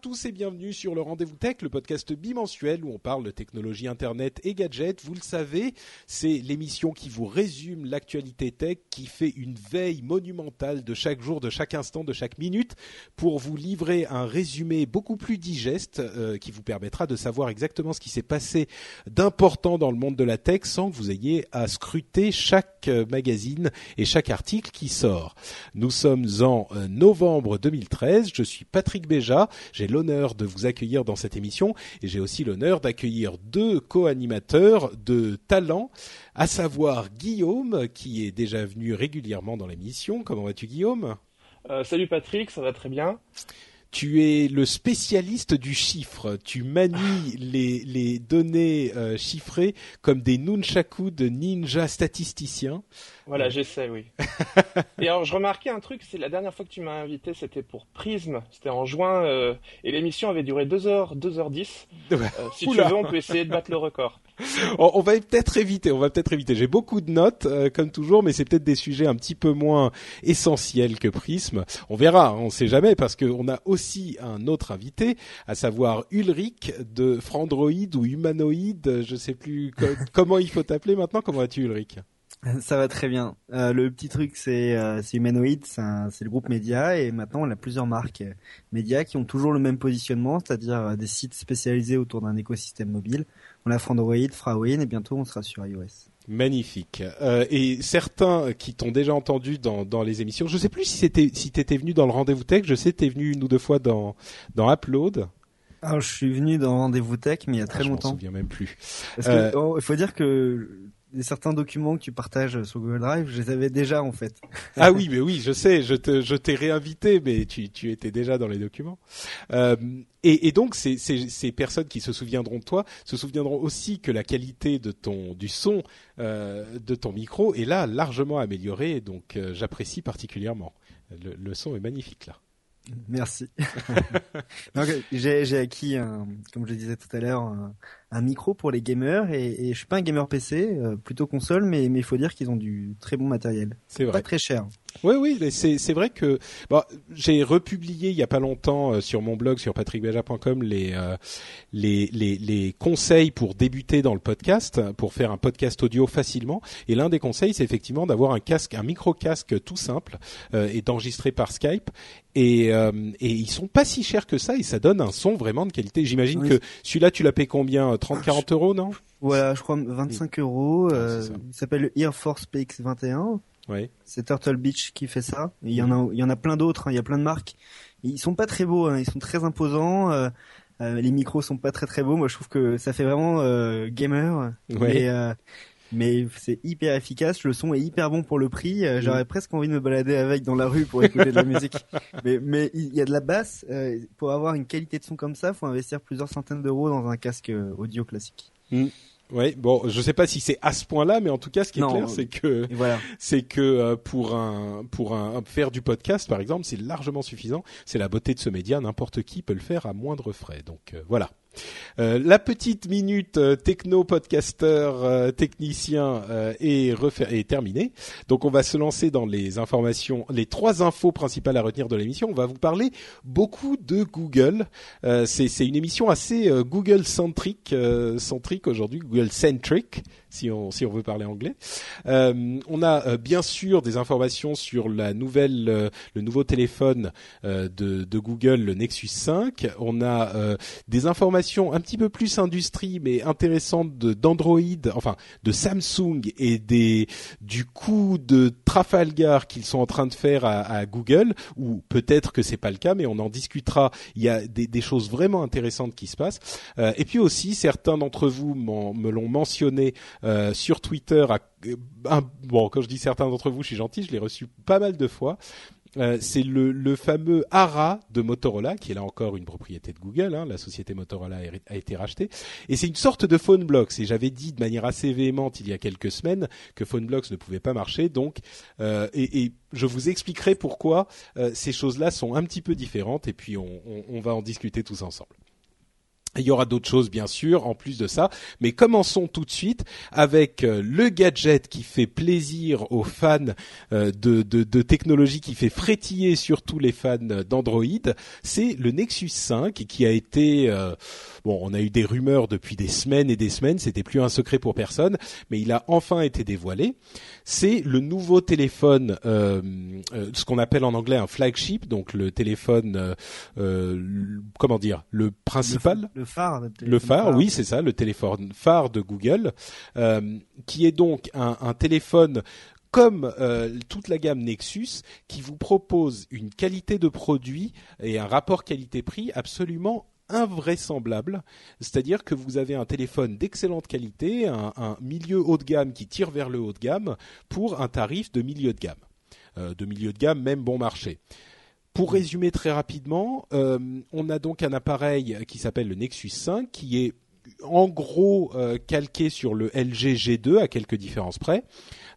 Tous et bienvenue sur le Rendez-vous Tech, le podcast bimensuel où on parle de technologie internet et gadgets. Vous le savez, c'est l'émission qui vous résume l'actualité tech, qui fait une veille monumentale de chaque jour, de chaque instant, de chaque minute pour vous livrer un résumé beaucoup plus digeste euh, qui vous permettra de savoir exactement ce qui s'est passé d'important dans le monde de la tech sans que vous ayez à scruter chaque euh, magazine et chaque article qui sort. Nous sommes en euh, novembre 2013. Je suis Patrick Béja. J'ai l'honneur de vous accueillir dans cette émission et j'ai aussi l'honneur d'accueillir deux co-animateurs de talent, à savoir Guillaume, qui est déjà venu régulièrement dans l'émission. Comment vas-tu Guillaume? Euh, salut Patrick, ça va très bien. tu es le spécialiste du chiffre. Tu manies les, les données euh, chiffrées comme des nunchaku de ninja statisticiens. Voilà, j'essaie, oui. et alors, je remarquais un truc, c'est la dernière fois que tu m'as invité, c'était pour Prism, c'était en juin, euh, et l'émission avait duré 2h, 2h10. Euh, si tu veux, on peut essayer de battre le record. On, on va peut-être éviter, on va peut-être éviter. J'ai beaucoup de notes, euh, comme toujours, mais c'est peut-être des sujets un petit peu moins essentiels que Prism. On verra, on sait jamais, parce qu'on a aussi un autre invité, à savoir Ulrich de Frandroid ou Humanoid, je sais plus co- comment il faut t'appeler maintenant. Comment vas-tu Ulrich? Ça va très bien. Euh, le petit truc, c'est euh, c'est Humanoid, c'est le groupe média, et maintenant on a plusieurs marques euh, médias qui ont toujours le même positionnement, c'est-à-dire euh, des sites spécialisés autour d'un écosystème mobile. On a Frandroid, Frawin, et bientôt on sera sur iOS. Magnifique. Euh, et certains qui t'ont déjà entendu dans, dans les émissions, je sais plus si c'était si t'étais venu dans le rendez-vous tech, je sais que t'es venu une ou deux fois dans dans Upload. Alors je suis venu dans Rendez-vous Tech, mais il y a très Ah, je longtemps. souviens même plus. Parce Euh, oh, il faut dire que certains documents que tu partages sur Google Drive, je les avais déjà en fait. Ah oui, mais oui, je sais, je t'ai réinvité, mais tu, étais déjà dans les documents. Euh, et, donc, ces, personnes qui se souviendront de toi se souviendront aussi que la qualité de ton, du son euh, de ton micro est là largement améliorée, donc euh, j'apprécie particulièrement. Le son est magnifique là. Merci. Donc, j'ai j'ai acquis, un, comme je le disais tout à l'heure, un, un micro pour les gamers et, et je suis pas un gamer PC, euh, plutôt console, mais mais il faut dire qu'ils ont du très bon matériel. C'est Pas vrai. très cher. Oui, oui, c'est vrai que bon, j'ai republié il y a pas longtemps euh, sur mon blog sur patrickbeja.com les, euh, les les les conseils pour débuter dans le podcast, pour faire un podcast audio facilement. Et l'un des conseils, c'est effectivement d'avoir un casque, un micro casque tout simple euh, et d'enregistrer par Skype. Et euh, et ils sont pas si chers que ça et ça donne un son vraiment de qualité. J'imagine Oui. que celui-là, tu l'as payé combien 30-40 euros, non? Voilà, je crois 25 euros. Ah, il s'appelle le Air Force PX21. Oui. C'est Turtle Beach qui fait ça. Et Il y en a, il y en a plein d'autres. hein, Il y a plein de marques. Ils sont pas très beaux. hein, Ils sont très imposants. euh, euh, les micros sont pas très très beaux. Moi, je trouve que ça fait vraiment euh, gamer. Ouais. Mais, euh, mais c'est hyper efficace. Le son est hyper bon pour le prix. Euh, J'aurais presque envie de me balader avec dans la rue pour écouter de la musique. Mais mais il y a de la basse. euh, pour avoir une qualité de son comme ça, faut investir plusieurs centaines d'euros dans un casque euh, audio classique. Ouais, bon, je sais pas si c'est à ce point-là, mais en tout cas, ce qui est Non. clair, c'est que voilà. c'est que euh, pour un pour un faire du podcast par exemple, c'est largement suffisant. C'est la beauté de ce média, n'importe qui peut le faire à moindre frais. Donc euh, voilà. Euh, la petite minute euh, techno podcasteur euh, technicien est, est terminée. Donc on va se lancer dans les informations, les trois infos principales à retenir de l'émission. On va vous parler beaucoup de Google. C'est une émission assez Google centrique, centrique aujourd'hui, Google centric si on si on veut parler anglais. on a bien sûr des informations sur la nouvelle le nouveau téléphone de, de Google, le Nexus 5. On a des informations un petit peu plus industrie, mais intéressante d'Android, enfin de Samsung et des du coup de Trafalgar qu'ils sont en train de faire à, Google, ou peut-être que c'est pas le cas, mais on en discutera. Il y a des, choses vraiment intéressantes qui se passent. Euh, et puis aussi, certains d'entre vous me l'ont mentionné euh, sur Twitter. Euh, bon, quand je dis certains d'entre vous, je suis gentil, je l'ai reçu pas mal de fois. Euh, c'est le, fameux ARA de Motorola, qui est là encore une propriété de Google. Hein, la société Motorola a été rachetée. Et c'est une sorte de PhoneBlocks. Et j'avais dit de manière assez véhémente il y a quelques semaines que PhoneBlocks ne pouvait pas marcher. Donc, et, je vous expliquerai pourquoi ces choses-là sont un petit peu différentes. Et puis, on va en discuter tous ensemble. Il y aura d'autres choses bien sûr en plus de ça, mais commençons tout de suite avec euh, le gadget qui fait plaisir aux fans euh, de, de, technologie, qui fait frétiller surtout les fans d'Android. C'est le Nexus 5 qui a été euh, bon, on a eu des rumeurs depuis des semaines et des semaines, c'était plus un secret pour personne, mais il a enfin été dévoilé. C'est le nouveau téléphone, ce qu'on appelle en anglais un flagship, donc le téléphone, comment dire, le principal le phare. Le, phare, oui, c'est ça, le téléphone phare de Google, euh, qui est donc un, un téléphone comme euh, toute la gamme Nexus, qui vous propose une qualité de produit et un rapport qualité-prix absolument invraisemblable, c'est-à-dire que vous avez un téléphone d'excellente qualité, un, milieu haut de gamme qui tire vers le haut de gamme pour un tarif de milieu de gamme, euh, de milieu de gamme même bon marché. Pour résumer très rapidement, euh, on a donc un appareil qui s'appelle le Nexus 5 qui est en gros euh, calqué sur le LG G2 à quelques différences près,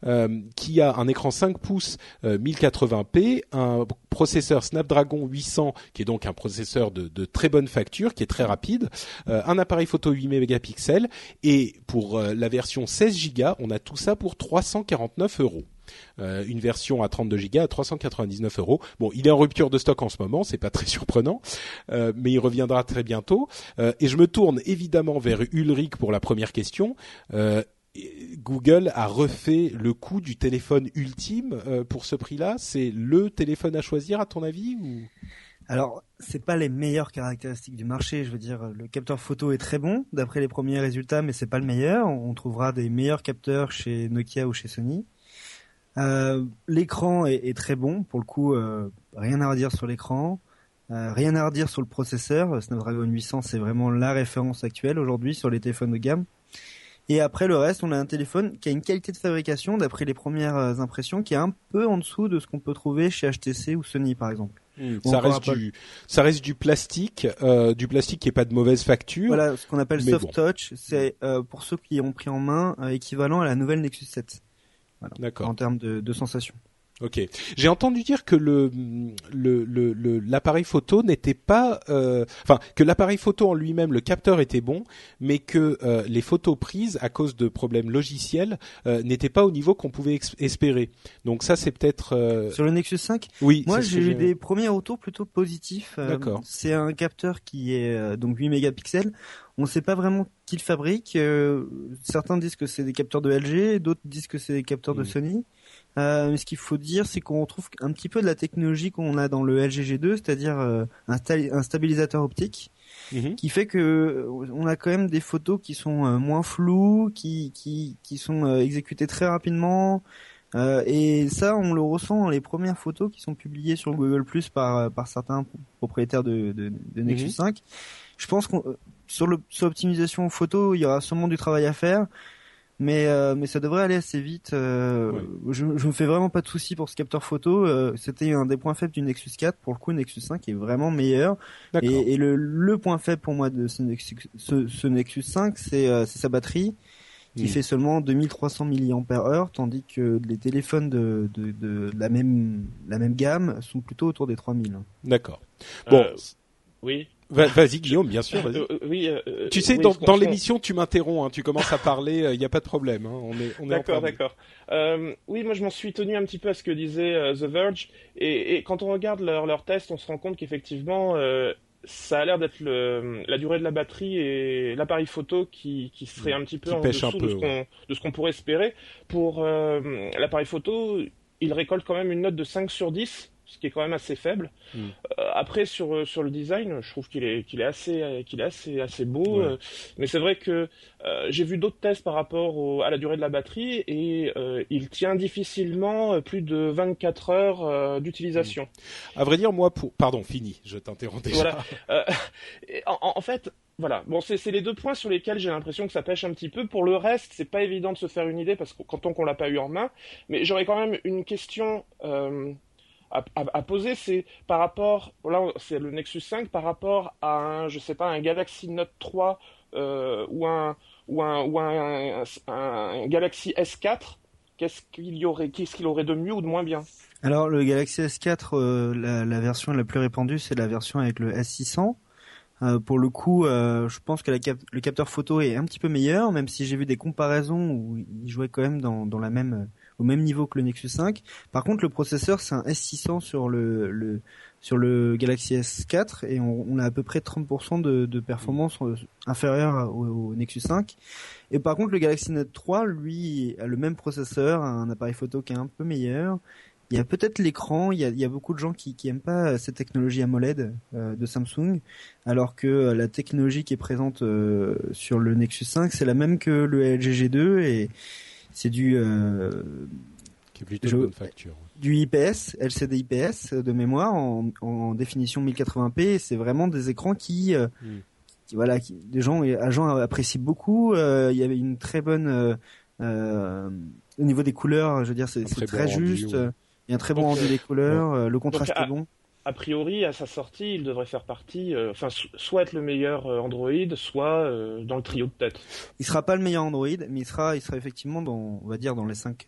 euh, qui a un écran 5 pouces 1080p, un processeur Snapdragon 800 qui est donc un processeur de, de très bonne facture, qui est très rapide, un appareil photo 8 mégapixels et pour la version 16 Go, on a tout ça pour 349 euros. Euh, une version à 32 Go à 399 euros. Bon, il est en rupture de stock en ce moment, c'est pas très surprenant, euh, mais il reviendra très bientôt. Euh, et je me tourne évidemment vers Ulrich pour la première question. Google a refait le coût du téléphone ultime pour ce prix-là. C'est le téléphone à choisir à ton avis ou? Alors, c'est pas les meilleures caractéristiques du marché. Je veux dire, le capteur photo est très bon d'après les premiers résultats, mais c'est pas le meilleur. On trouvera des meilleurs capteurs chez Nokia ou chez Sony. Euh, l'écran est, est, très bon, pour le coup, euh, rien à redire sur l'écran, euh, rien à redire sur le processeur. Snapdragon 800, c'est vraiment la référence actuelle aujourd'hui sur les téléphones de gamme. Et après le reste, on a un téléphone qui a une qualité de fabrication, d'après les premières impressions, qui est un peu en dessous de ce qu'on peut trouver chez HTC ou Sony, par exemple. Hmm, ça, reste du, ça reste du plastique, euh, du plastique qui est pas de mauvaise facture. Voilà, ce qu'on appelle soft touch, c'est euh, pour ceux qui ont pris en main équivalent à la nouvelle Nexus 7. D'accord. En termes de, de sensations. Ok. J'ai entendu dire que le l'appareil le, photo n'était pas, euh, enfin que l'appareil photo en lui-même, le capteur était bon, mais que euh, les photos prises à cause de problèmes logiciels euh, n'étaient pas au niveau qu'on pouvait espérer. Donc ça, c'est peut-être euh, sur le Nexus 5. Oui. Moi, j'ai eu des premiers retours plutôt positifs. Euh, D'accord. C'est un capteur qui est donc 8 mégapixels. On ne sait pas vraiment qui le fabrique. certains disent que c'est des capteurs de LG, d'autres disent que c'est des capteurs de hmm. Sony. Euh, ce qu'il faut dire, c'est qu'on retrouve un petit peu de la technologie qu'on a dans le LG G2, c'est-à-dire euh, un, un, stabilisateur optique, mhm. qui fait que euh, on a quand même des photos qui sont euh, moins floues, qui qui qui sont exécutées très rapidement. et ça, on le ressent dans les premières photos qui sont publiées sur Google Plus par par certains propriétaires de, de, de Nexus 5. Mhm. Je pense qu'on sur l'optimisation photo, il y aura sûrement du travail à faire mais euh, mais ça devrait aller assez vite. Euh, je, je me fais vraiment pas de soucis pour ce capteur photo. Euh, c'était un des points faibles du Nexus 4. Pour le coup, Nexus 5 est vraiment meilleur. Et, et le, le point faible pour moi de ce Nexus, ce, ce Nexus 5, c'est sa batterie qui fait seulement 2300 mAh, tandis que les téléphones de, de, de, la même la même gamme sont plutôt autour des 3000. D'accord. Bon, Oui. Vas-y Guillaume, bien sûr. Euh, oui. tu sais, dans, l'émission, tu m'interromps. Hein, tu commences à parler, il n'y a pas de problème. Hein, on est, on est D'accord, d'accord. oui, moi je m'en suis tenu un petit peu à ce que disait The Verge, et, et, quand on regarde leur, leur test, on se rend compte qu'effectivement, ça a l'air d'être la durée de la batterie et l'appareil photo qui, qui serait un petit peu en dessous de, ce qu'on pourrait espérer. Pour l'appareil photo, il récolte quand même une note de 5 sur 10 ce qui est quand même assez faible. Hmm. Euh, après sur euh, sur le design, je trouve qu'il est qu'il est assez qu'il est assez assez beau. Euh, mais c'est vrai que j'ai vu d'autres tests par rapport à la durée de la batterie et il tient difficilement plus de 24 heures d'utilisation. Hmm. À vrai dire, moi pour pardon, fini, je t'interromps déjà. Voilà. En, en, fait, voilà. Bon, c'est les deux points sur lesquels j'ai l'impression que ça pêche un petit peu. Pour le reste, c'est pas évident de se faire une idée parce que quand on, l'a pas eu en main. Mais j'aurais quand même une question à, poser, c'est par rapport, là c'est le Nexus 5 par rapport à un, je sais pas, un Galaxy Note 3 euh, ou un ou un ou un, Galaxy S4. Qu'est-ce qu'il y aurait, qu'est-ce qu'il aurait de mieux ou de moins bien? Alors le Galaxy S4, euh, la, version la plus répandue, c'est la version avec le S600. Euh, pour le coup, je pense que le capteur photo est un petit peu meilleur, même si j'ai vu des comparaisons où il jouait quand même dans, dans la même au même niveau que le Nexus 5. Par contre, le processeur c'est un S600 sur le, le sur le Galaxy S4 et on, a à peu près 30% de, de performance euh, inférieure au, Nexus 5. Et par contre, le Galaxy Note 3, lui, a le même processeur, un appareil photo qui est un peu meilleur. Il y a peut-être l'écran, il y a, il y a, beaucoup de gens qui, qui pas cette technologie AMOLED euh, de Samsung, alors que euh, la technologie qui est présente sur le Nexus 5, c'est la même que le LG G2 et c'est du euh, qui est plutôt de bonne facture. Du IPS, LCD IPS de mémoire en, en définition 1080p. C'est vraiment des écrans qui, euh, hmm. qui voilà, qui, des gens, agents apprécient beaucoup. Euh, il y avait une très bonne euh, euh, au niveau des couleurs. Je veux dire, c'est très, juste. Il y a un très bon rendu des couleurs. Le contraste est bon a priori, à sa sortie, il devrait faire partie, euh, enfin, soit être le meilleur euh, Android, soit euh, dans le trio de tête. Il sera pas le meilleur Android, mais il sera, il sera effectivement dans, on va dire, dans les cinq.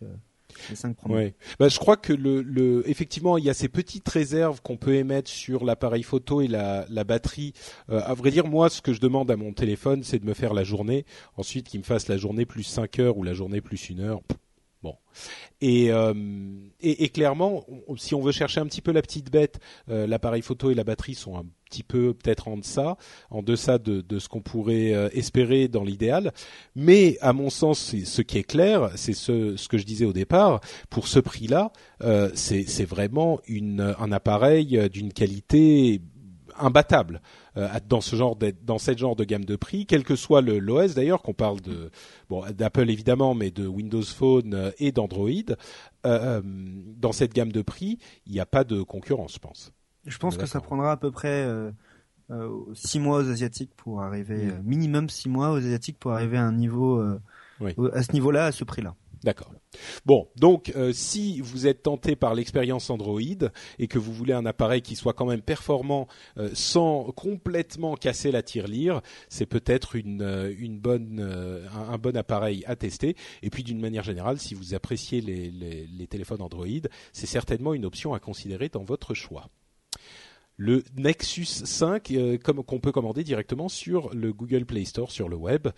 les cinq premiers. Ouais. Bah, je crois que le, le, effectivement, il y a ces petites réserves qu'on peut émettre sur l'appareil photo et la, la batterie. à vrai dire, moi, ce que je demande à mon téléphone, c'est de me faire la journée. Ensuite, qu'il me fasse la journée plus 5 heures ou la journée plus une heure. Euh, et, clairement, si on veut chercher un petit peu la petite bête, euh, l'appareil photo et la batterie sont un petit peu peut-être en deçà, en deçà de, de ce qu'on pourrait euh, espérer dans l'idéal. Mais à mon sens, ce qui est clair, c'est ce, que je disais au départ. Pour ce prix-là, c'est vraiment un appareil d'une qualité imbattable. Euh, dans ce genre dans cette genre de gamme de prix, quel que soit le l'OS d'ailleurs, qu'on parle de bon d'Apple évidemment, mais de Windows Phone euh, et d'Android, euh, dans cette gamme de prix, il n'y a pas de concurrence, je pense. Je pense que ça prendra à peu près six mois aux asiatiques pour arriver mm. minimum six mois aux asiatiques pour arriver à un niveau à ce niveau-là à ce prix-là. D'accord. Bon, donc euh, si vous êtes tenté par l'expérience Android et que vous voulez un appareil qui soit quand même performant euh, sans complètement casser la tirelire, c'est peut-être une, euh, bonne un, bon appareil à tester. Et puis d'une manière générale, si vous appréciez les téléphones Android, c'est certainement une option à considérer dans votre choix le Nexus 5 comme qu'on peut commander directement sur le Google Play Store sur le web.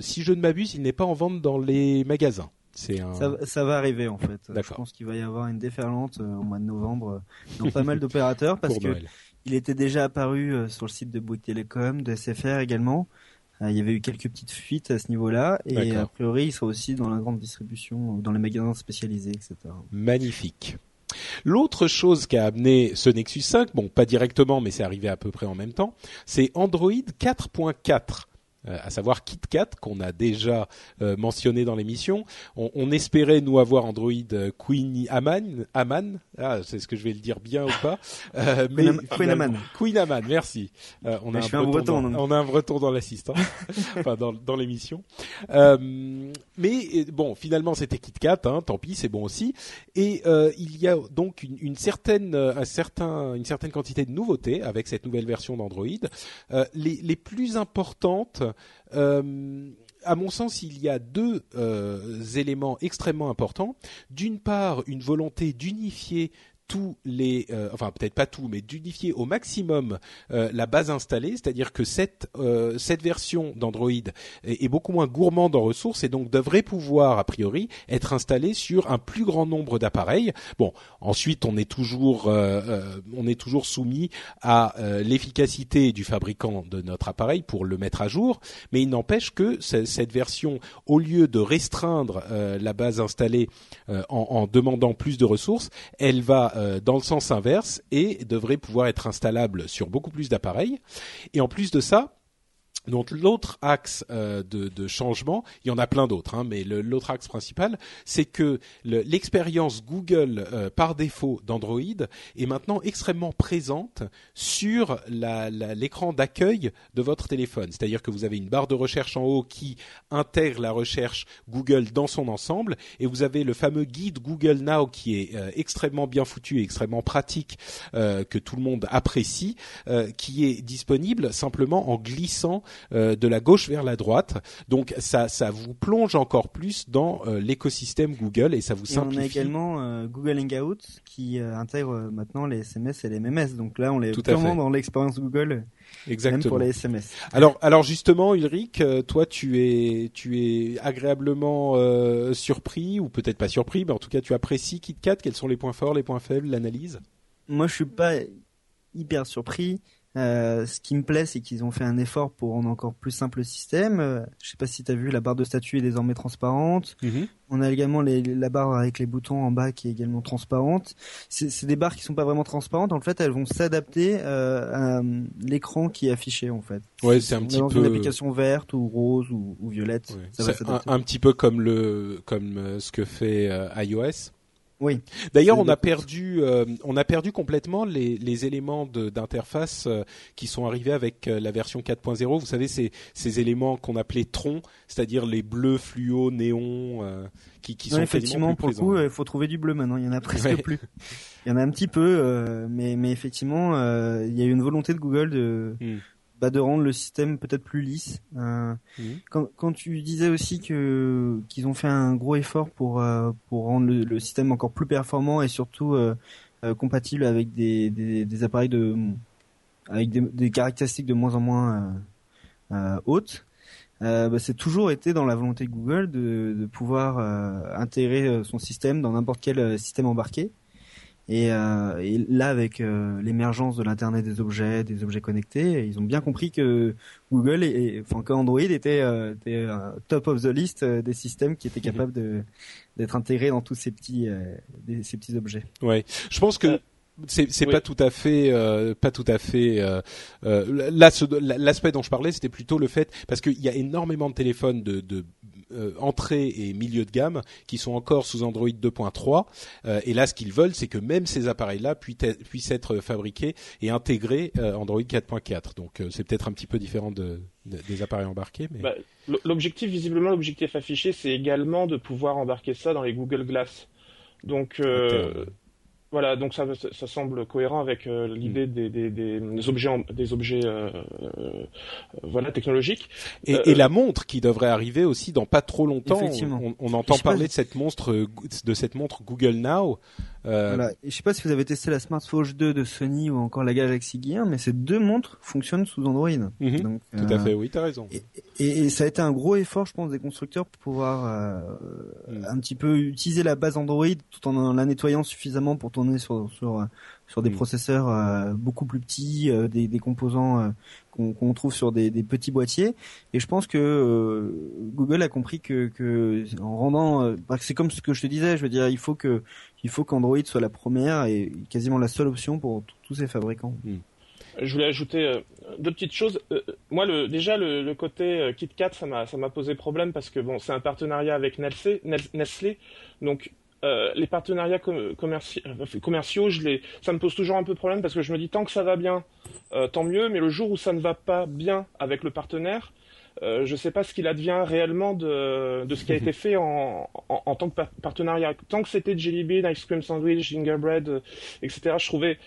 si je ne m'abuse, il n'est pas en vente dans les magasins. Ça, va arriver en fait. Je pense qu'il va y avoir une déferlante euh, au mois de novembre euh, dans pas mal d'opérateurs parce que il était déjà apparu euh, sur le site de Bouygues Télécom, de SFR également. il y avait eu quelques petites fuites à ce niveau-là et a priori il sera aussi dans la grande distribution, dans les magasins spécialisés, etc. Magnifique. L'autre chose qui a amené ce Nexus 5, bon pas directement mais c'est arrivé à peu près en même temps, c'est Android 4.4 euh, à savoir KitKat qu'on a déjà euh, mentionné dans l'émission. On, on, espérait nous avoir Android euh, Queen Aman, Aman, ah c'est ce que je vais le dire bien ou pas. Euh, mais Queen Aman. Queen Aman, merci. Euh, on, a un breton, dans, on a un breton dans l'assistant, enfin dans, dans l'émission. mais bon, finalement c'était KitKat, hein, tant pis, c'est bon aussi. Et il y a donc une, une certaine, un certain, une certaine quantité de nouveautés avec cette nouvelle version d'Android. les, les plus importantes euh, à mon sens, il y a deux euh, éléments extrêmement importants. D'une part, une volonté d'unifier tous les, euh, enfin peut-être pas tout, mais d'unifier au maximum euh, la base installée, c'est-à-dire que cette euh, cette version d'Android est, beaucoup moins gourmande en ressources et donc devrait pouvoir a priori être installée sur un plus grand nombre d'appareils. Bon, ensuite on est toujours on est toujours soumis à l'efficacité du fabricant de notre appareil pour le mettre à jour, mais il n'empêche que cette version, au lieu de restreindre la base installée en, en demandant plus de ressources, elle va euh, dans le sens inverse et devrait pouvoir être installable sur beaucoup plus d'appareils. Et en plus de ça, donc l'autre axe euh, de, changement, il y en a plein d'autres, hein, mais l'autre axe principal, c'est que l'expérience Google euh, par défaut d'Android est maintenant extrêmement présente sur l'écran d'accueil de votre téléphone. C'est-à-dire que vous avez une barre de recherche en haut qui intègre la recherche Google dans son ensemble, et vous avez le fameux guide Google Now qui est euh, extrêmement bien foutu et extrêmement pratique, que tout le monde apprécie, qui est disponible simplement en glissant de la gauche vers la droite. Donc ça, ça vous plonge encore plus dans euh, l'écosystème Google et ça vous simplifie. on a également euh, Google Hangout qui intègre maintenant les SMS et les MMS. Donc là, on est vraiment dans l'expérience Google. Exactement. Même pour les SMS. Alors, alors justement, Ulrich, toi, tu es, tu es agréablement surpris ou peut-être pas surpris, mais en tout cas, tu apprécies KitKat. Quels sont les points forts, les points faibles, l'analyse? Moi, je suis pas hyper surpris. Euh, ce qui me plaît, c'est qu'ils ont fait un effort pour rendre encore plus simple le système. Euh, je sais pas si tu as vu, la barre de statut est désormais transparente. Mhm. On a également les, la barre avec les boutons en bas qui est également transparente. C'est des barres qui sont pas vraiment transparentes. En fait, elles vont s'adapter euh, à euh, l'écran qui est affiché en fait. Ouais, c'est un petit peu une application verte ou rose ou, ou violette. un, un, petit peu comme le comme ce que fait iOS. Oui. D'ailleurs, on a perdu, euh, on a perdu complètement les, les éléments d'interface euh, qui sont arrivés avec euh, la version 4.0. Vous savez, ces, ces éléments qu'on appelait troncs, c'est-à-dire les bleus fluo, néons, qui, qui sont effectivement plus pour le coup, il faut trouver du bleu maintenant. Il y en a presque plus. Il y en a un petit peu, mais, mais effectivement, il y a eu une volonté de Google de hmm bah, de rendre le système peut-être plus lisse. Euh, mmh. quand, quand, tu disais aussi que qu'ils ont fait un gros effort pour euh, pour rendre le, système encore plus performant et surtout euh, euh, compatible avec des, des, des, appareils de avec des, des, caractéristiques de moins en moins euh, hautes. Euh, bah, c'est toujours été dans la volonté de Google de, de pouvoir intégrer son système dans n'importe quel système embarqué. Et, euh, et, là, avec euh, l'émergence de l'internet des objets, des objets connectés, ils ont bien compris que Google et, enfin que Android était, euh, était euh, top of the list euh, des systèmes qui étaient capables de d'être intégrés dans tous ces petits des, ces petits objets. Ouais, je pense que c'est c'est pas tout à fait euh, pas tout à fait euh, euh, là l'aspect dont je parlais c'était plutôt le fait parce qu'il y a énormément de téléphones de, de euh, entrée et milieu de gamme qui sont encore sous Android 2.3 euh, et là ce qu'ils veulent c'est que même ces appareils là puissent être fabriqués et intégrés euh, Android 4.4 donc c'est peut-être un petit peu différent de, des appareils embarqués mais bah, l'objectif visiblement l'objectif affiché c'est également de pouvoir embarquer ça dans les Google Glass. Donc voilà, donc ça, ça, semble cohérent avec euh, l'idée mm. des, des, des, objets, des objets euh, euh, voilà, technologiques. Et, et, la montre qui devrait arriver aussi dans pas trop longtemps. On, on, entend parler de cette montre, de cette montre Google Now. Euh... Voilà. Et je sais pas si vous avez testé la Smartwatch 2 de Sony ou encore la Galaxy Gear, mais ces deux montres fonctionnent sous Android. Mhm. Donc, Tout à fait, oui, tu as raison. Et, et, ça a été un gros effort, je pense, des constructeurs pour pouvoir euh, mm. un petit peu utiliser la base Android tout en la nettoyant suffisamment pour tourner sur sur sur des mm. processeurs euh, beaucoup plus petits, euh, des, des, composants euh, qu'on trouve sur des, des, petits boîtiers. Et je pense que Google a compris que, que en rendant, c'est comme ce que je te disais, je veux dire, il faut que il faut qu'Android soit la première et quasiment la seule option pour tous ces fabricants. Mm. Je voulais ajouter deux petites choses. moi, le, déjà, le, le côté KitKat, ça m'a, ça m'a posé problème parce que bon, c'est un partenariat avec Nestlé, Nestlé donc euh, les partenariats euh, commerciaux, je les, ça me pose toujours un peu de problème parce que je me dis tant que ça va bien, euh, tant mieux, mais le jour où ça ne va pas bien avec le partenaire, je ne sais pas ce qu'il advient réellement de, de, ce qui a été fait en, en, en tant que partenariat. Tant que c'était Jelly Bean, Ice Cream Sandwich, Gingerbread, etc., je trouvais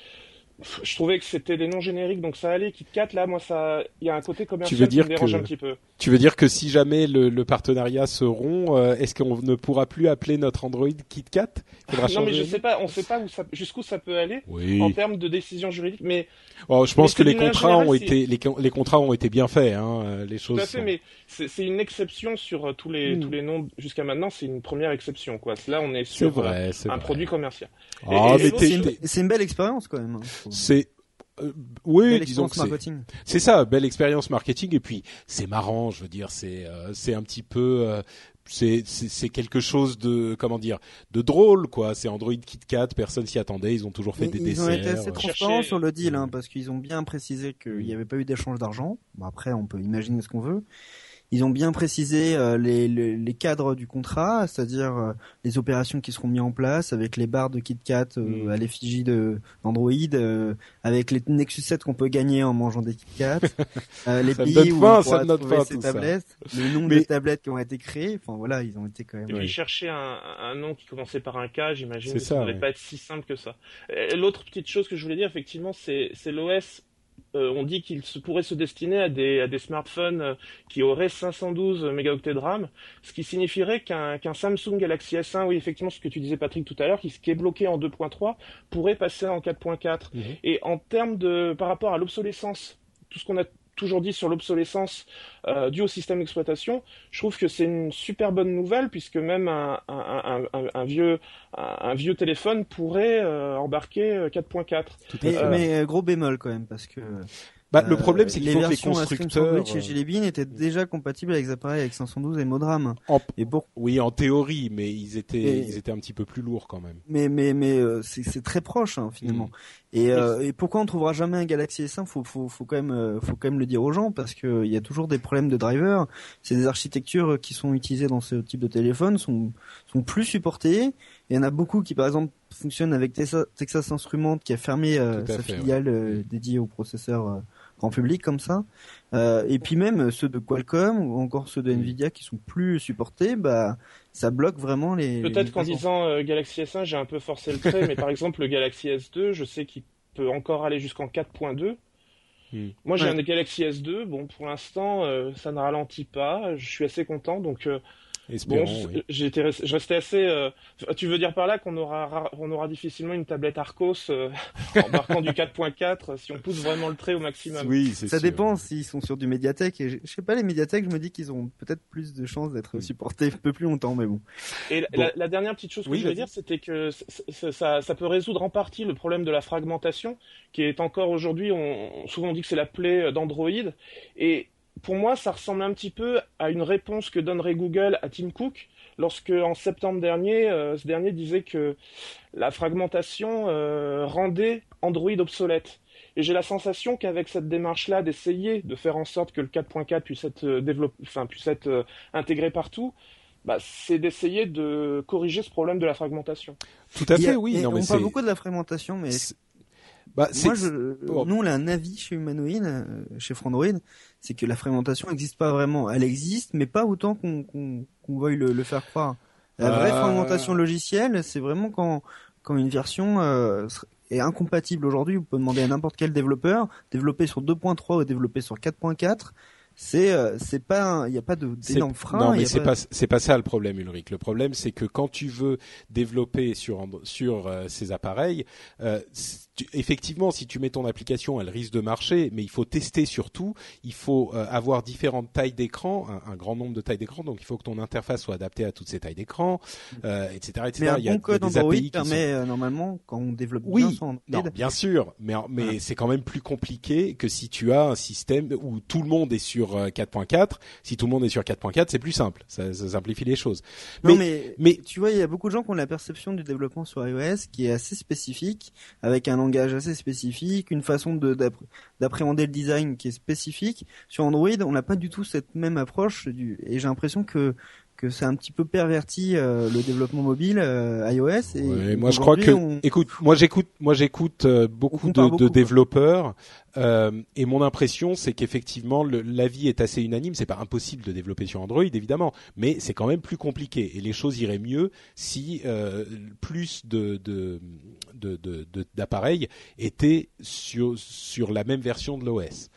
je trouvais que c'était des noms génériques, donc ça allait. KitKat, là, moi, ça, il y a un côté commercial veux dire qui me dérange que- un petit peu. Tu veux dire que si jamais le, le partenariat se rompt, euh, est-ce qu'on ne pourra plus appeler notre Android KitKat Il faudra Non, mais je sais pas, on sait pas où ça, jusqu'où ça peut aller Oui. en termes de décision juridique, mais Oh, je pense mais que les contrats ont été les, con- les contrats ont été bien faits. Hein, euh, les choses. tout à fait, sont- mais c'est une exception sur euh, tous les Mm. tous les noms jusqu'à maintenant. C'est une première exception, quoi. Là, on est sur vrai, un vrai. produit commercial. Ah, C'est une, t'es- c'est une belle expérience quand même. C'est euh, oui, Belle disons expérience que c'est marketing. c'est ça, belle expérience marketing et puis c'est marrant, je veux dire, c'est euh, c'est un petit peu euh, c'est c'est c'est quelque chose de comment dire de drôle quoi. C'est Android KitKat, personne s'y attendait, ils ont toujours fait Ils, des ils desserts. ont été assez transparents sur le deal, hein, parce qu'ils ont bien précisé qu'il n'y avait pas eu d'échange d'argent. Bon, après, on peut imaginer ce qu'on veut. Ils ont bien précisé euh, les, les, les cadres du contrat, c'est-à-dire euh, les opérations qui seront mises en place avec les barres de KitKat euh, Mm. à l'effigie de d'Android, euh, avec les Nexus 7 qu'on peut gagner en mangeant des KitKat, euh, les Ça pays donne où faim, on ça pourra donne trouver faim, ces tout ça. tablettes, le nombre Mais- de tablettes qui ont été créées. Enfin voilà, ils ont été quand même. Et Ouais. puis chercher un, un nom qui commençait par un K, j'imagine que ça, ça ne devait ouais. pas être si simple que ça. L'autre petite chose que je voulais dire, effectivement, c'est c'est l'OS. Euh, on dit qu'il se pourrait se destiner à des, à des smartphones euh, qui auraient 512 mégaoctets de RAM, ce qui signifierait qu'un Samsung Galaxy S1, oui effectivement ce que tu disais Patrick tout à l'heure, qui, qui est bloqué en 2.3, pourrait passer en 4.4. Mhm. Et en termes de par rapport à l'obsolescence, tout ce qu'on a toujours dit sur l'obsolescence euh, due au système d'exploitation, je trouve que c'est une super bonne nouvelle puisque même un, un, un, un, vieux un, vieux téléphone pourrait euh, embarquer euh, 4.4. tout à Mais, fait. mais, euh, gros bémol quand même, parce que Bah, le euh, problème c'est qu'il faut que les constructeurs sandwich chez euh, Jelly Bean étaient déjà compatibles avec des appareils avec 512 et modram. en- Et pour oui en théorie, mais ils étaient Et- ils étaient un petit peu plus lourds quand même. mais mais mais euh, c'est très proche hein, finalement. Mm. Et, euh, et pourquoi on trouvera jamais un Galaxy S1 Faut faut faut quand même euh, faut quand même le dire aux gens parce que il y a toujours des problèmes de driver. C'est des architectures qui sont utilisées dans ce type de téléphone sont sont plus supportées. Il y en a beaucoup qui par exemple fonctionnent avec Texas, Texas Instruments qui a fermé euh, sa fait, filiale euh, dédiée aux processeurs euh, grand public comme ça. Euh, et puis même ceux de Qualcomm ou encore ceux de. Nvidia qui sont plus supportés, bah ça bloque vraiment les. Peut-être qu'en disant euh, Galaxy S1, j'ai un peu forcé le trait, mais par exemple le Galaxy S2, je sais qu'il peut encore aller jusqu'en 4.2. Hmm. Moi j'ai Ouais. un Galaxy S2, bon pour l'instant euh, ça ne ralentit pas, je suis assez content donc euh, Espérons. Bon, oui. j'ai été res- je restais assez. euh, Tu veux dire par là qu'on aura, ra- on aura difficilement une tablette Arcos euh, embarquant du 4.4 si on pousse vraiment le trait au maximum. Oui, Ça sûr. dépend s'ils sont sur du médiathèque. Et je je sais pas, les médiathèques, je me dis qu'ils ont peut-être plus de chances d'être supportés un peu plus longtemps, mais bon. Et la, Bon. la- la dernière petite chose que Oui, je voulais dire, c'était que c- c- ça, ça peut résoudre en partie le problème de la fragmentation, qui est encore aujourd'hui, on, souvent on dit que c'est la plaie d'Android. Et pour moi, ça ressemble un petit peu à une réponse que donnerait Google à Tim Cook, lorsque en septembre dernier, euh, ce dernier disait que la fragmentation euh, rendait Android obsolète. Et j'ai la sensation qu'avec cette démarche-là d'essayer de faire en sorte que le 4.4 puisse être euh, développé, enfin puisse être euh, intégré partout, bah, c'est d'essayer de corriger ce problème de la fragmentation. Tout à a- fait, oui. Non, mais on parle beaucoup de la fragmentation, mais Bah, moi, je, Oh. nous, on a un avis chez Humanoid, euh, chez Frandroid, c'est que la fragmentation n'existe pas vraiment. Elle existe, mais pas autant qu'on qu'on qu'on veuille le, le faire croire. La vraie Euh. fragmentation logicielle, c'est vraiment quand quand une version euh, est incompatible aujourd'hui. Vous pouvez demander à n'importe quel développeur, développer sur 2.3 ou développer sur 4.4. C'est euh, c'est pas il n'y a pas d'énormes freins. Non, mais c'est pas c'est pas ça le problème, Ulrich. Le problème, c'est que quand tu veux développer sur sur euh, ces appareils, euh, tu- effectivement, si tu mets ton application, elle risque de marcher, mais il faut tester surtout. Il faut euh, avoir différentes tailles d'écran, un, un grand nombre de tailles d'écran. Donc, il faut que ton interface soit adaptée à toutes ces tailles d'écran, euh, etc., etc. Mais un il y a, bon code Android permet euh, normalement, quand on développe Oui, bien son Android, Non, bien sûr, mais mais c'est quand même plus compliqué que si tu as un système où tout le monde est sur euh, 4.4. Si tout le monde est sur 4.4, c'est plus simple, ça, ça simplifie les choses. Non, Mais- mais, mais- tu vois, il y a beaucoup de gens qui ont la perception du développement sur iOS qui est assez spécifique, avec un langage assez spécifique, une façon de d'appré- d'appréhender le design qui est spécifique. Sur Android, on n'a pas du tout cette même approche et j'ai l'impression que que c'est un petit peu perverti euh, le développement mobile euh, iOS. Et moi je crois que, écoute, moi j'écoute, moi j'écoute euh, beaucoup, de, de développeurs et mon impression c'est qu'effectivement l'avis est assez unanime. C'est pas impossible de développer sur Android évidemment, mais c'est quand même plus compliqué et les choses iraient mieux si plus de, de d'appareils étaient sur sur la même version de l'OS.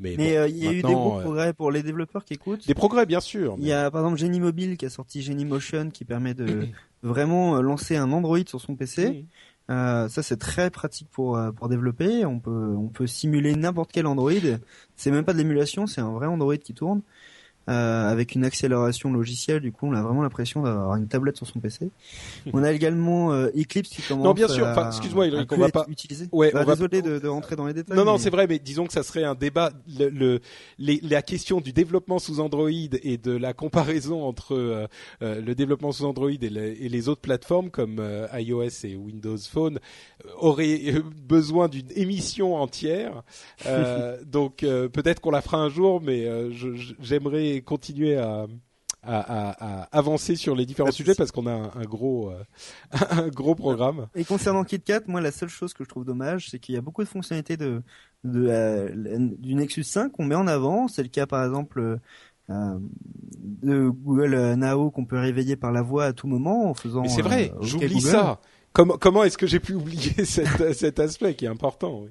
Mais euh, il y a eu des gros euh, progrès pour les développeurs qui écoutent. Des progrès, bien sûr. Il y a par exemple Genie Mobile qui a sorti Genie Motion qui permet de vraiment euh, lancer un Android sur son PC. ça c'est très pratique pour pour développer. On peut on peut simuler n'importe quel Android. C'est même pas de l'émulation, c'est un vrai Android qui tourne. Euh, avec une accélération logicielle. Du coup, on a vraiment l'impression d'avoir une tablette sur son PC. on a également euh, Eclipse qui commence. Non, bien sûr. Enfin, excuse-moi, on va pas utiliser. Ouais, bah, on désolé va... de, de, rentrer dans les détails. Non, non, c'est vrai, mais disons que ça serait un débat. Le, le les, la question du développement sous Android et de la comparaison entre euh, euh le développement sous Android et, et, les autres plateformes comme iOS et Windows Phone aurait besoin d'une émission entière. donc peut-être qu'on la fera un jour, mais j'aimerais continuer à, à, avancer sur les différents sujets parce qu'on a un, gros euh, un gros programme. Et concernant KitKat, moi la seule chose que je trouve dommage, c'est qu'il y a beaucoup de fonctionnalités de, de euh, du Nexus 5 qu'on met en avant. C'est le cas par exemple euh, de Google Now qu'on peut réveiller par la voix à tout moment en faisant. Mais c'est vrai, j'oublie ça. Comment comment est-ce que j'ai pu oublier cet, cet aspect qui est important oui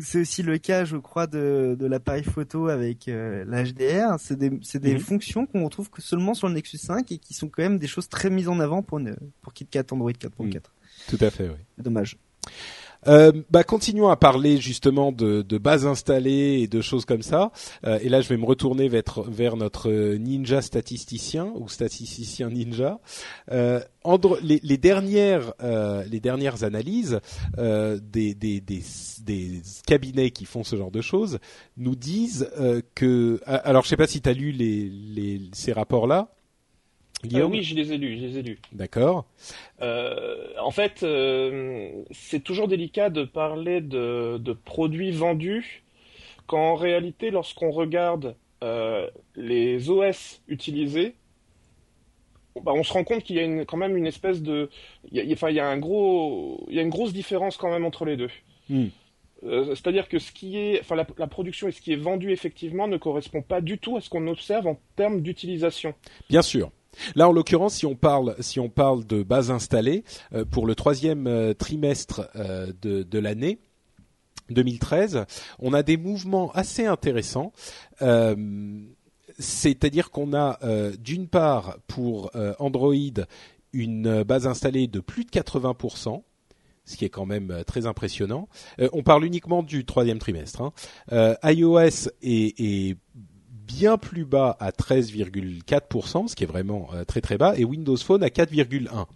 c'est aussi le cas, je crois, de, de l'appareil photo avec euh, l'HDR. C'est des, c'est des mhm. fonctions qu'on retrouve que seulement sur le Nexus 5 et qui sont quand même des choses très mises en avant pour, une, pour KitKat Android 4.4. Mhm. Tout à fait, oui. Dommage. Euh, bah, continuons à parler justement de, de, bases installées et de choses comme ça. Euh, et là, je vais me retourner vers, vers notre ninja statisticien ou statisticien ninja. Euh, les, les, dernières, euh, les dernières analyses euh, des, des, des, des, cabinets qui font ce genre de choses nous disent que. Alors, je sais pas si tu as lu les, les, ces rapports-là. Euh, oui, je les ai lus, je les ai lus. D'accord. Euh, en fait, euh, c'est toujours délicat de parler de, produits vendus quand en réalité, lorsqu'on regarde les OS utilisés, bah, on se rend compte qu'il y a une, quand même une espèce de, il y a, enfin, il y a un gros, il y a une grosse différence quand même entre les deux. Hmm. C'est-à-dire que ce qui est, enfin, la, la, production et ce qui est vendu effectivement ne correspond pas du tout à ce qu'on observe en termes d'utilisation. Bien sûr. Là, en l'occurrence, si on parle, de base installée euh, pour le troisième euh, trimestre euh, de, l'année. 2013, on a des mouvements assez intéressants. C'est-à-dire qu'on a d'une part pour Android une base installée de plus de 80%, ce qui est quand même très impressionnant. on parle uniquement du troisième trimestre. Hein. iOS est bien plus bas à 13,4%, ce qui est vraiment euh, très très bas, et Windows Phone à 4,1%.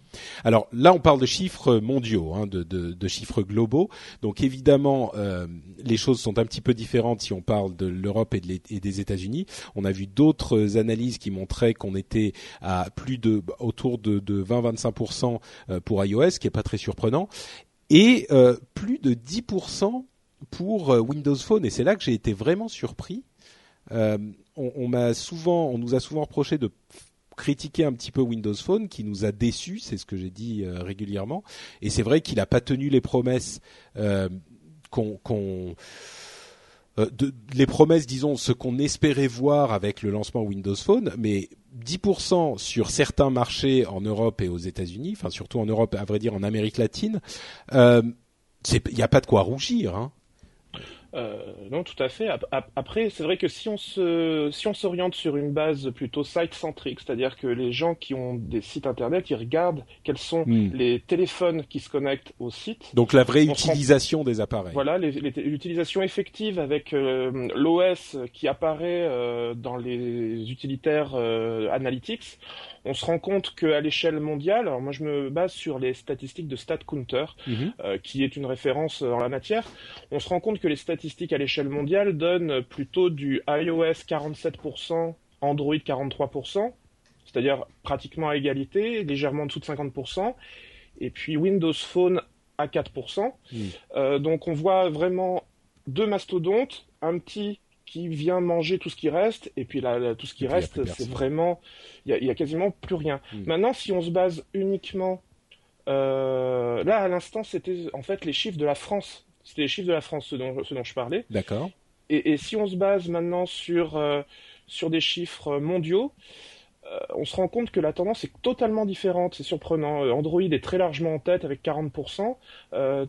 Alors là, on parle de chiffres mondiaux, hein, de, de, de, chiffres globaux. Donc évidemment, euh, les choses sont un petit peu différentes si on parle de l'Europe et, de et, des États-Unis. On a vu d'autres analyses qui montraient qu'on était à plus de autour de, de 20-25% euh, pour iOS, ce qui est pas très surprenant, et plus de 10% pour Windows Phone. Et c'est là que j'ai été vraiment surpris euh, on, nous a souvent reproché de critiquer un petit peu Windows Phone, qui nous a déçus, c'est ce que j'ai dit euh, régulièrement. Et c'est vrai qu'il n'a pas tenu les promesses euh, qu'on, les promesses, disons, ce qu'on espérait voir avec le lancement Windows Phone, mais 10% sur certains marchés en Europe et aux États-Unis, enfin surtout en Europe, à vrai dire en Amérique latine, il n'y a pas de quoi rougir. Hein. Euh, non, tout à fait. Après, c'est vrai que si on se, si on s'oriente sur une base plutôt site-centrique, c'est-à-dire que les gens qui ont des sites internet, ils regardent quels sont hmm. les téléphones qui se connectent au site. Donc la vraie utilisation des appareils. Voilà, l'utilisation effective avec euh, l'OS qui apparaît euh, dans les utilitaires analytics on se rend compte qu'à l'échelle mondiale, alors moi je me base sur les statistiques de StatCounter, mhm. euh, qui est une référence en la matière, on se rend compte que les statistiques à l'échelle mondiale donnent plutôt du iOS 47%, Android 43%, c'est-à-dire pratiquement à égalité, légèrement en dessous de 50%, et puis Windows Phone à 4%. Mhm. Euh, donc on voit vraiment deux mastodontes, un petit qui vient manger tout ce qui reste, et puis là, tout ce qui reste, c'est vraiment, il y a, quasiment plus rien. Hmm. Maintenant, si on se base uniquement, euh, là à l'instant, c'était en fait les chiffres de la France. C'était les chiffres de la France, ce dont, ce dont je parlais. D'accord. Et, si on se base maintenant sur euh, sur des chiffres mondiaux, euh, on se rend compte que la tendance est totalement différente. C'est surprenant. Android est très largement en tête avec 40%,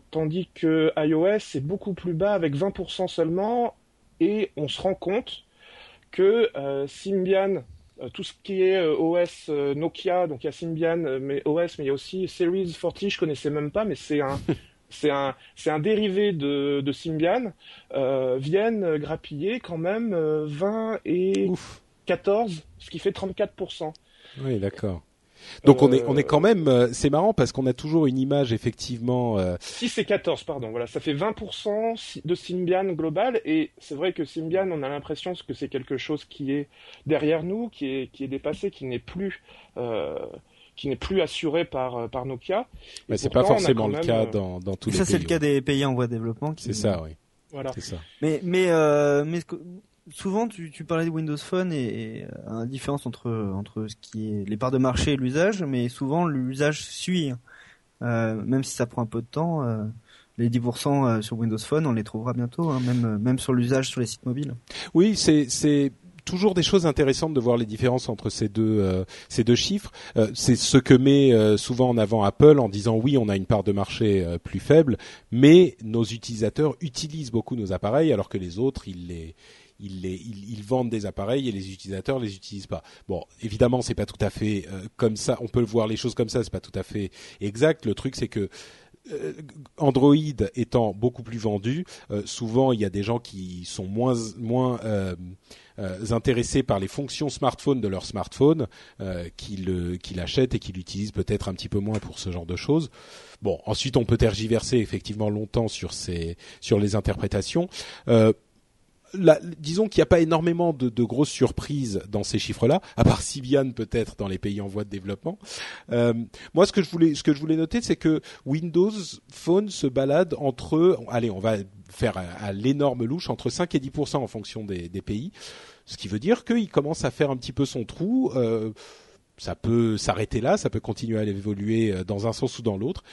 tandis que iOS est beaucoup plus bas avec 20% seulement et on se rend compte que euh, Symbian, euh, tout ce qui est euh, OS Nokia, donc il y a Symbian, mais OS, mais il y a aussi Series 40, je connaissais même pas, mais c'est un, c'est un, c'est un dérivé de, de Symbian, viennent grappiller quand même 20 et 14, ce qui fait 34%. Oui, d'accord. Donc on est on est quand même euh, c'est marrant parce qu'on a toujours une image effectivement euh... 6 et 14 pardon voilà ça fait 20% de Symbian global et c'est vrai que Symbian on a l'impression que c'est quelque chose qui est derrière nous qui est qui est dépassé qui n'est plus euh, qui n'est plus assuré par euh, par Nokia. Mais c'est pas forcément le cas dans dans tous les pays. Ça c'est le cas des pays en voie de développement. C'est ça oui. Voilà. Ça. Mais mais mais souvent, tu, parlais de Windows Phone et, euh, la différence entre entre ce qui est les parts de marché et l'usage, mais souvent l'usage suit. Euh, même si ça prend un peu de temps, euh, les 10% euh, sur Windows Phone, on les trouvera bientôt, hein, même même sur l'usage sur les sites mobiles. Oui, c'est toujours des choses intéressantes de voir les différences entre ces deux ces deux chiffres. C'est ce que met souvent en avant Apple en disant oui, on a une part de marché plus faible, mais nos utilisateurs utilisent beaucoup nos appareils alors que les autres ils les ils, vendent des appareils et les utilisateurs les utilisent pas. Bon, évidemment, c'est pas tout à fait euh, comme ça. On peut voir les choses comme ça, c'est pas tout à fait exact. Le truc, c'est que euh, Android étant beaucoup plus vendu, euh, souvent il y a des gens qui sont moins moins intéressés par les fonctions smartphone de leur smartphone, qui le qui et qui l'utilisent peut-être un petit peu moins pour ce genre de choses. Bon, ensuite on peut tergiverser effectivement longtemps sur ces sur les interprétations disons qu'il n'y a pas énormément de, de, grosses surprises dans ces chiffres-là, à part Symbian peut-être dans les pays en voie de développement. Euh, moi, ce que je voulais, ce que je voulais noter, c'est que Windows Phone se balade entre, allez, on va faire à, l'énorme louche entre 5 et 10% en fonction des, des, pays, ce qui veut dire qu'il commence à faire un petit peu son trou. Euh, ça peut s'arrêter là, ça peut continuer à évoluer euh, dans un sens ou dans l'autre.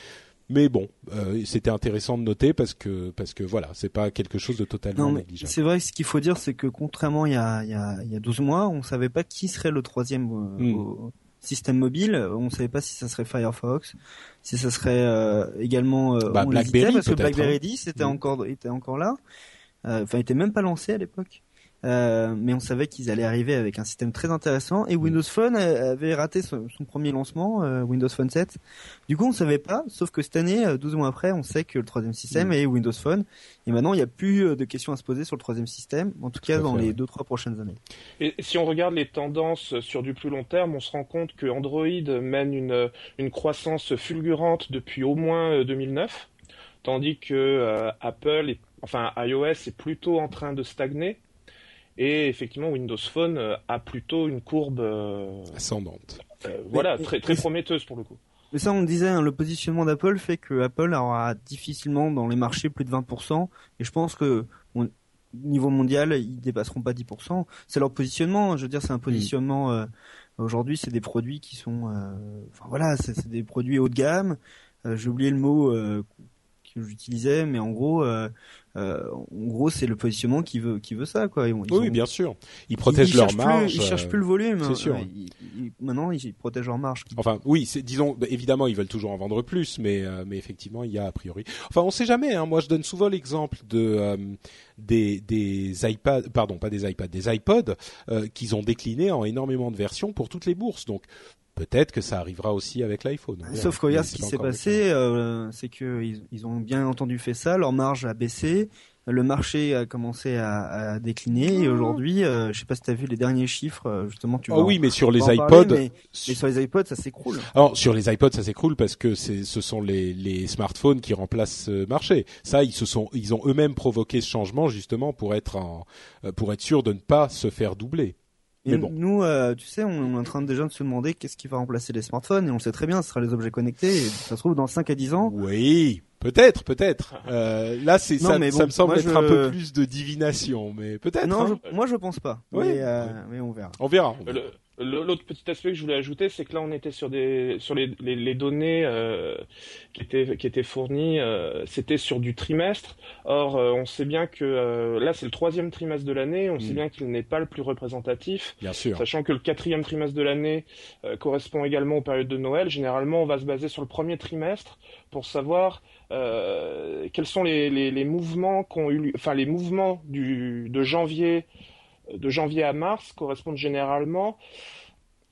Mais bon, euh, c'était intéressant de noter parce que parce que voilà, c'est pas quelque chose de totalement négligeable. C'est vrai, ce qu'il faut dire, c'est que contrairement il y a il y a il y a 12 mois, on savait pas qui serait le troisième euh, hmm. système mobile. On savait pas si ça serait Firefox, si ça serait euh, également euh, bah, BlackBerry parce que BlackBerry hein. 10 était hmm. encore était encore là. Enfin, il était même pas lancé à l'époque. Euh, mais on savait qu'ils allaient arriver avec un système très intéressant et Windows Phone avait raté son, premier lancement, euh, Windows Phone 7. Du coup, on savait pas, sauf que cette année, 12 euh, mois après, on sait que le troisième système est Windows Phone et maintenant il n'y a plus de questions à se poser sur le troisième système, en tout, cas dans les deux trois prochaines années. Et si on regarde les tendances sur du plus long terme, on se rend compte que Android mène une, une croissance fulgurante depuis au moins 2009, tandis que Apple, enfin iOS est plutôt en train de stagner. Et effectivement, Windows Phone euh, a plutôt une courbe euh, ascendante. Euh, voilà, très, très prometteuse pour le coup. Mais ça, on disait, hein, le positionnement d'Apple fait que Apple aura difficilement dans les marchés plus de 20%. Et je pense que au niveau mondial, ils dépasseront pas 10%. C'est leur positionnement. Je veux dire, c'est un positionnement. Aujourd'hui, c'est des produits qui sont, enfin voilà, c'est des produits haut de gamme. J'ai oublié le mot que j'utilisais, mais en gros, euh, en gros, c'est le positionnement qui veut, qui veut ça, quoi. oui, bien sûr. Ils protègent leur marge. ils cherchent plus le volume. C'est sûr. maintenant, ils protègent leur marge. Enfin, oui, disons, bah, évidemment, ils veulent toujours en vendre plus, mais, euh, mais effectivement, il y a a priori. Enfin, on sait jamais. Hein. Moi, je donne souvent l'exemple de euh, des, des iPads, pardon, pas des iPads, des iPods qu'ils ont déclinés en énormément de versions pour toutes les bourses. Donc, peut-être que ça arrivera aussi avec l'iPhone. Sauf regarde ce qui s'est passé, euh, c'est que ils, ont bien entendu fait ça, leur marge a baissé, le marché a commencé à, décliner et ah. aujourd'hui, euh, je sais pas si tu as vu les derniers chiffres, euh, justement tu. Oh oui, mais sur les iPods, mais, sur les iPods ça s'écroule. Alors sur les iPods ça s'écroule parce que ce sont les, les smartphones qui remplacent ce marché. Ça ils se sont, ils ont eux-mêmes provoqué ce changement justement pour être en, pour être sûr de ne pas se faire doubler. Nous, euh, tu sais, on est en train déjà de se demander qu'est-ce qui va remplacer les smartphones et on sait très bien, ce sera les objets connectés. Et ça se trouve dans 5 à 10 ans. Oui. Peut-être, peut-être. Euh, là, c'est Non, ça, mais ça bon, me semble être je- un peu plus de divination, mais peut-être. Non, hein. je- moi je pense pas. Mais, euh, mais on verra. On verra. Le- L'autre petit aspect que je voulais ajouter, c'est que là, on était sur des sur les, les, les données euh, qui étaient qui étaient fournies, euh, c'était sur du trimestre. Or, euh, on sait bien que euh, là, c'est le troisième trimestre de l'année. On sait Mm. bien qu'il n'est pas le plus représentatif, Bien sûr. sachant que le quatrième trimestre de l'année euh, correspond également aux périodes de Noël. Généralement, on va se baser sur le premier trimestre pour savoir euh, quels sont les, les, les mouvements qu'ont eu, enfin les mouvements du de janvier de janvier à mars correspondent généralement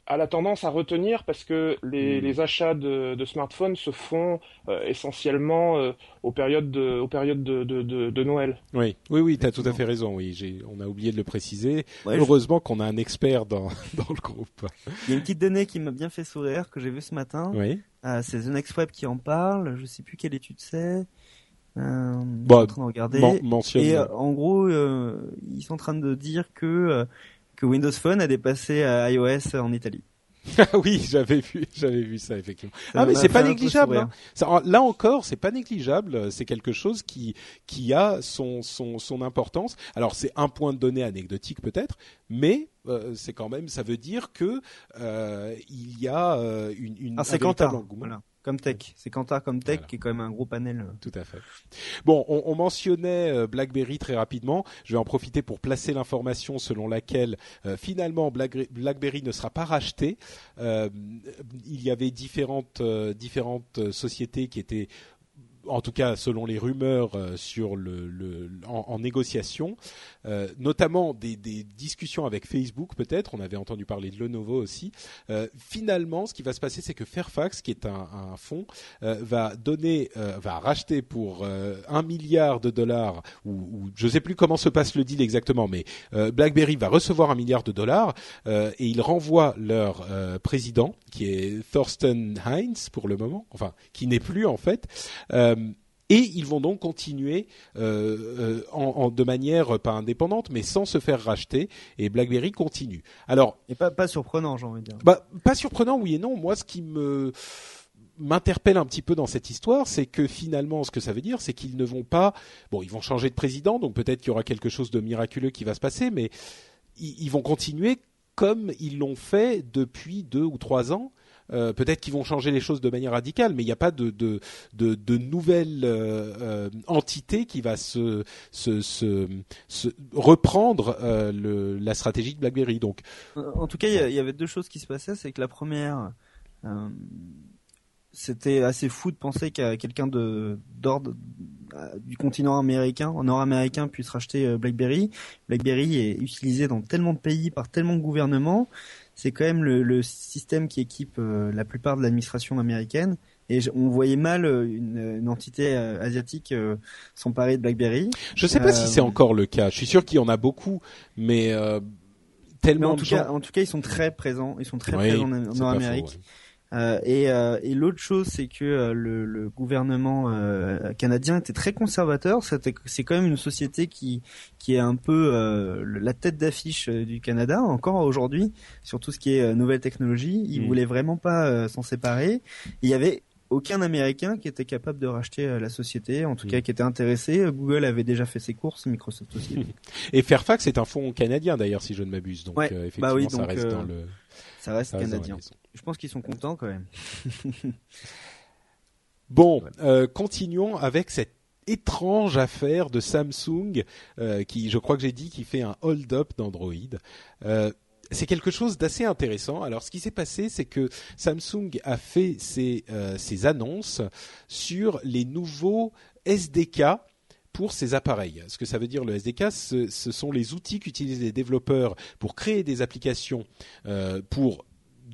à la tendance à retenir parce que les, Mm. les achats de, de smartphones se font euh, essentiellement euh, aux périodes de, aux périodes de, de, de, de Noël. Oui, oui, oui, t'as tout à fait raison. Oui, on a oublié de le préciser. Ouais, je- Heureusement qu'on a un expert dans dans le groupe. Il y a une petite donnée qui m'a bien fait sourire que j'ai vue ce matin. Oui. Euh, c'est The Next Web qui en parle. Je sais plus quelle étude c'est. Euh, suis en train de regarder. Et euh, en gros, euh, ils sont en train de dire que euh, que Windows Phone a dépassé euh, iOS en Italie. Ah oui, j'avais vu, j'avais vu ça effectivement. Ça ah mais m'a c'est pas négligeable. hein. Ça, là encore, c'est pas négligeable. C'est quelque chose qui qui a son son son importance. Alors c'est un point de données anecdotique peut-être, mais euh, c'est quand même, ça veut dire que euh, il y a euh, une, une un engouement. Voilà. Comme Tech. C'est Kantar comme Tech Voilà. qui est quand même un gros panel. euh. Tout à fait. Bon, on, on mentionnait euh, BlackBerry très rapidement. Je vais en profiter pour placer l'information selon laquelle euh, finalement Blackberry, BlackBerry ne sera pas racheté. Euh, il y avait différentes euh, différentes sociétés qui étaient en tout cas selon les rumeurs euh, sur le, le en, en négociation, euh, notamment des, des discussions avec Facebook peut-être. On avait entendu parler de Lenovo aussi. Euh, finalement, ce qui va se passer, c'est que Fairfax, qui est un, un fonds, euh, va donner, euh, va racheter pour euh, un milliard de dollars, ou, ou je ne sais plus comment se passe le deal exactement, mais BlackBerry va recevoir un milliard de dollars et ils renvoient leur président, qui est Thorsten Heinz pour le moment, enfin qui n'est plus en fait. Et ils vont donc continuer euh, euh, en, en- de manière euh, pas indépendante, mais sans se faire racheter. Et BlackBerry continue. Alors, Et pas pas surprenant, j'ai envie de dire. bah, pas surprenant, oui et non. Moi, ce qui me m'interpelle un petit peu dans cette histoire, c'est que finalement, ce que ça veut dire, c'est qu'ils ne vont pas. Bon, ils vont changer de président, donc peut-être qu'il y aura quelque chose de miraculeux qui va se passer, mais ils, ils vont continuer comme ils l'ont fait depuis deux ou trois ans. Euh, peut-être qu'ils vont changer les choses de manière radicale, mais il n'y a pas de, de, de, de nouvelle euh, euh, entité qui va se, se, se, se reprendre euh, le, la stratégie de BlackBerry. Donc, En tout cas, il y avait deux choses qui se passaient. C'est que la première, c'était assez fou de penser qu'à quelqu'un de d'ordre du continent américain, nord-américain, puisse racheter BlackBerry. BlackBerry est utilisé dans tellement de pays par tellement de gouvernements. C'est quand même le, le système qui équipe euh, la plupart de l'administration américaine. Et on voyait mal euh, une, une entité euh, asiatique euh, s'emparer de BlackBerry. Je ne sais pas si Euh, c'est encore le cas. Je suis sûr qu'il y en a beaucoup, mais euh, Mais tellement en tout gens. cas, en tout cas, ils sont très présents. Ils sont très Oui, présents en faux, ouais. Euh, et euh, et l'autre chose, c'est que euh, le, le gouvernement euh, canadien était très conservateur. C'était- C'est quand même une société qui qui est un peu euh, la tête d'affiche euh, du Canada encore aujourd'hui sur tout ce qui est euh, nouvelles technologies. Ils Mm. voulaient vraiment pas euh, s'en séparer. Il y avait aucun Américain qui était capable de racheter la société, en tout cas qui était intéressé. Google avait déjà fait ses courses, Microsoft aussi. Et Fairfax est un fonds canadien d'ailleurs, si je ne m'abuse. Donc Ouais, euh, effectivement, bah oui, ça reste dans le. Ça reste canadien. Je pense qu'ils sont contents quand même. Bon, euh, continuons avec cette étrange affaire de Samsung euh, qui, je crois que j'ai dit, qui fait un hold-up d'Android. Euh, c'est quelque chose d'assez intéressant. Alors, ce qui s'est passé, c'est que Samsung a fait ses, annonces sur les nouveaux SDK pour ces appareils. Ce que ça veut dire le SDK, ce, sont les outils qu'utilisent les développeurs pour créer des applications pour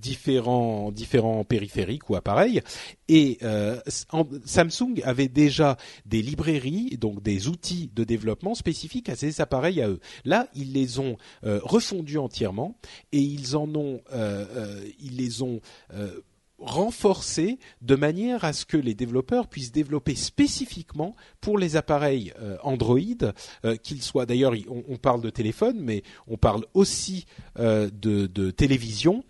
différents différents périphériques ou appareils et euh, Samsung avait déjà des librairies donc des outils de développement spécifiques à ces appareils à eux. Là, ils les ont euh, refondus entièrement et ils en ont euh, ils les ont renforcés de manière à ce que les développeurs puissent développer spécifiquement pour les appareils Android, qu'ils soient d'ailleurs, on, parle de téléphone, mais on parle aussi de télévision.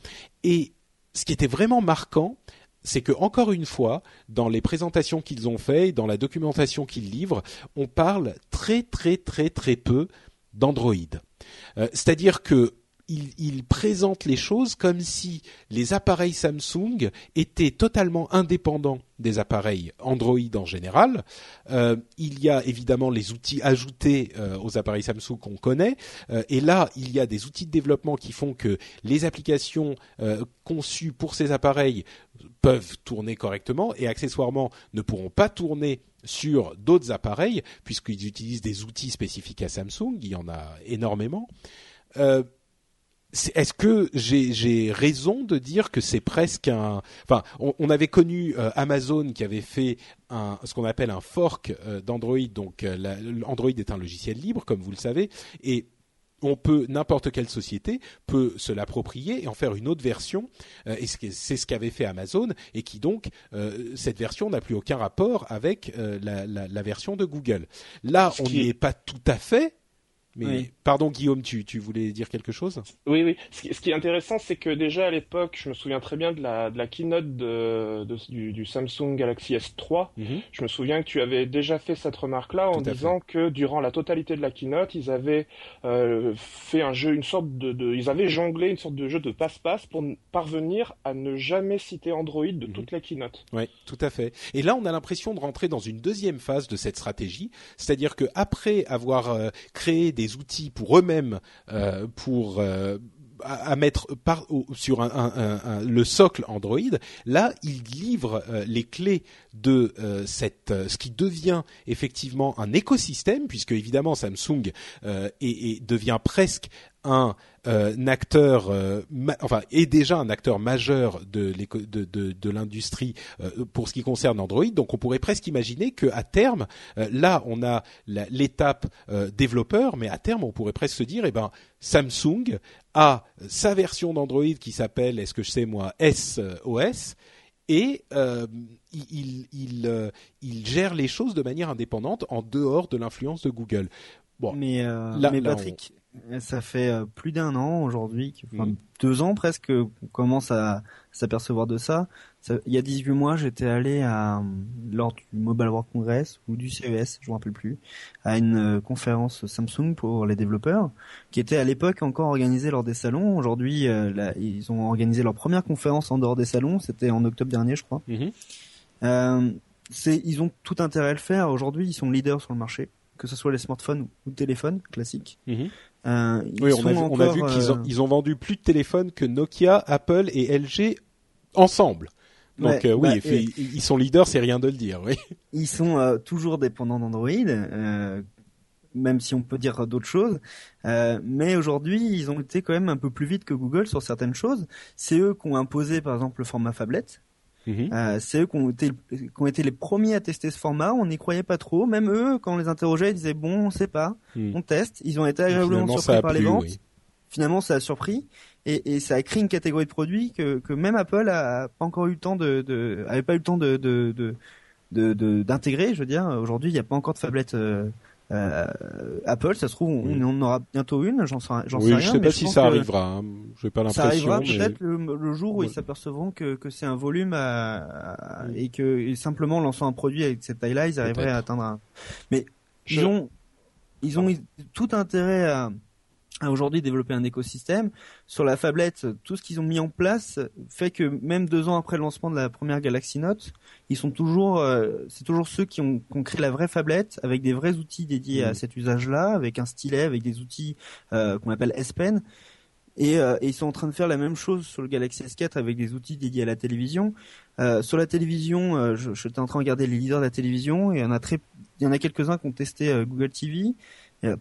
Et ce qui était vraiment marquant, c'est que encore une fois, dans les présentations qu'ils ont fait, dans la documentation qu'ils livrent, on parle très très très très peu d'Android. Euh, c'est-à-dire que il, présente les choses comme si les appareils Samsung étaient totalement indépendants des appareils Android en général. Euh, il y a évidemment les outils ajoutés euh, aux appareils Samsung qu'on connaît, euh, et là il y a des outils de développement qui font que les applications conçues pour ces appareils peuvent tourner correctement et accessoirement ne pourront pas tourner sur d'autres appareils puisqu'ils utilisent des outils spécifiques à Samsung. Il y en a énormément. Est-ce que j'ai android de dire que c'est presque un Enfin, on, avait connu euh, Amazon qui avait fait un, ce qu'on appelle un fork euh, d'Android. Donc, euh, Android est un logiciel libre, comme vous le savez, et on peut n'importe quelle société peut se l'approprier et en faire une autre version. et c'est ce qu'avait fait Amazon et qui donc cette version n'a plus aucun rapport avec la, la, version de Google. Là, on n'y est pas tout à fait mais pardon Guillaume, tu, tu voulais dire quelque chose? Oui, oui. Ce qui, est intéressant, c'est que déjà à l'époque, je me souviens très bien de la, de la keynote de, du, Samsung Galaxy S3. Mhm. Je me souviens que tu avais déjà fait cette remarque-là en disant que durant la totalité de la keynote, ils avaient euh, fait un jeu, une sorte de, de, ils avaient jonglé une sorte de jeu de passe-passe pour parvenir à ne jamais citer Android de mhm. toute la keynote. Oui, tout à fait. Et là, on a l'impression de rentrer dans une deuxième phase de cette stratégie, c'est-à-dire que après avoir euh, créé des outils pour eux-mêmes euh, pour euh, à, mettre sur le socle Android, là, ils livrent euh, les clés de ce qui devient effectivement un écosystème, puisque évidemment Samsung et, devient presque un, acteur, enfin est déjà un acteur majeur de, de, de, de l'industrie pour ce qui concerne Android. Donc on pourrait presque imaginer que à terme, là on a l'étape développeur, mais à terme on pourrait presque se dire, eh ben Samsung a sa version d'Android qui s'appelle, est-ce que je sais moi, SOS et euh, il, il, il, gère les choses de manière indépendante en dehors de l'influence de Google. Bon, mais, mais Patrick, ça fait euh, plus d'un an aujourd'hui, enfin mm. deux ans presque, qu'on commence à s'apercevoir de ça. Il y a 18 mois, j'étais allé à, lors du Mobile World Congress ou du CES, je me rappelle plus, à une euh, conférence Samsung pour les développeurs, qui était à l'époque encore organisée lors des salons. Aujourd'hui, euh, ils ont organisé leur première conférence en dehors des salons. C'était en octobre dernier, je crois. Mm-hmm. Euh, ils ont tout intérêt à le faire. Aujourd'hui, ils sont leaders sur le marché que ce soit les smartphones ou le téléphone classique. Mhm. Euh, oui, on a, vu, qu'ils ont, euh, ils ont vendu plus de téléphones que Nokia, Apple et LG ensemble. Donc euh, oui, bah, ils sont leaders, c'est rien de le dire. Oui. Ils sont toujours dépendants d'Android, même si on peut dire d'autres choses. mais aujourd'hui, ils ont été quand même un peu plus vite que Google sur certaines choses. C'est eux qui ont imposé, par exemple, le format phablet. Mhm. Euh, c'est eux qui ont, été, qui ont, été, les premiers à tester ce format. On n'y croyait pas trop. Même eux, quand on les interrogeait, ils disaient bon, on sait pas, mhm. on teste. Ils ont été agréablement surpris par les ventes. Finalement, ça a surpris et, et, ça a créé une catégorie de produits que, que même Apple a pas encore eu le temps de, de avait pas eu le temps de de d'intégrer. De, je veux dire, aujourd'hui, il n'y a pas encore de tablette euh, euh, Apple, ça se trouve, on, on aura bientôt une, j'en sais, j'en sais rien. Je sais pas si ça arrivera. Hein. Je pas l'impression. Ça arrivera peut-être le, jour où ils s'apercevront que, que c'est un volume à, et que simplement en lançant un produit avec cette taille-là, ils arriveraient à atteindre un. Mais ils ont, ils ont tout intérêt à aujourd'hui développer un écosystème. Sur la fablette, tout ce qu'ils ont mis en place fait que même deux ans après le lancement de la première Galaxy Note, ils sont toujours, euh, c'est toujours ceux qui ont, créé la vraie fablette avec des vrais outils dédiés à mmh. cet usage-là, avec un stylet, avec des outils euh, qu'on appelle S Pen. Euh, et, ils sont en train de faire la même chose sur le Galaxy S4 avec des outils dédiés à la télévision. sur la télévision, je, je, en train de regarder les leaders de la télévision et il y en a très, il y en a quelques-uns qui ont testé Google TV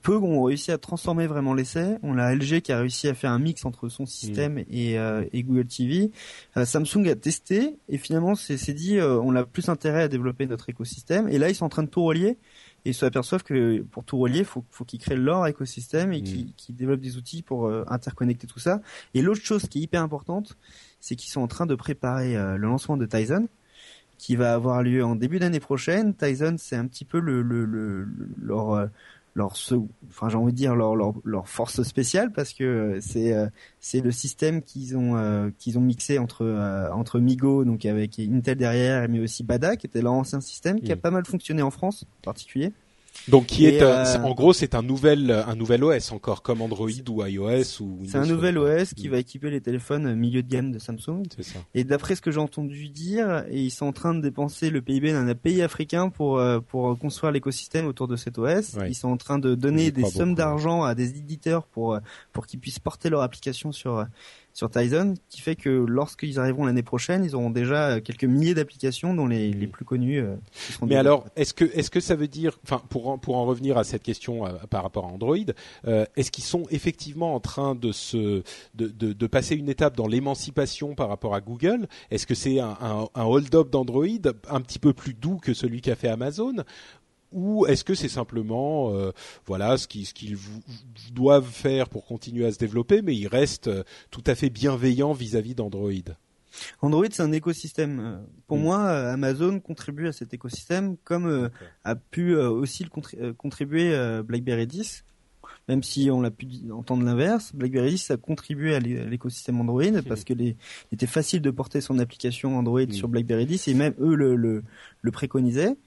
peu ont réussi à transformer vraiment l'essai. On a LG qui a réussi à faire un mix entre son système mm. euh, et, Google TV. Euh, Samsung a testé et finalement c'est dit euh, on a plus intérêt à développer notre écosystème. Et là ils sont en train de tout relier et ils s'aperçoivent que pour tout relier, faut, faut qu'ils créent leur écosystème et qu'ils mm. développent des outils pour interconnecter tout ça. Et l'autre chose qui est hyper importante, c'est qu'ils sont en train de préparer le lancement de Tizen qui va avoir lieu en début d'année prochaine. Tizen, c'est un petit peu le, le, le leur leur enfin j'ai envie de dire leur, leur, leur force spéciale parce que c'est c'est le système qu'ils ont qu'ils ont mixé entre entre Migo donc avec Intel derrière mais aussi Bada qui était leur ancien système qui a pas mal fonctionné en France en particulier donc qui est, euh, en gros c'est un nouvel un nouvel OS encore comme Android ou iOS ou C'est un nouvel OS qui va équiper les téléphones milieu de gamme de Samsung. Ça. Et d'après ce que j'ai entendu dire, ils sont en train de dépenser le PIB d'un pays africain pour euh, pour construire l'écosystème autour de cet OS. Ils sont en train de donner des sommes d'argent à des éditeurs pour pour qu'ils puissent porter leur application sur sur Tizen, qui fait que lorsqu'ils arriveront l'année prochaine, ils auront déjà euh, quelques milliers d'applications, dont les, les plus connues. Euh, Mais alors, est-ce que est-ce que ça veut dire, enfin, pour en, pour en revenir à cette question euh, par rapport à Android, est-ce qu'ils sont effectivement en train de se de, de, de passer une étape dans l'émancipation par rapport à Google? Est-ce que c'est un, un, un hold-up d'Android un petit peu plus doux que celui qu'a fait Amazon? Ou est-ce que c'est simplement euh, voilà ce qu'ils ce qu'ils doivent faire pour continuer à se développer, mais ils restent euh, tout à fait bienveillants vis-à-vis d'Android? Android, c'est un écosystème. Pour mm. moi, Amazon contribue à cet écosystème comme euh, a pu aussi le contribuer BlackBerry 10. Même si on l'a pu entendre l'inverse, BlackBerry 10 a contribué à l'écosystème Android parce que il était facile de porter son application Android mm. sur BlackBerry 10 et même eux le, le, le préconisaient.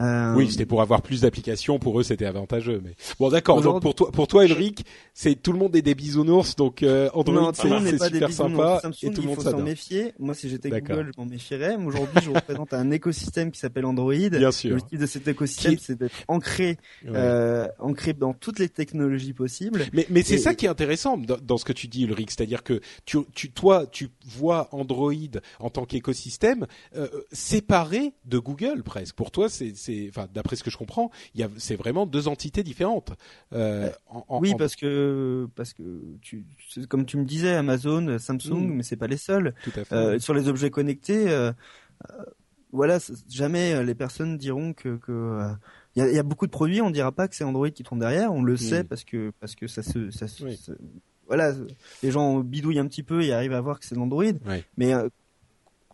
Euh, oui, c'était pour avoir plus d'applications. Pour eux, c'était avantageux. Mais bon, d'accord. Donc pour toi, pour toi, Elric, c'est tout le monde est des bisounours. Donc euh, Android, c'est super sympa et tout le monde s'adore. Il faut s'en méfier. Moi, si j'étais Google, je m'en méfierais. Aujourd'hui, je représente un écosystème qui s'appelle Android. Bien sûr. Type de cet écosystème, c'est d'être ancré, euh, ancré dans toutes les technologies possibles. Mais, mais c'est ça qui est intéressant dans, dans, ce que tu dis, Ulrich, c'est-à-dire que tu, tu, toi, tu vois Android en tant qu'écosystème euh, séparé de Google presque. Pour toi, c'est c'est, enfin, d'après ce que je comprends, il c'est vraiment deux entités différentes. Euh, en, oui, parce que parce que tu, comme tu me disais, Amazon, Samsung, mm. mais c'est pas les seuls. Tout à fait. Euh, sur les objets connectés, euh, euh voilà, jamais euh, les personnes diront que que il y, a, y, a, beaucoup de produits, on dira pas que c'est Android qui tourne derrière, on le mm. sait parce que parce que ça se ça, voilà, les gens bidouillent un petit peu et arrivent à voir que c'est l'Android. Mais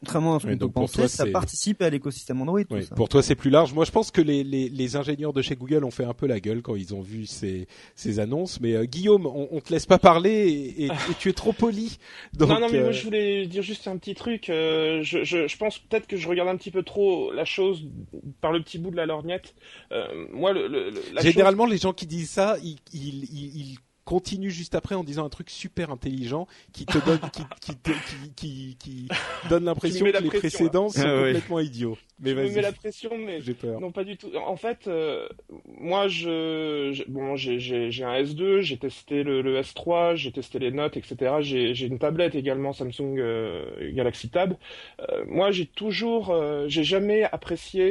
Contrairement à ce qu'on pensait, ça participe à l'écosystème Android. Oui, pour toi, c'est plus large. Moi, je pense que les, les, les, ingénieurs de chez Google ont fait un peu la gueule quand ils ont vu ces, ces annonces. Mais euh, Guillaume, on, on te laisse pas parler et, et, tu es trop poli. Donc, non, non, mais moi, euh, je voulais dire juste un petit truc. Euh, je, je, je, pense peut-être que je regarde un petit peu trop la chose par le petit bout de la lorgnette. moi, le, le, généralement, les gens qui disent ça, ils, ils, ils continue juste après en disant un truc super intelligent qui te donne, qui, qui, qui, qui, qui donne l'impression que les précédents sont ah complètement idiots. Mais vas-y. mets la pression, mais j'ai peur. Non, pas du tout. En fait, euh, moi, je, bon, j'ai un S2, j'ai testé le, le S3, j'ai testé les notes, etc. J'ai une tablette également Samsung euh, Galaxy Tab. Euh, moi, j'ai toujours, euh, j'ai jamais apprécié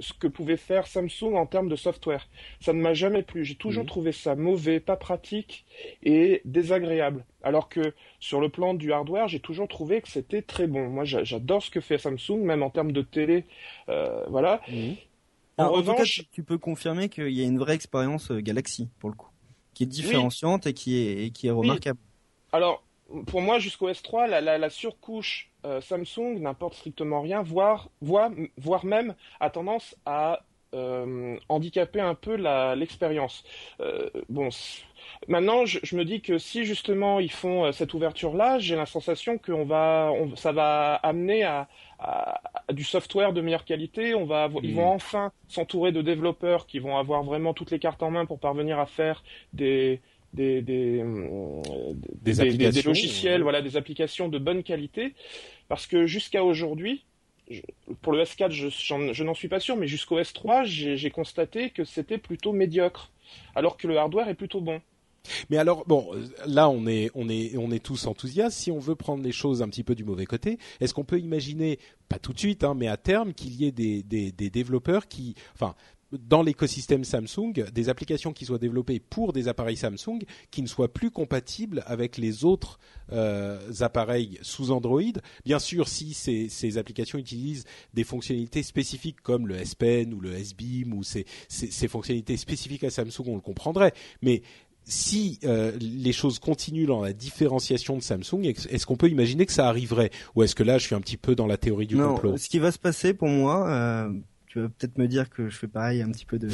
ce que pouvait faire Samsung en termes de software. Ça ne m'a jamais plu. J'ai toujours mhm. trouvé ça mauvais, pas pratique et désagréable. Alors que sur le plan du hardware, j'ai toujours trouvé que c'était très bon. Moi, j'adore ce que fait Samsung, même en termes de télé. Euh, voilà. En, revanche, tu peux confirmer qu'il y a une vraie expérience euh, Galaxy pour le coup, qui est différenciante et qui est qui est remarquable. Alors, pour moi, jusqu'au S3, la, surcouche euh, Samsung n'importe strictement rien, voire, voire, voire même a tendance à handicaper un peu l'expérience. bon, Maintenant, je, me dis que si justement ils font euh, cette ouverture-là, j'ai la sensation que va, ça va amener à, du software de meilleure qualité. On va, ils vont enfin s'entourer de développeurs qui vont avoir vraiment toutes les cartes en main pour parvenir à faire des des, des, des, logiciels, voilà, des applications de bonne qualité. Parce que jusqu'à aujourd'hui, pour le S4, je, je n'en suis pas sûr, mais jusqu'au S3, j'ai constaté que c'était plutôt médiocre, alors que le hardware est plutôt bon. Mais alors, bon, là, on est, on est, on est tous enthousiastes. Si on veut prendre les choses un petit peu du mauvais côté, est-ce qu'on peut imaginer, pas tout de suite, hein, mais à terme, qu'il y ait des, des, des développeurs qui, enfin, dans l'écosystème Samsung, des applications qui soient développées pour des appareils Samsung qui ne soient plus compatibles avec les autres euh, appareils sous Android? Bien sûr, si ces, ces, applications utilisent des fonctionnalités spécifiques comme le S Pen ou le S Beam ou ces, ces, ces fonctionnalités spécifiques à Samsung, on le comprendrait. Mais si euh, les choses continuent dans la différenciation de Samsung, est-ce qu'on peut imaginer que ça arriverait? Ou est-ce que là, je suis un petit peu dans la théorie du non, complot? Ce qui va se passer pour moi, euh, tu vas peut-être me dire que je fais pareil un petit peu de.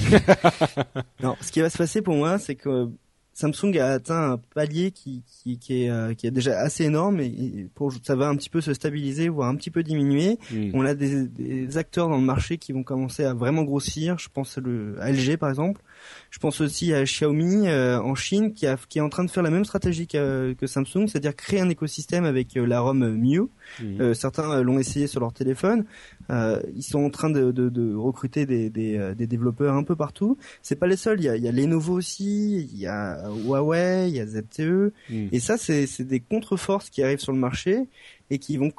non, ce qui va se passer pour moi, c'est que Samsung a atteint un palier qui, qui, qui, est, euh, qui est déjà assez énorme et, pour, ça va un petit peu se stabiliser, voire un petit peu diminuer. On a des, des, acteurs dans le marché qui vont commencer à vraiment grossir. Je pense le, à LG par exemple. Je pense aussi à Xiaomi euh, en Chine qui, a, qui est en train de faire la même stratégie que, que Samsung, c'est-à-dire créer un écosystème avec euh, la ROM Miu. Mm. Euh, certains l'ont essayé sur leur téléphone. Euh, ils sont en train de, de, de recruter des, des, des, développeurs un peu partout. C'est pas les seuls. Il y a, il y a Lenovo aussi, il y a Huawei, il y a ZTE. Et ça, c'est des contre-forces qui arrivent sur le marché et qui vont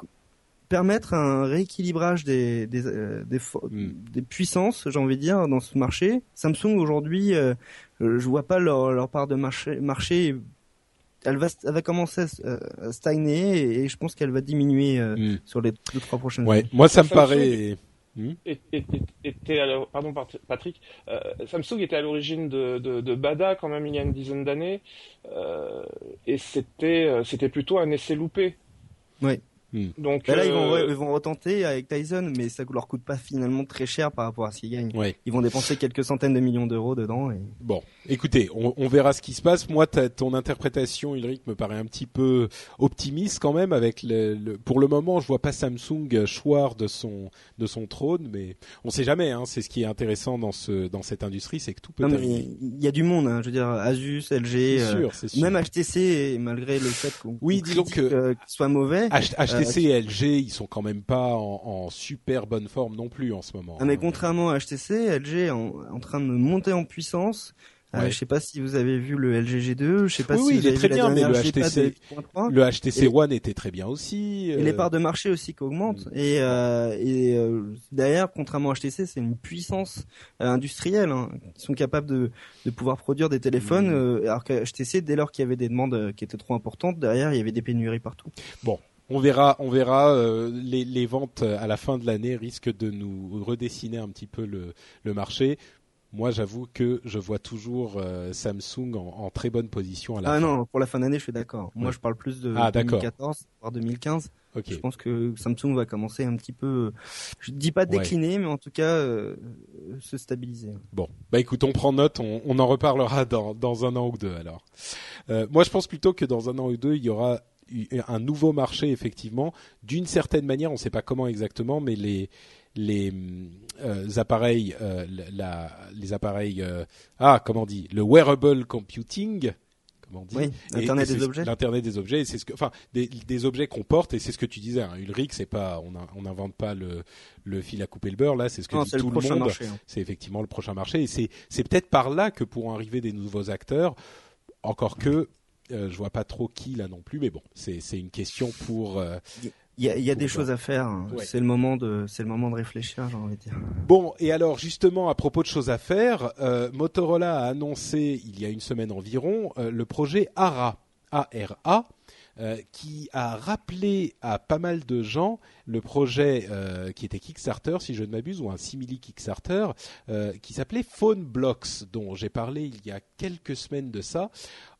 permettre un rééquilibrage des des, euh, des, Mm. des puissances, j'ai envie de dire, dans ce marché. Samsung aujourd'hui, euh, je vois pas leur, leur part de marché, marché elle va, elle va commencer à, à stagner et, et je pense qu'elle va diminuer euh, Mm. sur les deux trois prochaines Ouais, années. moi ça me Samsung- paraît. Hmm Et- et- et- pardon Pat- Patrick, euh, Samsung était à l'origine de, de, de Bada quand même il y a une dizaine d'années euh, et c'était euh, c'était plutôt un essai loupé. Ouais. Hmm. Donc Bah là, ils, euh, vont, ils vont retenter avec Tyson, mais ça leur coûte pas finalement très cher par rapport à ce qu'ils gagnent. Ouais. Ils vont dépenser quelques centaines de millions d'euros dedans. Et... Bon, écoutez, on, on verra ce qui se passe. Moi, ton interprétation, Ulrich, me paraît un petit peu optimiste quand même. Avec le, le- pour le moment, je vois pas Samsung choir de son de son trône, mais on sait jamais. Hein, c'est ce qui est intéressant dans ce dans cette industrie, c'est que tout peut Non, mais arriver. il y a du monde, hein, je veux dire, Asus, LG, euh, sûr, même HTC, malgré le fait qu'on Oui, disons que- euh, soit mauvais. H- HTC et LG, ils sont quand même pas en, en super bonne forme non plus en ce moment. Ah, mais hein. contrairement à HTC, LG est en, en train de monter en puissance. Euh, Ouais. je sais pas si vous avez vu le LG G2, je sais pas Oui, si oui, vous il est très vu la bien, mais le HTC 8.3. Le HTC One était très bien aussi. Et les euh, parts de marché aussi qui augmentent. Mm. Et, euh, et euh, derrière, contrairement à HTC, c'est une puissance euh, industrielle. Hein, qui sont capables de, de pouvoir produire des téléphones. Mm. euh, alors que HTC, dès lors qu'il y avait des demandes euh, qui étaient trop importantes, derrière, il y avait des pénuries partout. On verra, on verra. euh, les, les ventes euh, à la fin de l'année risquent de nous redessiner un petit peu le, le marché. Moi, j'avoue que je vois toujours euh, Samsung en, en très bonne position à la Ah fin. non, pour la fin d'année, je suis d'accord. Moi, je parle plus de Ah, d'accord. 2014, voire 2015. Ok. Je pense que Samsung va commencer un petit peu, je dis pas Ouais. décliner, mais en tout cas euh, se stabiliser. Bon, bah écoute, on prend note, on, on en reparlera dans, dans un an ou deux alors. Euh, moi, je pense plutôt que dans un an ou deux, il y aura un nouveau marché effectivement. D'une certaine manière, on ne sait pas comment exactement, mais les les euh, appareils, euh, la, les appareils, euh, ah comment on dit, le wearable computing, comment on dit, Oui, Et- Internet et des objets. L'internet des objets, c'est ce que, enfin, des, des objets qu'on porte, et c'est ce que tu disais, hein, Ulrich, c'est pas, on a- on n'invente pas le, le fil à couper le beurre là, c'est ce que Non, dit le tout le, monde. hein. C'est effectivement le prochain marché, et c'est, c'est peut-être par là que pourront arriver des nouveaux acteurs. Encore que, je vois pas trop qui là non plus, mais bon, c'est, c'est une question pour. Il y a, il y a des choses à faire. hein. Ouais. C'est le moment de, c'est le moment de réfléchir, j'ai envie de dire. Bon, et alors justement à propos de choses à faire, euh, Motorola a annoncé il y a une semaine environ euh, le projet ARA, A-R-A, euh, qui a rappelé à pas mal de gens le projet euh, qui était Kickstarter, si je ne m'abuse, ou un simili Kickstarter, euh, qui s'appelait Phone Blocks, dont j'ai parlé il y a quelques semaines de ça,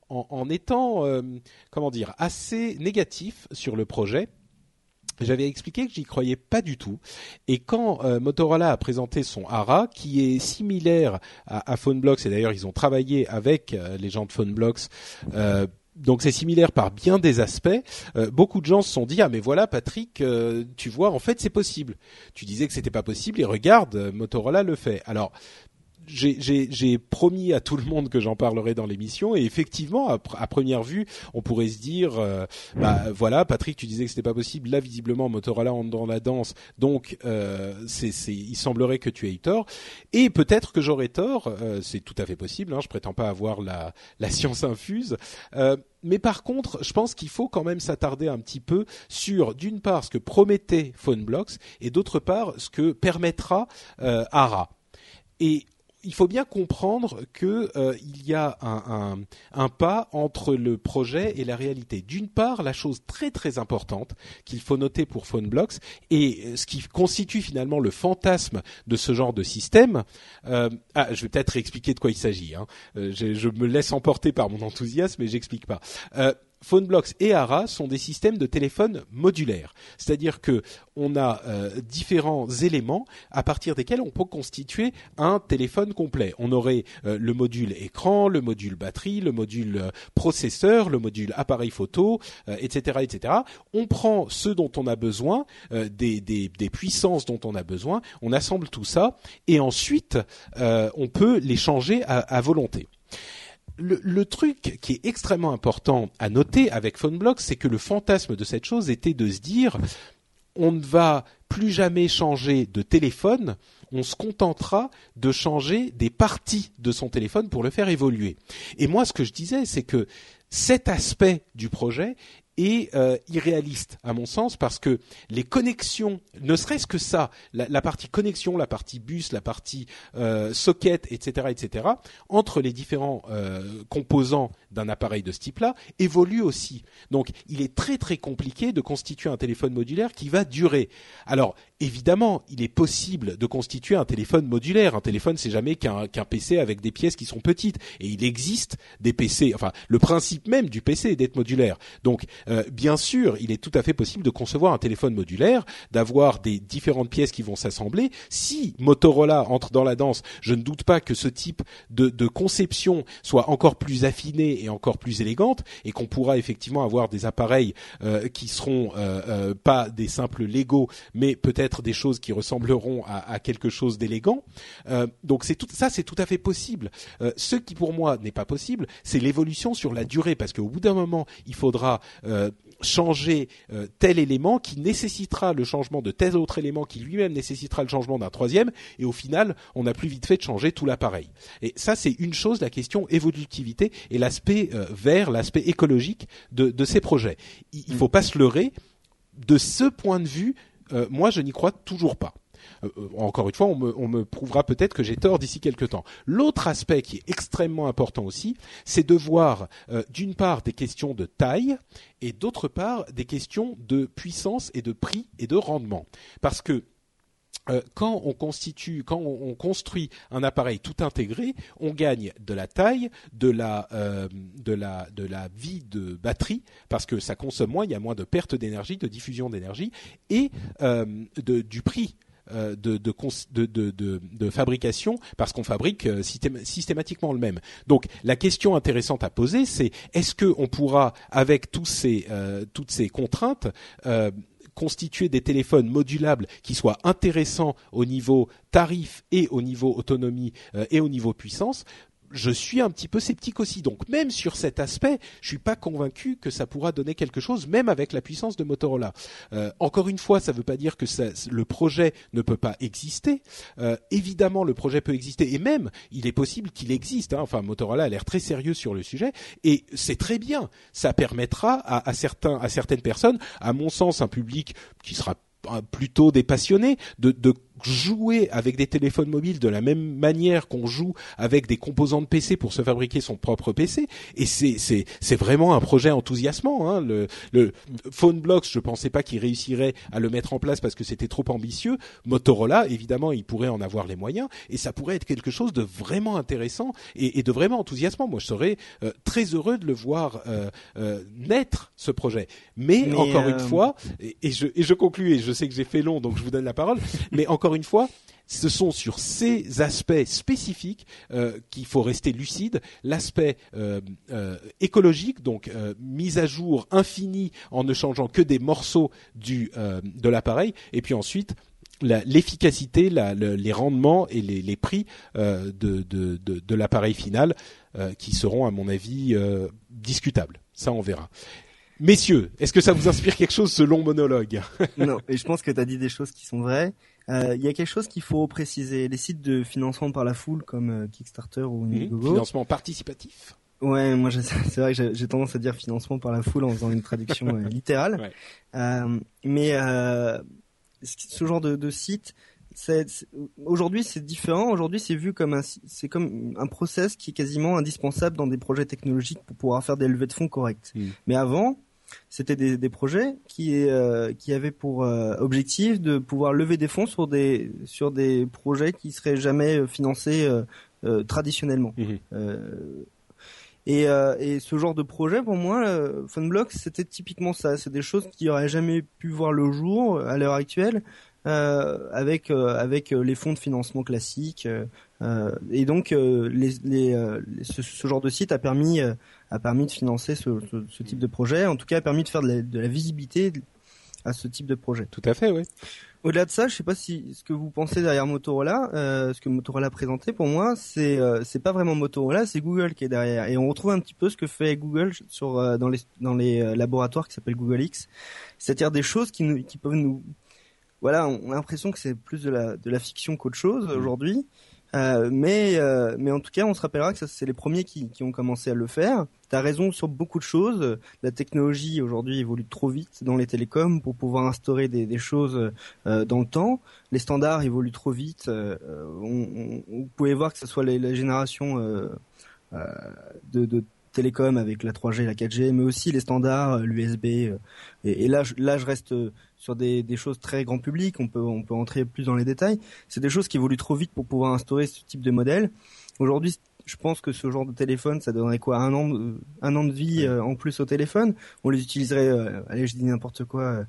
en, en étant, euh, comment dire, assez négatif sur le projet. J'avais expliqué que j'y croyais pas du tout. Et quand euh, Motorola a présenté son ARA, qui est similaire à, à PhoneBlocks, et d'ailleurs ils ont travaillé avec euh, les gens de PhoneBlocks, euh, donc c'est similaire par bien des aspects. beaucoup de gens se sont dit ah mais voilà Patrick, tu vois en fait c'est possible. Tu disais que c'était pas possible et regarde Motorola le fait. Alors j'ai- promis à tout le monde que j'en parlerai dans l'émission et effectivement à, pr- à première vue on pourrait se dire euh, bah voilà Patrick tu disais que c'était pas possible. Là visiblement Motorola entre dans la danse. Donc euh, c'est il semblerait que tu aies tort. Et peut-être que j'aurais tort euh, c'est tout à fait possible hein, je prétends pas avoir la la science infuse. Euh, mais par contre, je pense qu'il faut quand même s'attarder un petit peu sur, d'une part, ce que promettait PhoneBlocks et d'autre part, ce que permettra euh, ARA. Et il faut bien comprendre que euh, y a un, un, un pas entre le projet et la réalité. D'une part, la chose très très importante qu'il faut noter pour PhoneBlocks et ce qui constitue finalement le fantasme de ce genre de système. Euh, ah, je vais peut-être expliquer de quoi il s'agit. Hein. Euh, je, je me laisse emporter par mon enthousiasme, mais j'explique pas. Euh, PhoneBlocks et ARA sont des systèmes de téléphone modulaires, c'est-à-dire que on a euh, différents éléments à partir desquels on peut constituer un téléphone complet. On aurait euh, le module écran, le module batterie, le module euh, processeur, le module appareil photo, etc., etc. On prend ce dont on a besoin, des, puissances dont on a besoin, on assemble tout ça et ensuite on peut les changer à volonté le, truc qui est extrêmement important à noter avec PhoneBlock, c'est que le fantasme de cette chose était de se dire on ne va plus jamais changer de téléphone, on se contentera de changer des parties de son téléphone pour le faire évoluer. Et moi, ce que je disais, c'est que cet aspect du projet est euh, irréaliste à mon sens parce que les connexions, ne serait-ce que ça, la, partie connexion, la partie bus, la partie euh, socket, etc., etc., entre les différents euh, composants d'un appareil de ce type-là, évoluent aussi. Donc, il est très très compliqué de constituer un téléphone modulaire qui va durer. Alors, évidemment, il est possible de constituer un téléphone modulaire. Un téléphone, c'est jamais qu'un PC avec des pièces qui sont petites. Et il existe des PC. Enfin, le principe même du PC est d'être modulaire. Donc, euh, bien sûr, il est tout à fait possible de concevoir un téléphone modulaire, d'avoir des différentes pièces qui vont s'assembler. Si Motorola entre dans la danse, je ne doute pas que ce type de, de conception soit encore plus affiné et encore plus élégante, et qu'on pourra effectivement avoir des appareils euh, qui seront euh, pas des simples Lego, mais peut-être des choses qui ressembleront à, quelque chose d'élégant. Euh, donc c'est tout ça, c'est tout à fait possible. Euh, ce qui pour moi n'est pas possible, c'est l'évolution sur la durée, parce qu'au bout d'un moment, il faudra euh, changer tel élément qui nécessitera le changement de tel autre élément qui lui-même nécessitera le changement d'un troisième, et au final, on a plus vite fait de changer tout l'appareil. Et ça, c'est une chose, la question évolutivité et l'aspect vert, l'aspect écologique de, de, ces projets. Il, il faut pas se leurrer. De ce point de vue, euh, moi je n'y crois toujours pas. Euh, euh, encore une fois, on me, prouvera peut-être que j'ai tort d'ici quelques temps. L'autre aspect qui est extrêmement important aussi, c'est de voir d'une part des questions de taille et d'autre part des questions de puissance et de prix et de rendement. Parce que euh, quand on constitue, quand on, construit un appareil tout intégré, on gagne de la taille, de la, euh, vie de batterie parce que ça consomme moins, il y a moins de perte d'énergie, de diffusion d'énergie et euh, du prix. De de, fabrication parce qu'on fabrique systématiquement le même. Donc la question intéressante à poser, c'est est-ce qu'on pourra, avec ces, toutes ces contraintes, constituer des téléphones modulables qui soient intéressants au niveau tarif et au niveau autonomie euh, et au niveau puissance je suis un petit peu sceptique aussi. Donc même sur cet aspect, je suis pas convaincu que ça pourra donner quelque chose, même avec la puissance de Motorola. Euh, encore une fois, ça ne veut pas dire que ça, le projet ne peut pas exister. Euh, évidemment, le projet peut exister, et même il est possible qu'il existe. Hein. Enfin, Motorola a l'air très sérieux sur le sujet, et c'est très bien. Ça permettra à, à certains, à certaines personnes, à mon sens, un public qui sera plutôt des passionnés de, de jouer avec des téléphones mobiles de la même manière qu'on joue avec des composants de PC pour se fabriquer son propre PC. Et c'est c'est c'est vraiment un projet enthousiasmant. Hein. Le, le PhoneBlocks, je pensais pas qu'il réussirait à le mettre en place parce que c'était trop ambitieux. Motorola, évidemment, il pourrait en avoir les moyens et ça pourrait être quelque chose de vraiment intéressant et, et de vraiment enthousiasmant. Moi, je serais euh, très heureux de le voir euh, euh, naître ce projet. Mais, encore une fois, et, et, je et je conclue et je sais que j'ai fait long, donc je vous donne la parole. mais encore une fois, ce sont sur ces aspects spécifiques euh, qu'il faut rester lucide. L'aspect euh, euh, écologique, donc mise à jour infinie en ne changeant que des morceaux du, de l'appareil, et puis ensuite l'efficacité, les rendements et les, prix de, de, de l'appareil final qui seront, à mon avis, discutables. Ça, on verra. Messieurs, est-ce que ça vous inspire quelque chose ce long monologue? Non, et je pense que tu as dit des choses qui sont vraies. Euh, il y a quelque chose qu'il faut préciser. Les sites de financement par la foule comme euh, Kickstarter ou mmh, Indiegogo. financement participatif. Ouais, moi c'est vrai que j'ai tendance à dire financement par la foule en faisant une traduction euh, littérale. Ouais. mais ce genre de, de site, aujourd'hui c'est différent. Aujourd'hui c'est vu comme un c'est comme un process qui est quasiment indispensable dans des projets technologiques pour pouvoir faire des levées de fonds correctes. Mmh. Mais avant, c'était des, des, projets qui, euh, qui avaient pour euh, objectif de pouvoir lever des fonds sur des, sur des projets qui seraient jamais financés euh, traditionnellement. Mhm. Et, euh, et ce genre de projet, pour moi, euh, Funblock, c'était typiquement ça. C'est des choses qui auraient jamais pu voir le jour à l'heure actuelle. Euh, avec euh, avec les fonds de financement classiques euh, et donc les, les, ce, ce, genre de site a permis a permis de financer ce, ce, ce, type de projet en tout cas a permis de faire de la, de la visibilité à ce type de projet. Tout à fait, oui. Au-delà de ça, je sais pas si ce que vous pensez derrière Motorola, euh, ce que Motorola a présenté pour moi, c'est euh, c'est pas vraiment Motorola, c'est Google qui est derrière. Et on retrouve un petit peu ce que fait Google sur euh, dans les dans les euh, laboratoires qui s'appellent Google X, c'est-à-dire des choses qui nous qui peuvent nous voilà, on a l'impression que c'est plus de la de la fiction qu'autre chose mmh. Euh, mais euh, mais en tout cas, on se rappellera que c'est les premiers qui, qui ont commencé à le faire. Tu as raison sur beaucoup de choses. La technologie aujourd'hui évolue trop vite dans les télécoms pour pouvoir instaurer des, des choses euh, dans le temps. Les standards évoluent trop vite. Euh, on, on, vous pouvez voir que ce soit la génération euh, de, de télécom avec la 3G, la 4G, mais aussi les standards, l'USB. Et, et, là, je, là, je reste sur des, des, choses très grand public, on peut, on peut entrer plus dans les détails. C'est des choses qui évoluent trop vite pour pouvoir instaurer ce type de modèle. Aujourd'hui, je pense que ce genre de téléphone, ça donnerait quoi? Un an, de, un an de vie euh, en plus au téléphone? On les utiliserait, euh, allez, je dis n'importe quoi.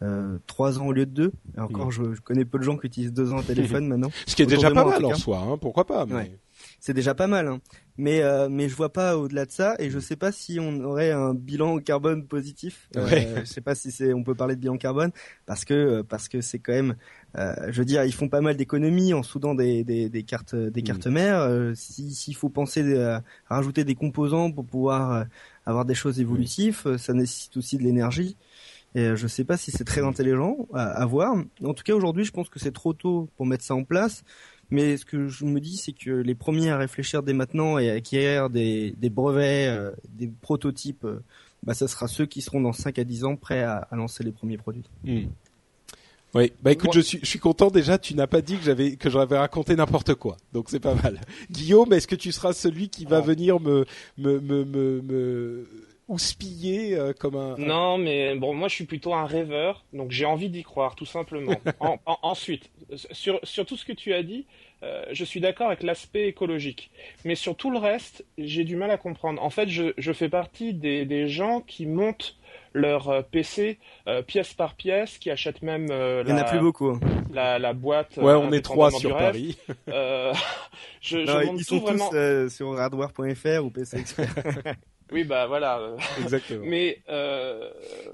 Euh, trois ans au lieu de deux. Et encore, je, je, connais peu de gens qui utilisent deux ans au téléphone maintenant. Ce qui est déjà pas mal en, en soi, hein, pourquoi pas. Mais... Ouais c'est déjà pas mal. Hein. Mais euh, mais je vois pas au-delà de ça et je sais pas si on aurait un bilan carbone positif. Euh, ouais. je sais pas si c'est on peut parler de bilan carbone parce que euh, parce que c'est quand même euh, je veux dire ils font pas mal d'économies en soudant des, des, des cartes des cartes mmh. mères. Euh, s'il faut penser à rajouter des composants pour pouvoir euh, avoir des choses évolutives, mmh. ça nécessite aussi de l'énergie. Et je sais pas si c'est très intelligent à, à voir. En tout cas aujourd'hui je pense que c'est trop tôt pour mettre ça en place. Mais ce que je me dis, c'est que les premiers à réfléchir dès maintenant et à acquérir des, des brevets, euh, des prototypes, euh, bah, ça sera ceux qui seront dans 5 à 10 ans prêts à, à lancer les premiers produits. Mmh. Oui, bah écoute, je suis, je suis content déjà. Tu n'as pas dit que j'avais que j'avais raconté n'importe quoi, donc c'est pas mal. Guillaume, est-ce que tu seras celui qui va venir me me me me, me houspillé euh, comme un. Non, mais bon, moi je suis plutôt un rêveur, donc j'ai envie d'y croire, tout simplement. en, en, ensuite, sur, sur tout ce que tu as dit, euh, je suis d'accord avec l'aspect écologique, mais sur tout le reste, j'ai du mal à comprendre. En fait, je, je fais partie des, des gens qui montent leur euh, PC euh, pièce par pièce, qui achètent même euh, Il y en a plus beaucoup. Hein. La, la boîte. Ouais, on est trois sur Paris. je, je non, ils sont vraiment... tous sur hardware.fr ou PC Expert. Oui, bah voilà. Exactement. Mais euh,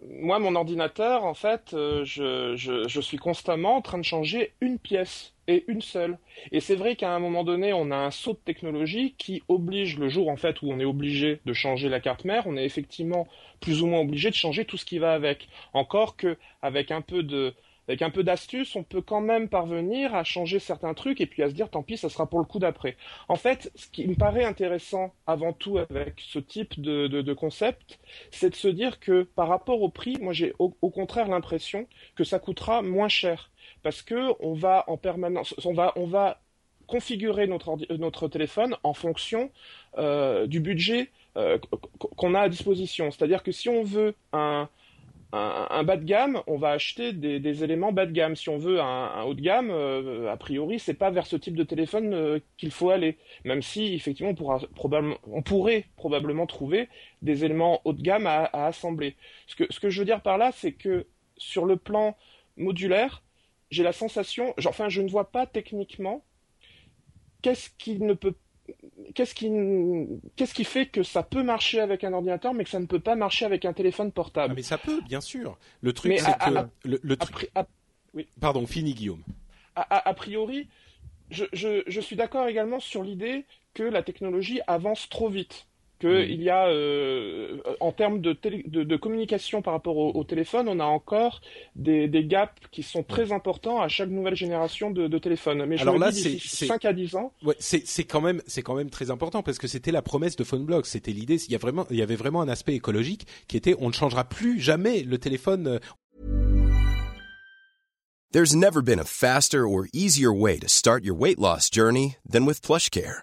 moi, mon ordinateur, en fait, euh, je, je, je, suis constamment en train de changer une pièce et une seule. Et c'est vrai qu'à un moment donné, on a un saut de technologie qui oblige, le jour en fait où on est obligé de changer la carte mère, on est effectivement plus ou moins obligé de changer tout ce qui va avec. Encore que avec un peu de avec un peu d'astuce, on peut quand même parvenir à changer certains trucs et puis à se dire tant pis, ça sera pour le coup d'après. En fait, ce qui me paraît intéressant avant tout avec ce type de, concept, c'est de se dire que par rapport au prix, moi j'ai au, contraire l'impression que ça coûtera moins cher parce que on va en permanence, on va, on va configurer notre, notre téléphone en fonction euh, du budget euh, qu'on a à disposition. C'est-à-dire que si on veut un un, bas de gamme, on va acheter des, éléments bas de gamme. Si on veut un, haut de gamme, euh, a priori, c'est pas vers ce type de téléphone euh, qu'il faut aller. Même si, effectivement, on, pourra, probablement, on pourrait probablement trouver des éléments haut de gamme à, assembler. Ce que, ce que je veux dire par là, c'est que sur le plan modulaire, j'ai la sensation, enfin, je ne vois pas techniquement qu'est-ce qui ne peut qu'est-ce qui, qu'est-ce qui fait que ça peut marcher avec un ordinateur, mais que ça ne peut pas marcher avec un téléphone portable? Ah, Mais ça peut, bien sûr. Le truc, c'est que à, le, le truc. À, oui. Pardon, fini Guillaume. A, a priori, je, je, je suis d'accord également sur l'idée que la technologie avance trop vite qu'il y a, euh, en termes de, télé, de, de, communication par rapport au, au, téléphone, on a encore des, des, gaps qui sont très importants à chaque nouvelle génération de, de téléphone. Mais je Alors là, c'est 5 à 10 ans. Ouais, c'est quand même, c'est quand même très important parce que c'était la promesse de PhoneBlock. C'était l'idée. Il y a vraiment, il y avait vraiment un aspect écologique qui était, on ne changera plus jamais le téléphone. euh, There's never been a faster or easier way to start your weight loss journey than with PlushCare.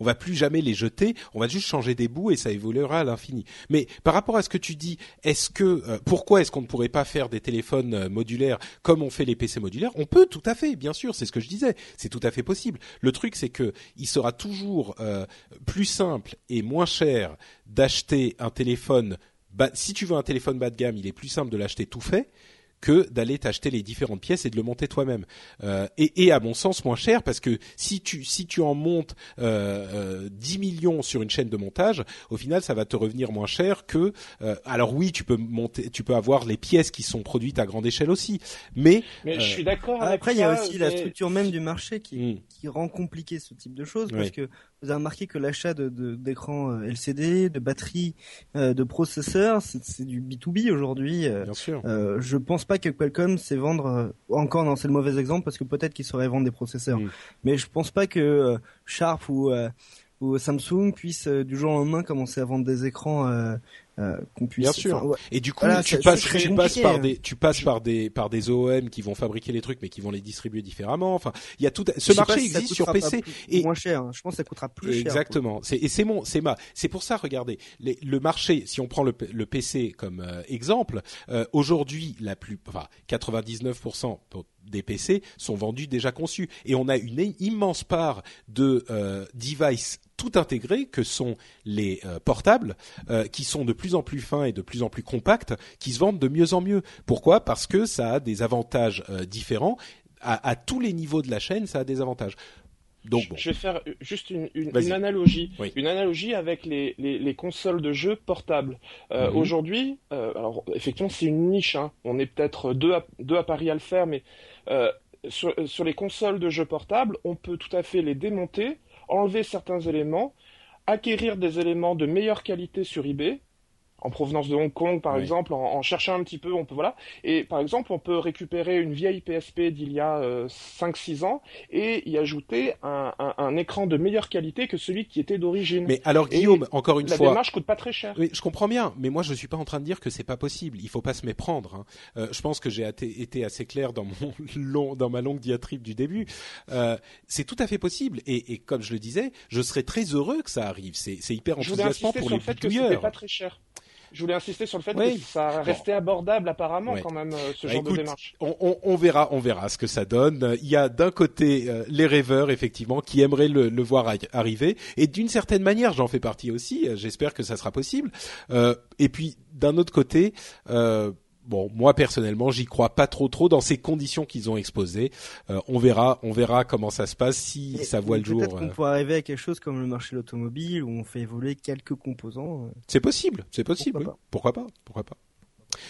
On va plus jamais les jeter, on va juste changer des bouts et ça évoluera à l'infini. Mais par rapport à ce que tu dis, est-ce que euh, pourquoi est-ce qu'on ne pourrait pas faire des téléphones euh, modulaires comme on fait les PC modulaires? On peut tout à fait, bien sûr, c'est ce que je disais, c'est tout à fait possible. Le truc c'est que il sera toujours euh, plus simple et moins cher d'acheter un téléphone si tu veux un téléphone bas de gamme, il est plus simple de l'acheter tout fait que d'aller t'acheter les différentes pièces et de le monter toi-même. Euh, et, et, à mon sens moins cher parce que si tu si tu en montes euh, euh, 10 millions sur une chaîne de montage, au final ça va te revenir moins cher que. Euh, alors oui, tu peux monter, tu peux avoir les pièces qui sont produites à grande échelle aussi, mais. Mais je suis d'accord. Après, il y a aussi mais... la structure même du marché qui mm. qui rend compliqué ce type de choses parce que vous avez remarqué que l'achat de, d'écrans de, LCD, de batteries, euh, de processeurs, c'est, c'est du B2B aujourd'hui. Euh, Bien sûr. Euh, je pense pas que Qualcomm sait vendre, euh, encore non, c'est le mauvais exemple parce que peut-être qu'ils sauraient vendre des processeurs. Mm. Mais je pense pas que euh, Sharp ou, ou Samsung puissent du jour au lendemain commencer à vendre des écrans euh, qu'on puisse. Bien sûr. Ouais. Et du coup, Voilà, tu passes, tu passes par compliqué, des, tu passes par des, par des OEM qui vont fabriquer les trucs, mais qui vont les distribuer différemment. Enfin, il y a tout. Ce pas marché existe sur PC. plus- et- moins cher. hein. Je pense que ça coûtera plus cher. Exactement. C'est et c'est mon, c'est ma. C'est pour ça, regardez, les- le marché. Si on prend le, PC comme euh, exemple, euh, aujourd'hui, la plus, enfin, 99% des PC sont vendus déjà conçus, et on a une immense part de euh, devices tout intégrés que sont les euh, portables, euh, qui sont de plus en plus fins et de plus en plus compacts, qui se vendent de mieux en mieux. Pourquoi? Parce que ça a des avantages euh, différents. À, à tous les niveaux de la chaîne, ça a des avantages. Donc bon. Je vais faire juste une, une, Vas-y. une analogie, Oui. une analogie avec les, les, les consoles de jeux portables. Mhm. Aujourd'hui, alors effectivement c'est une niche, hein. on est peut-être deux à, deux à Paris à le faire, mais sur, sur les consoles de jeux portables, on peut tout à fait les démonter, enlever certains éléments, acquérir des éléments de meilleure qualité sur eBay, en provenance de Hong Kong par Oui. exemple, en, en cherchant un petit peu, on peut voilà. Et par exemple, on peut récupérer une vieille PSP d'il y a euh, 5-6 ans et y ajouter un, un, un écran de meilleure qualité que celui qui était d'origine. Mais alors Et Guillaume, encore une La fois, démarche coûte pas très cher. Oui, je comprends bien, mais moi je suis pas en train de dire que c'est pas possible. Il faut pas se méprendre. Hein. Euh, je pense que j'ai été assez clair dans mon long, dans ma longue diatribe du début. Euh, c'est tout à fait possible, et, et comme je le disais, je serais très heureux que ça arrive. C'est hyper Je enthousiasmant insister pour sur les le fait que pas très cher. Je voulais insister sur le fait Oui. que ça restait abordable apparemment quand même euh, ce Bah, genre écoute, de démarche. On, on- on verra, on verra ce que ça donne. Il y a d'un côté euh, les rêveurs effectivement qui aimeraient le, le voir arri- arriver, et d'une certaine manière, j'en fais partie aussi. euh, J'espère que ça sera possible. Euh, et puis d'un autre côté, euh, bon, moi personnellement, j'y crois pas trop trop dans ces conditions qu'ils ont exposées. Euh, on verra, on verra comment ça se passe si Et ça voit le jour. Peut-être qu'on euh. pourrait arriver à quelque chose comme le marché de l'automobile où on fait évoluer quelques composants. euh. C'est possible, c'est possible. Pourquoi oui. Pourquoi pas Pourquoi pas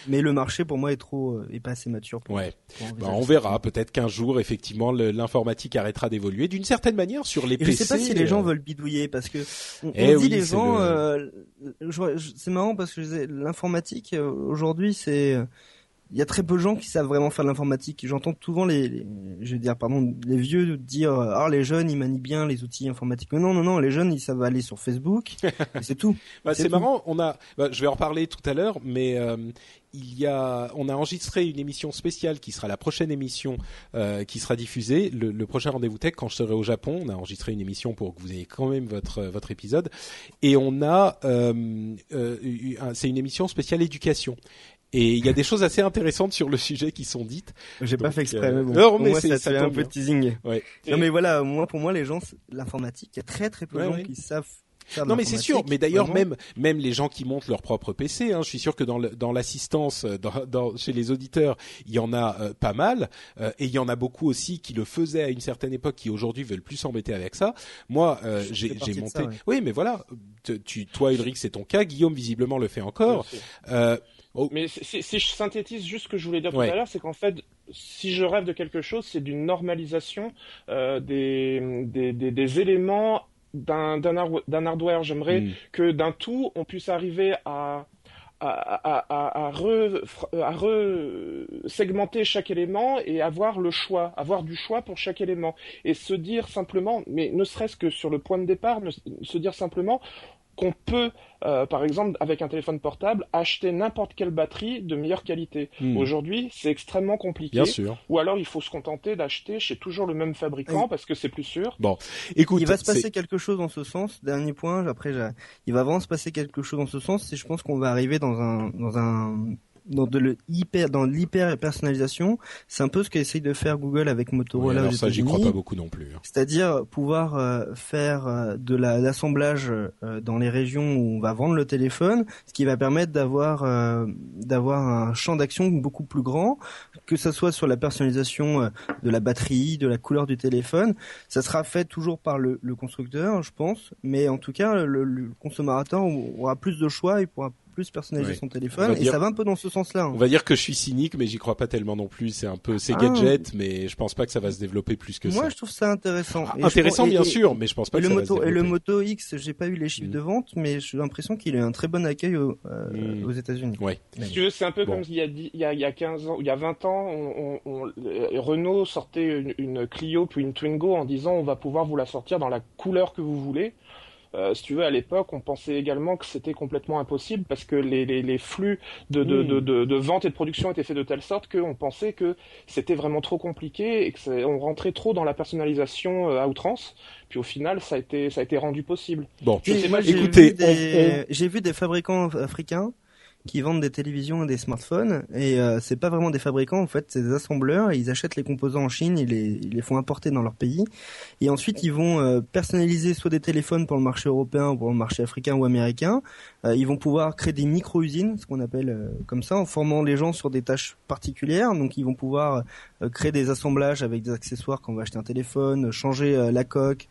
Mais le marché pour moi est trop, euh, est pas assez mature. Pour, Ouais. pour Bah, on verra. Peut-être qu'un jour, effectivement, l'informatique arrêtera d'évoluer. D'une certaine manière, sur les Et je PC. sais pas si les gens euh, veulent bidouiller parce que on, Eh on dit oui, les gens. le- euh, je- je- c'est marrant parce que je l'informatique aujourd'hui c'est il y a très peu de gens qui savent vraiment faire de l'informatique. J'entends souvent les, les- je veux dire pardon les vieux dire euh, ah les jeunes ils manient bien les outils informatiques. Mais non non non les jeunes ils savent aller sur Facebook c'est tout. Bah, C'est marrant, on a, bah, je vais en reparler tout à l'heure, mais euh, il y a, on a enregistré une émission spéciale qui sera la prochaine émission euh, qui sera diffusée, le, le prochain rendez-vous tech quand je serai au Japon. On a enregistré une émission pour que vous ayez quand même votre votre épisode, et on a, euh, euh, c'est une émission spéciale éducation. Et il y a des choses assez intéressantes sur le sujet qui sont dites. J'ai pas fait exprès euh, mais bon. non, mais c'est- ça, ça fait un peu de teasing. Ouais. Non mais voilà moi pour moi les gens l'informatique il y a très très peu de Ouais, gens ouais. qui savent non mais c'est sûr. Mais d'ailleurs même même les gens qui montent leur propre PC, hein, je suis sûr que dans dans l'assistance dans, dans, chez les auditeurs, il y en a pas mal et il y en a beaucoup aussi qui le faisaient à une certaine époque, qui aujourd'hui veulent plus s'embêter avec ça. Moi, j'ai monté. Oui, mais voilà. Tu, toi, Ulrich, c'est ton cas. Guillaume visiblement le fait encore. Oh. Mais si, je synthétise juste ce que je voulais dire tout à l'heure, c'est qu'en fait, si je rêve de quelque chose, c'est d'une normalisation euh, des, des, des, éléments d'un hardware. J'aimerais hmm. que d'un tout, on puisse arriver à à, à, à, re, à segmenter chaque élément et avoir le choix, avoir du choix pour chaque élément. Et se dire simplement, mais ne serait-ce que sur le point de départ, se dire simplement, qu'on peut, euh, par exemple, avec un téléphone portable, acheter n'importe quelle batterie de meilleure qualité. Hmm. Aujourd'hui, c'est extrêmement compliqué. Bien sûr. Ou alors, il faut se contenter d'acheter chez toujours le même fabricant parce que c'est plus sûr. Bon, écoute, il va se passer quelque chose dans ce sens. Dernier point. Après, il va vraiment se passer quelque chose dans ce sens. Et je pense qu'on va arriver dans un dans un dans de le hyper dans l'hyper personnalisation, c'est un peu ce qu'essaye de faire Google avec Motorola. Oui, alors ça, j'y crois pas beaucoup non plus. Hein. C'est-à-dire pouvoir euh, faire euh, de l'assemblage euh, dans les régions où on va vendre le téléphone, ce qui va permettre d'avoir d'avoir un champ d'action beaucoup plus grand, que ce soit sur la personnalisation de la batterie, de la couleur du téléphone. Ça sera fait toujours par le, le constructeur, je pense, mais en tout cas, le, le consommateur aura plus de choix, il pourra plus personnaliser son téléphone et ça va un peu dans ce sens-là. Hein. On va dire que je suis cynique, mais j'y crois pas tellement non plus. C'est un peu c'est ah. gadget, mais je pense pas que ça va se développer plus que ça. Moi, je trouve ça intéressant. Ah, intéressant, bien sûr, mais je pense pas que le ça moto, va se Et le Moto X, j'ai pas eu les chiffres mm. de vente, mais j'ai l'impression qu'il a un très bon accueil euh, mm. aux États-Unis. Ouais. Si tu veux, c'est un peu comme il y a il y a, il y a 15 ans, il y a 20 ans, on, on, euh, Renault sortait une, une Clio puis une Twingo en disant on va pouvoir vous la sortir dans la couleur que vous voulez. Euh, si tu veux, à l'époque, on pensait également que c'était complètement impossible parce que les, les, les flux de, de, de, de, vente et de production étaient faits de telle sorte qu'on pensait que c'était vraiment trop compliqué et que on rentrait trop dans la personnalisation euh, à outrance. Puis au final, ça a été, ça a été rendu possible. Bon, écoutez, j'ai vu des fabricants africains qui vendent des télévisions et des smartphones. Et euh, c'est pas vraiment des fabricants en fait c'est des assembleurs. Ils achètent les composants en Chine ils les, ils les font importer dans leur pays. Et ensuite ils vont euh, personnaliser soit des téléphones pour le marché européen ou pour le marché africain ou américain. Euh, ils vont pouvoir créer des micro-usines ce qu'on appelle euh, comme ça en formant les gens sur des tâches particulières. Donc ils vont pouvoir créer des assemblages avec des accessoires quand on va acheter un téléphone changer la coque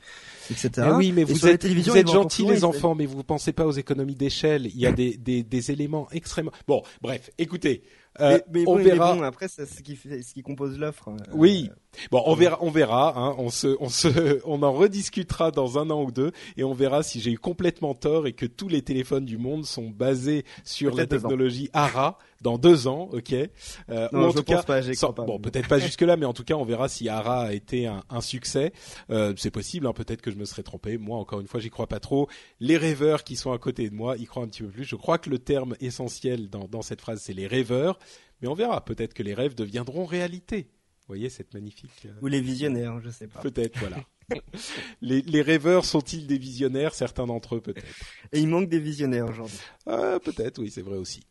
etc. Eh oui, mais vous êtes, vous êtes gentils les enfants, mais vous pensez pas aux économies d'échelle. Il y a des, des, des éléments extrêmement. Bon, bref, écoutez. Euh, mais, on verra. bon, après, c'est ce qui, fait, ce qui compose l'offre. Euh, oui. Bon, on verra, on verra. Hein. On se, on se, on en rediscutera dans un an ou deux, et on verra si j'ai eu complètement tort et que tous les téléphones du monde sont basés sur la technologie ARA dans deux ans, ok? Euh, non, en tout cas, pas, pas, bon, peut-être pas jusque là, mais en tout cas, on verra si ARA a été un, un succès. Euh, c'est possible, hein, peut-être que je me serais trompé. Moi, encore une fois, j'y crois pas trop. Les rêveurs qui sont à côté de moi, y croient un petit peu plus. Je crois que le terme essentiel dans, dans cette phrase, c'est les rêveurs. Mais on verra. Peut-être que les rêves deviendront réalité. Vous voyez cette magnifique. Euh, Ou les visionnaires, je sais pas. Peut-être, voilà. les, les, rêveurs sont-ils des visionnaires? Certains d'entre eux, peut-être. Et il manque des visionnaires aujourd'hui. Euh, peut-être, oui, c'est vrai aussi.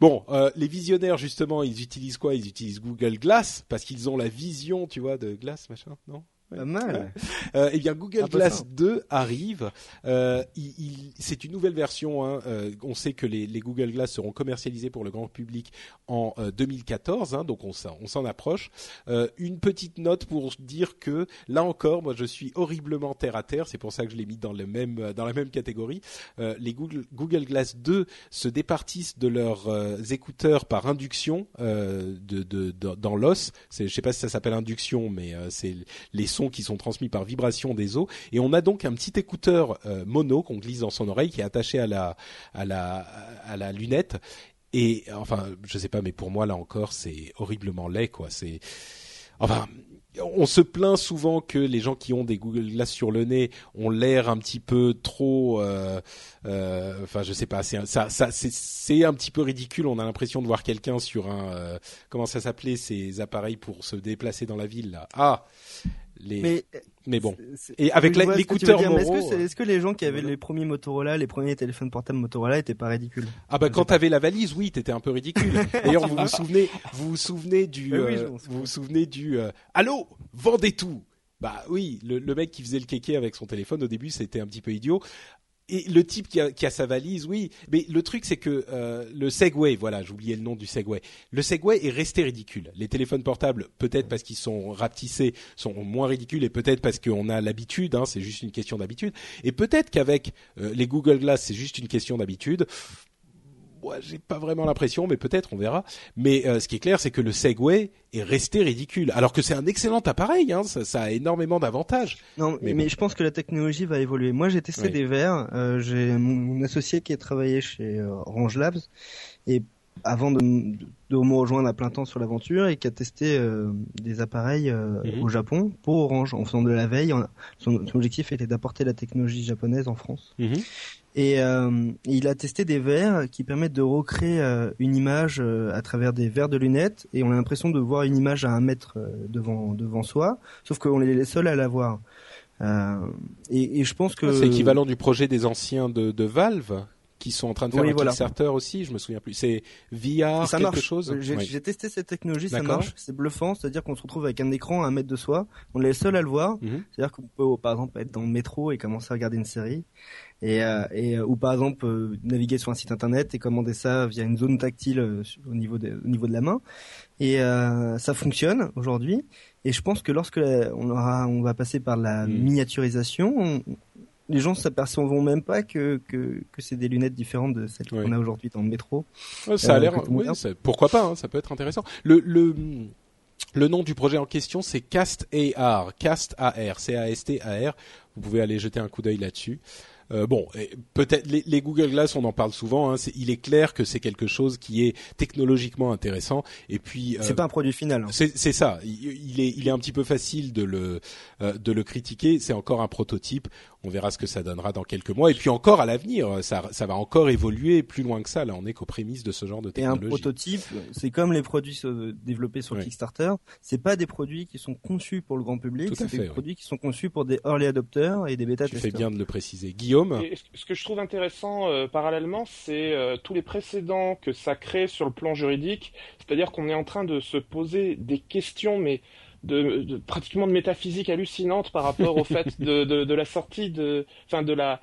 Bon, euh, les visionnaires justement, ils utilisent quoi? Ils utilisent Google Glass parce qu'ils ont la vision, tu vois, de Glass, machin, non? Pas mal. Euh, eh bien, Google Glass 2 arrive. Euh, il, c'est une nouvelle version. Hein. Euh, on sait que les, les, Google Glass seront commercialisés pour le grand public en 2014, euh, hein, donc on, on s'en approche. Une petite note pour dire que là encore, moi, je suis horriblement terre à terre. C'est pour ça que je l'ai mis dans le même dans la même catégorie. les Google, Google Glass 2 se départissent de leurs écouteurs par induction de, de, de, dans l'os. Je sais pas si ça s'appelle induction, mais c'est les sons qui sont transmis par vibration des os. Et on a donc un petit écouteur euh, mono qu'on glisse dans son oreille qui est attaché à la à la à la lunette. Et enfin, je sais pas, mais pour moi là encore, c'est horriblement laid, quoi. C'est enfin, on se plaint souvent que les gens qui ont des Google Glass sur le nez ont l'air un petit peu trop, euh, euh, enfin je sais pas, c'est ça, c'est un petit peu ridicule. On a l'impression de voir quelqu'un sur un, comment ça s'appelait ces appareils pour se déplacer dans la ville là? Ah, mais, mais bon. Et avec l'écouteur Est-ce que, est, que, les gens qui avaient les premiers Motorola, les premiers téléphones portables Motorola étaient pas ridicules? Ah bah quand t'avais la valise, oui, t'étais un peu ridicule. D'ailleurs, vous vous souvenez, vous vous souvenez du, euh, vous vous souvenez du, euh, allô, vendez tout. Bah oui, le, le, mec qui faisait le kéké avec son téléphone au début, c'était un petit peu idiot et le type qui a, sa valise, oui. Mais le truc, c'est que euh, le Segway, voilà, j'oubliais le nom du Segway. Le Segway est resté ridicule. Les téléphones portables, peut-être parce qu'ils sont rapetissés, sont moins ridicules, et peut-être parce qu'on a l'habitude. Hein, c'est juste une question d'habitude. Et peut-être qu'avec euh, les Google Glass, c'est juste une question d'habitude moi, j'ai pas vraiment l'impression, mais peut-être, on verra. Mais euh, ce qui est clair, c'est que le Segway est resté ridicule, alors que c'est un excellent appareil. Hein, ça, ça, a énormément d'avantages. Non, mais, mais je pense que la technologie va évoluer. Moi, j'ai testé des verres. Euh, j'ai mon associé qui a travaillé chez euh, Orange Labs et avant de, de, de, me rejoindre à plein temps sur l'aventure et qui a testé euh, des appareils euh, -hmm. au Japon pour Orange en faisant de la veille. Son, son objectif était d'apporter la technologie japonaise en France. -hmm. Et euh, il a testé des verres qui permettent de recréer euh, une image euh, à travers des verres de lunettes. Et on a l'impression de voir une image à un mètre devant devant soi, sauf qu'on est les seuls à la voir. Euh, et, et, je pense que c'est équivalent du projet des anciens de, de Valve qui sont en train de faire oui, un voilà. Kickstarter aussi, je me souviens plus. C'est VR ça quelque marche. chose. J'ai oui. testé cette technologie, ça marche. C'est bluffant, c'est-à-dire qu'on se retrouve avec un écran à un mètre de soi. On est les seuls à le voir. Mm -hmm. C'est-à-dire qu'on peut, par exemple, être dans le métro et commencer à regarder une série, et, euh, et euh, ou par exemple euh, naviguer sur un site internet et commander ça via une zone tactile euh, au niveau de, au niveau de la main. Et ça fonctionne aujourd'hui. Et je pense que lorsque la, on aura, on va passer par la mm. miniaturisation, on, les gens s'apercevront même pas que, que, que c'est des lunettes différentes de celles oui. qu'on a aujourd'hui dans le métro. Ouais, ça a l'air, oui, pourquoi pas, hein, ça peut être intéressant. Le, le, le nom du projet en question, c'est Cast AR, Cast AR, C-A-S-T A-R. Vous pouvez aller jeter un coup d'œil là-dessus. Euh, bon, peut-être les, les, Google Glass, on en parle souvent. Hein, est, il est clair que c'est quelque chose qui est technologiquement intéressant. Et puis, euh, c'est pas un produit final. Hein. C'est ça. Il, il, est, il est un petit peu facile de le, euh, de le critiquer. C'est encore un prototype. On verra ce que ça donnera dans quelques mois. Et puis encore à l'avenir, ça, ça va encore évoluer plus loin que ça. Là, on est qu'aux prémices de ce genre de technologie. Et un prototype, c'est comme les produits développés sur oui. Kickstarter. C'est pas des produits qui sont conçus pour le grand public. C'est des produits qui sont conçus pour des early adopters et des bêta testeurs. Tu fais bien de le préciser, Guillaume. Et ce que je trouve intéressant euh, parallèlement, c'est euh, tous les précédents que ça crée sur le plan juridique. C'est-à-dire qu'on est en train de se poser des questions, mais de, pratiquement de métaphysique hallucinante par rapport au fait de, la sortie de, enfin de la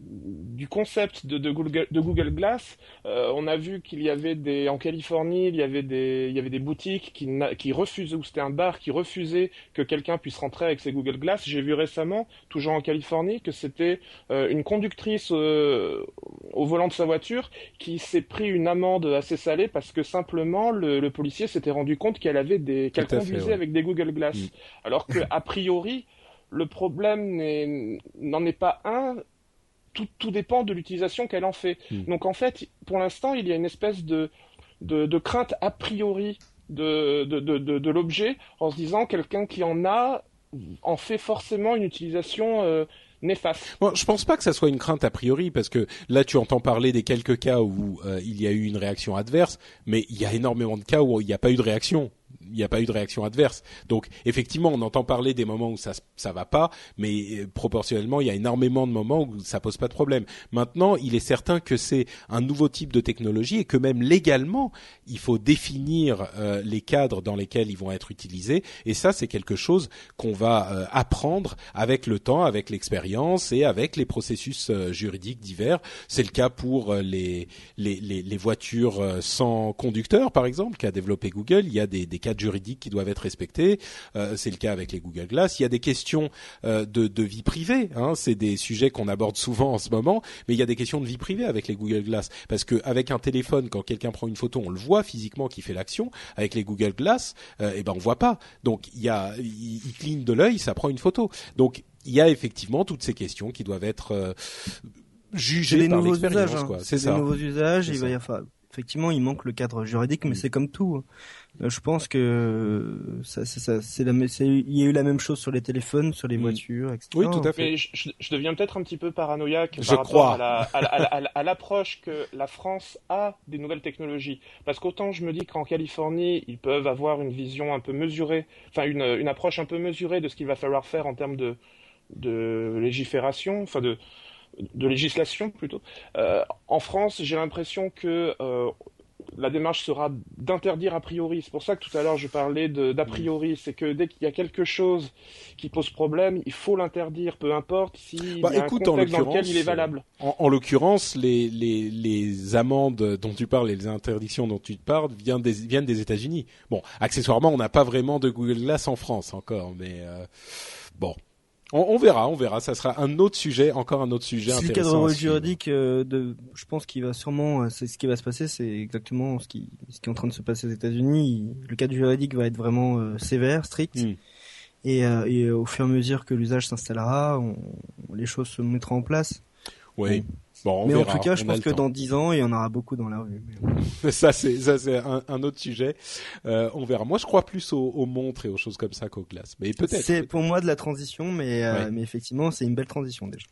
du concept de, Google, Glass, euh, on a vu qu'il y avait des en Californie, il y avait des il y avait des boutiques qui, qui refusaient ou c'était un bar qui refusait que quelqu'un puisse rentrer avec ses Google Glass. J'ai vu récemment, toujours en Californie, que c'était euh, une conductrice euh, au volant de sa voiture qui s'est pris une amende assez salée parce que simplement le, le policier s'était rendu compte qu'elle avait des qu'elle conduisait fait, ouais. avec des Google Glass, mm. alors que a priori le problème n'en est, est pas un, tout, tout dépend de l'utilisation qu'elle en fait. Mmh. Donc en fait, pour l'instant, il y a une espèce de, de, de crainte a priori de, de, de, de l'objet en se disant quelqu'un qui en a en fait forcément une utilisation euh, néfaste. Bon, je pense pas que ça soit une crainte a priori parce que là tu entends parler des quelques cas où euh, il y a eu une réaction adverse, mais il y a énormément de cas où il n'y a pas eu de réaction il n'y a pas eu de réaction adverse. Donc effectivement, on entend parler des moments où ça ça va pas, mais euh, proportionnellement, il y a énormément de moments où ça pose pas de problème. Maintenant, il est certain que c'est un nouveau type de technologie et que même légalement, il faut définir euh, les cadres dans lesquels ils vont être utilisés. Et ça, c'est quelque chose qu'on va euh, apprendre avec le temps, avec l'expérience et avec les processus juridiques divers. C'est le cas pour les, voitures sans conducteur, par exemple, qu'a développé Google. Il y a des cadres juridiques qui doivent être respectés. Euh, c'est le cas avec les Google Glass. Il y a des questions euh, de, de, vie privée. Hein. C'est des sujets qu'on aborde souvent en ce moment, mais il y a des questions de vie privée avec les Google Glass parce que avec un téléphone, quand quelqu'un prend une photo, on le voit physiquement qui fait l'action. Avec les Google Glass, euh, eh ben on voit pas. Donc il y a, il, il cligne de l'œil, ça prend une photo. Donc il y a effectivement toutes ces questions qui doivent être euh, jugées par l'expérience. Hein. C'est ça. Des nouveaux usages. Il va y avoir effectivement, il manque le cadre juridique, mais mmh. c'est comme tout. Euh, je pense que ça, ça, c'est la, il y a eu la même chose sur les téléphones, sur les mmh. voitures, etc. Oui, tout à fait. Mais je, je deviens peut-être un petit peu paranoïaque je par crois. rapport à l'approche que la France a des nouvelles technologies. Parce qu'autant je me dis qu'en Californie, ils peuvent avoir une vision un peu mesurée, enfin une, une approche un peu mesurée de ce qu'il va falloir faire en termes de, de légifération, enfin de, de législation plutôt. Euh, en France, j'ai l'impression que euh, la démarche sera d'interdire a priori. C'est pour ça que tout à l'heure je parlais d'a priori. C'est que dès qu'il y a quelque chose qui pose problème, il faut l'interdire, peu importe si bah, y a écoute, un contexte dans lequel il est valable. En, en l'occurrence, les, les, les amendes dont tu parles et les interdictions dont tu parles viennent des, viennent des États-Unis. Bon, accessoirement, on n'a pas vraiment de Google Glass en France encore, mais euh, bon. On, verra, on verra. Ça sera un autre sujet, encore un autre sujet intéressant. Le cadre juridique, euh, de, je pense qu'il va sûrement, euh, c'est ce qui va se passer, c'est exactement ce qui, ce qui est en train de se passer aux États-Unis. Le cadre juridique va être vraiment euh, sévère, strict. Hmm. Et, et, au fur et à mesure que l'usage s'installera, les choses se mettront en place. Oui mais en tout cas, je pense que dans dix ans, il y en aura beaucoup dans la rue. ça, c'est ça, c'est un, un, autre sujet. Euh, on verra. Moi, je crois plus aux, aux, montres et aux choses comme ça qu'aux glaces. Mais peut-être. C'est pour moi de la transition, mais euh, mais effectivement, c'est une belle transition déjà.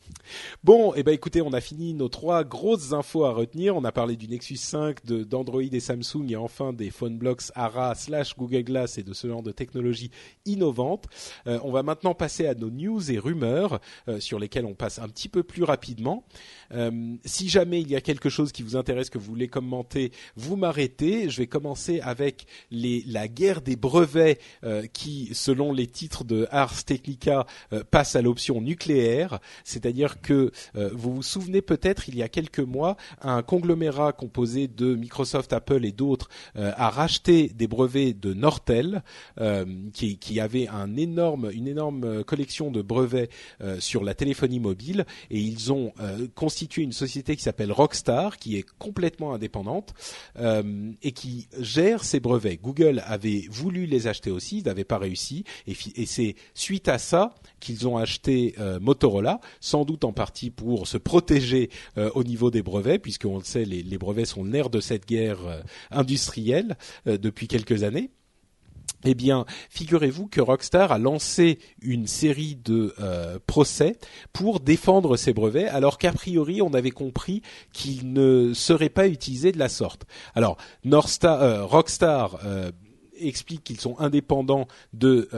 Bon, et eh ben écoutez, on a fini nos trois grosses infos à retenir. On a parlé du Nexus 5, de d'Android et Samsung, et enfin des phone blocks ARA slash Google Glass et de ce genre de technologies innovantes. Euh, on va maintenant passer à nos news et rumeurs euh, sur lesquelles on passe un petit peu plus rapidement. Euh, si jamais il y a quelque chose qui vous intéresse que vous voulez commenter, vous m'arrêtez. Je vais commencer avec les, la guerre des brevets euh, qui, selon les titres de Ars Technica, euh, passe à l'option nucléaire. C'est-à-dire que vous vous souvenez peut-être, il y a quelques mois, un conglomérat composé de Microsoft, Apple et d'autres a racheté des brevets de Nortel, qui, qui, avait un énorme, une énorme collection de brevets sur la téléphonie mobile, et ils ont constitué une société qui s'appelle Rockstar, qui est complètement indépendante euh, et qui gère ses brevets. Google avait voulu les acheter aussi, ils n'avaient pas réussi, et, c'est suite à ça qu'ils ont acheté euh, Motorola, sans doute en partie pour se protéger euh, au niveau des brevets, puisqu'on le sait, les, les, brevets sont le de cette guerre industrielle depuis quelques années. Eh bien, figurez-vous que Rockstar a lancé une série de euh, procès pour défendre ses brevets, alors qu'a priori on avait compris qu'ils ne seraient pas utilisés de la sorte. Alors, euh, Rockstar euh, explique qu'ils sont indépendants de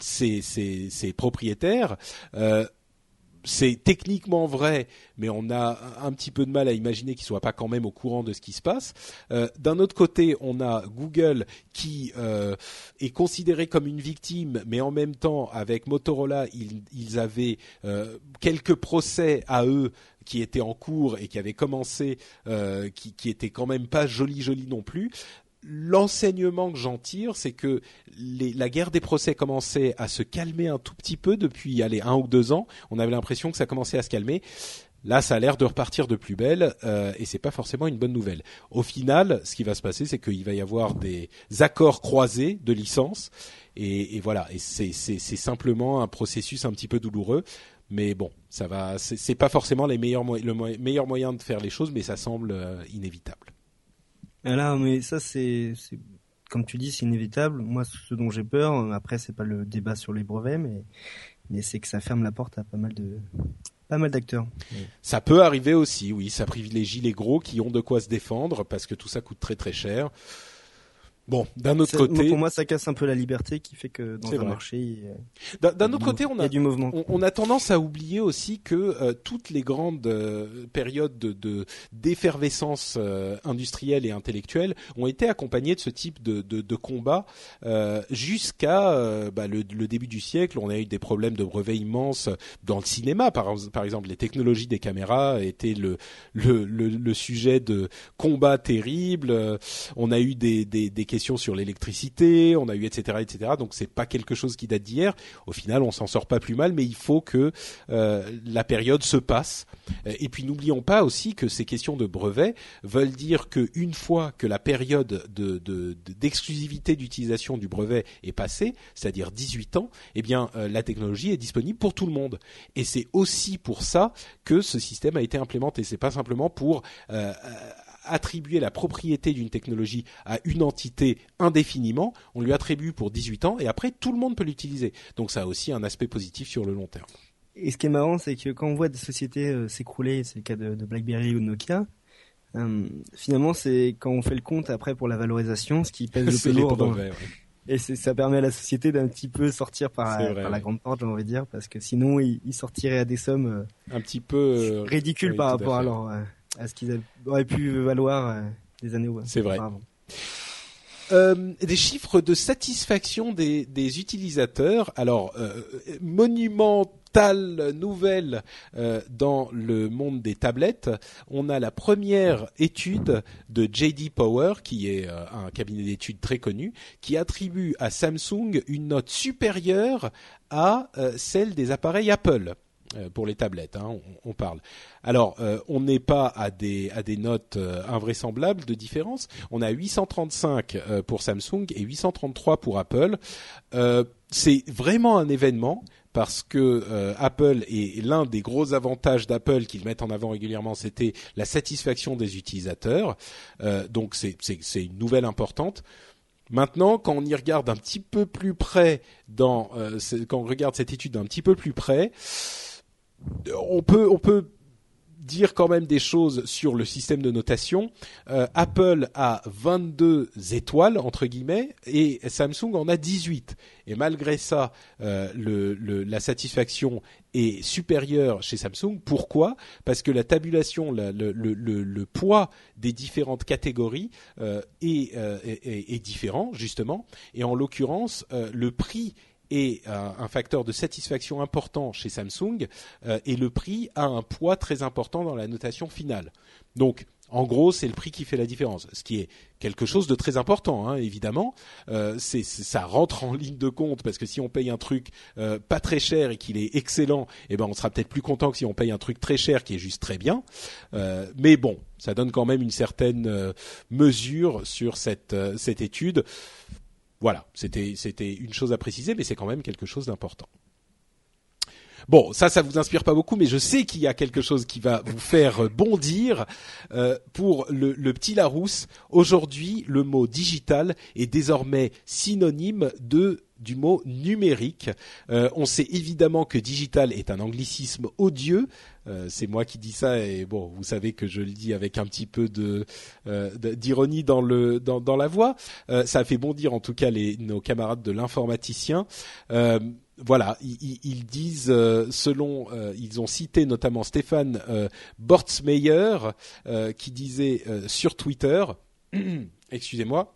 ses, propriétaires c'est techniquement vrai, mais on a un petit peu de mal à imaginer qu'ils soient pas quand même au courant de ce qui se passe. Euh, d'un autre côté, on a Google qui euh, est considéré comme une victime, mais en même temps, avec Motorola, ils, avaient euh, quelques procès à eux qui étaient en cours et qui avaient commencé, qui, qui étaient quand même pas jolis jolis non plus l'enseignement que j'en tire, c'est que la guerre des procès commençait à se calmer un tout petit peu depuis allez, un ou deux ans. On avait l'impression que ça commençait à se calmer. Là, ça a l'air de repartir de plus belle, euh, et c'est pas forcément une bonne nouvelle. Au final, ce qui va se passer, c'est qu'il va y avoir des accords croisés de licence, et, voilà. Et c'est simplement un processus un petit peu douloureux, mais bon, ça va. C'est pas forcément les meilleurs le meilleur moyen de faire les choses, mais ça semble euh, inévitable. Là, mais ça c'est, comme tu dis, c'est inévitable. Moi, ce dont j'ai peur, après, c'est pas le débat sur les brevets, mais mais c'est que ça ferme la porte à pas mal de pas mal d'acteurs. Ça peut arriver aussi, oui. Ça privilégie les gros qui ont de quoi se défendre parce que tout ça coûte très très cher. Bon, d'un autre côté, pour moi, ça casse un peu la liberté qui fait que dans un marché, d'un autre côté, on a, du mouvement. On, a tendance à oublier aussi que euh, toutes les grandes euh, périodes de, d'effervescence euh, industrielle et intellectuelle ont été accompagnées de ce type de, de, de combat jusqu'à bah, le, le, début du siècle. On a eu des problèmes de brevets immenses dans le cinéma, par, par exemple, les technologies des caméras étaient le le, le, le sujet de combats terribles. On a eu des, des, des questions sur l'électricité, on a eu etc etc. Donc c'est pas quelque chose qui date d'hier. Au final, on s'en sort pas plus mal, mais il faut que euh, la période se passe. Et puis n'oublions pas aussi que ces questions de brevets veulent dire que une fois que la période de, d'exclusivité d'utilisation du brevet est passée, c'est-à-dire 18 ans, eh bien euh, la technologie est disponible pour tout le monde. Et c'est aussi pour ça que ce système a été implémenté. C'est pas simplement pour euh, attribuer la propriété d'une technologie à une entité indéfiniment, on lui attribue pour 18 ans et après tout le monde peut l'utiliser. Donc ça a aussi un aspect positif sur le long terme. Et ce qui est marrant, c'est que quand on voit des sociétés euh, s'écrouler, c'est le cas de, BlackBerry ou de Nokia, euh, finalement c'est quand on fait le compte après pour la valorisation, ce qui pèse le plus lourd. Et ça permet à la société d'un petit peu sortir par, la grande porte, j'ai envie de dire, parce que sinon ils, sortiraient à des sommes euh, un petit peu ridicules par rapport à leur à ce qu'ils auraient pu valoir. Euh, des années C'est vrai. auparavant. Euh, des chiffres de satisfaction des, des utilisateurs. Alors, euh, monumentale nouvelle euh, dans le monde des tablettes. On a la première étude de JD Power, qui est euh, un cabinet d'études très connu, qui attribue à Samsung une note supérieure à euh, celle des appareils Apple euh, pour les tablettes, hein, on, on parle. Alors, euh, on n'est pas à des à des notes euh, invraisemblables de différence. On a 835 euh, pour Samsung et 833 pour Apple. Euh, c'est vraiment un événement parce que euh, Apple et l'un des gros avantages d'Apple qu'ils mettent en avant régulièrement, c'était la satisfaction des utilisateurs. Euh, donc c'est une nouvelle importante. Maintenant, quand on y regarde un petit peu plus près, dans euh, quand on regarde cette étude d'un petit peu plus près, on peut on peut dire quand même des choses sur le système de notation. Euh, Apple a 22 étoiles entre guillemets et Samsung en a 18. Et malgré ça, euh, la satisfaction est supérieure chez Samsung. Pourquoi? Parce que la tabulation, la- le, poids des différentes catégories euh, est, euh, différent justement. Et en l'occurrence, euh, le prix est un, facteur de satisfaction important chez Samsung euh, et le prix a un poids très important dans la notation finale. Donc, en gros, c'est le prix qui fait la différence, ce qui est quelque chose de très important, hein, évidemment. Euh, c'est, ça rentre en ligne de compte parce que si on paye un truc euh, pas très cher et qu'il est excellent, eh ben on sera peut-être plus content que si on paye un truc très cher qui est juste très bien. Mais bon, ça donne quand même une certaine mesure sur cette cette étude. Voilà, c'était une chose à préciser, mais c'est quand même quelque chose d'important. Bon, ça, ça vous inspire pas beaucoup, mais je sais qu'il y a quelque chose qui va vous faire bondir euh, pour le petit Larousse. Aujourd'hui, le mot digital est désormais synonyme de du mot numérique. Euh, on sait évidemment que digital est un anglicisme odieux. Euh, c'est moi qui dis ça et bon, vous savez que je le dis avec un petit peu euh, d'ironie dans le dans, dans la voix. Ça a fait bondir en tout cas les nos camarades de l'informaticien. Voilà, ils, disent, selon, ils ont cité notamment Stéphane Bortsmeyer, qui disait sur Twitter, excusez-moi,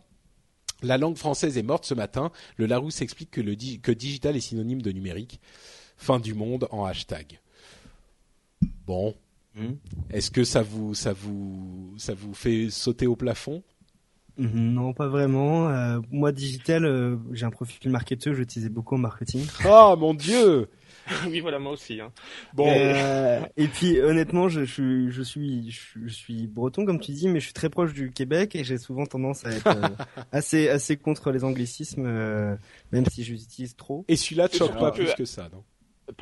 la langue française est morte ce matin. Le Larousse explique que le di- que digital est synonyme de numérique. Fin du monde en hashtag. Bon, Mhm. est-ce que ça vous ça vous ça vous fait sauter au plafond? Mhm, Non, pas vraiment. Euh, moi, digital, euh, j'ai un profil marketeur, j'utilisais beaucoup en marketing. Oh mon Dieu oui, voilà, moi aussi. Hein. Bon, Euh, et puis honnêtement, je, je, je suis je, suis- je suis breton comme tu dis, mais je suis très proche du Québec et j'ai souvent tendance à être euh, assez assez contre les anglicismes, euh, même si je les utilise trop. et celui-là te Et choque pas que- plus que ça, non?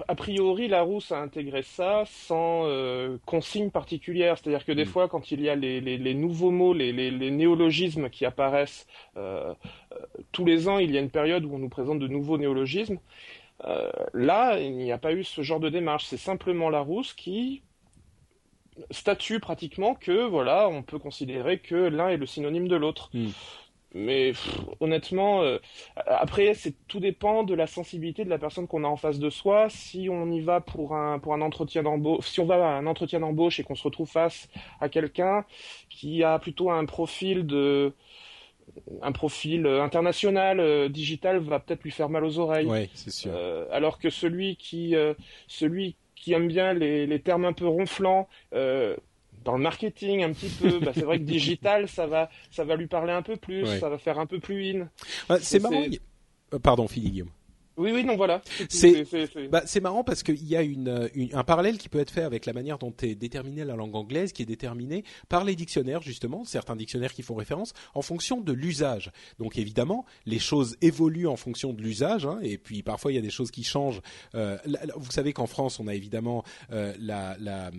A priori, Larousse a intégré ça sans euh, consigne particulière. C'est-à-dire que des Mm. fois, quand il y a les, les, les nouveaux mots, les, les, les néologismes qui apparaissent euh, euh, tous les ans, il y a une période où on nous présente de nouveaux néologismes. Euh, là, il n'y a pas eu ce genre de démarche. C'est simplement Larousse qui statue pratiquement que voilà, on peut considérer que l'un est le synonyme de l'autre. Mm. Mais pff, honnêtement, euh, après, c'est tout dépend de la sensibilité de la personne qu'on a en face de soi. Si on y va pour un pour un entretien d'embauche, si on va à un entretien d'embauche et qu'on se retrouve face à quelqu'un qui a plutôt un profil de un profil euh, international, euh, digital, va peut-être lui faire mal aux oreilles. Ouais, c'est sûr. Euh, alors que celui qui, euh, celui qui aime bien les, les termes un peu ronflants, dans le marketing un petit peu, bah, c'est vrai que digital, ça va, ça va lui parler un peu plus, Ouais. ça va faire un peu plus in. Ouais, c'est marrant. Pardon, Philippe Guillaume. Oui, oui, non, voilà. C'est- Bah, c'est marrant parce qu'il y a une, euh, une- un parallèle qui peut être fait avec la manière dont est déterminée la langue anglaise, qui est déterminée par les dictionnaires justement, certains dictionnaires qui font référence en fonction de l'usage. Donc évidemment, les choses évoluent en fonction de l'usage, hein, et puis parfois il y a des choses qui changent. Euh, vous savez qu'en France, on a évidemment euh, la, la,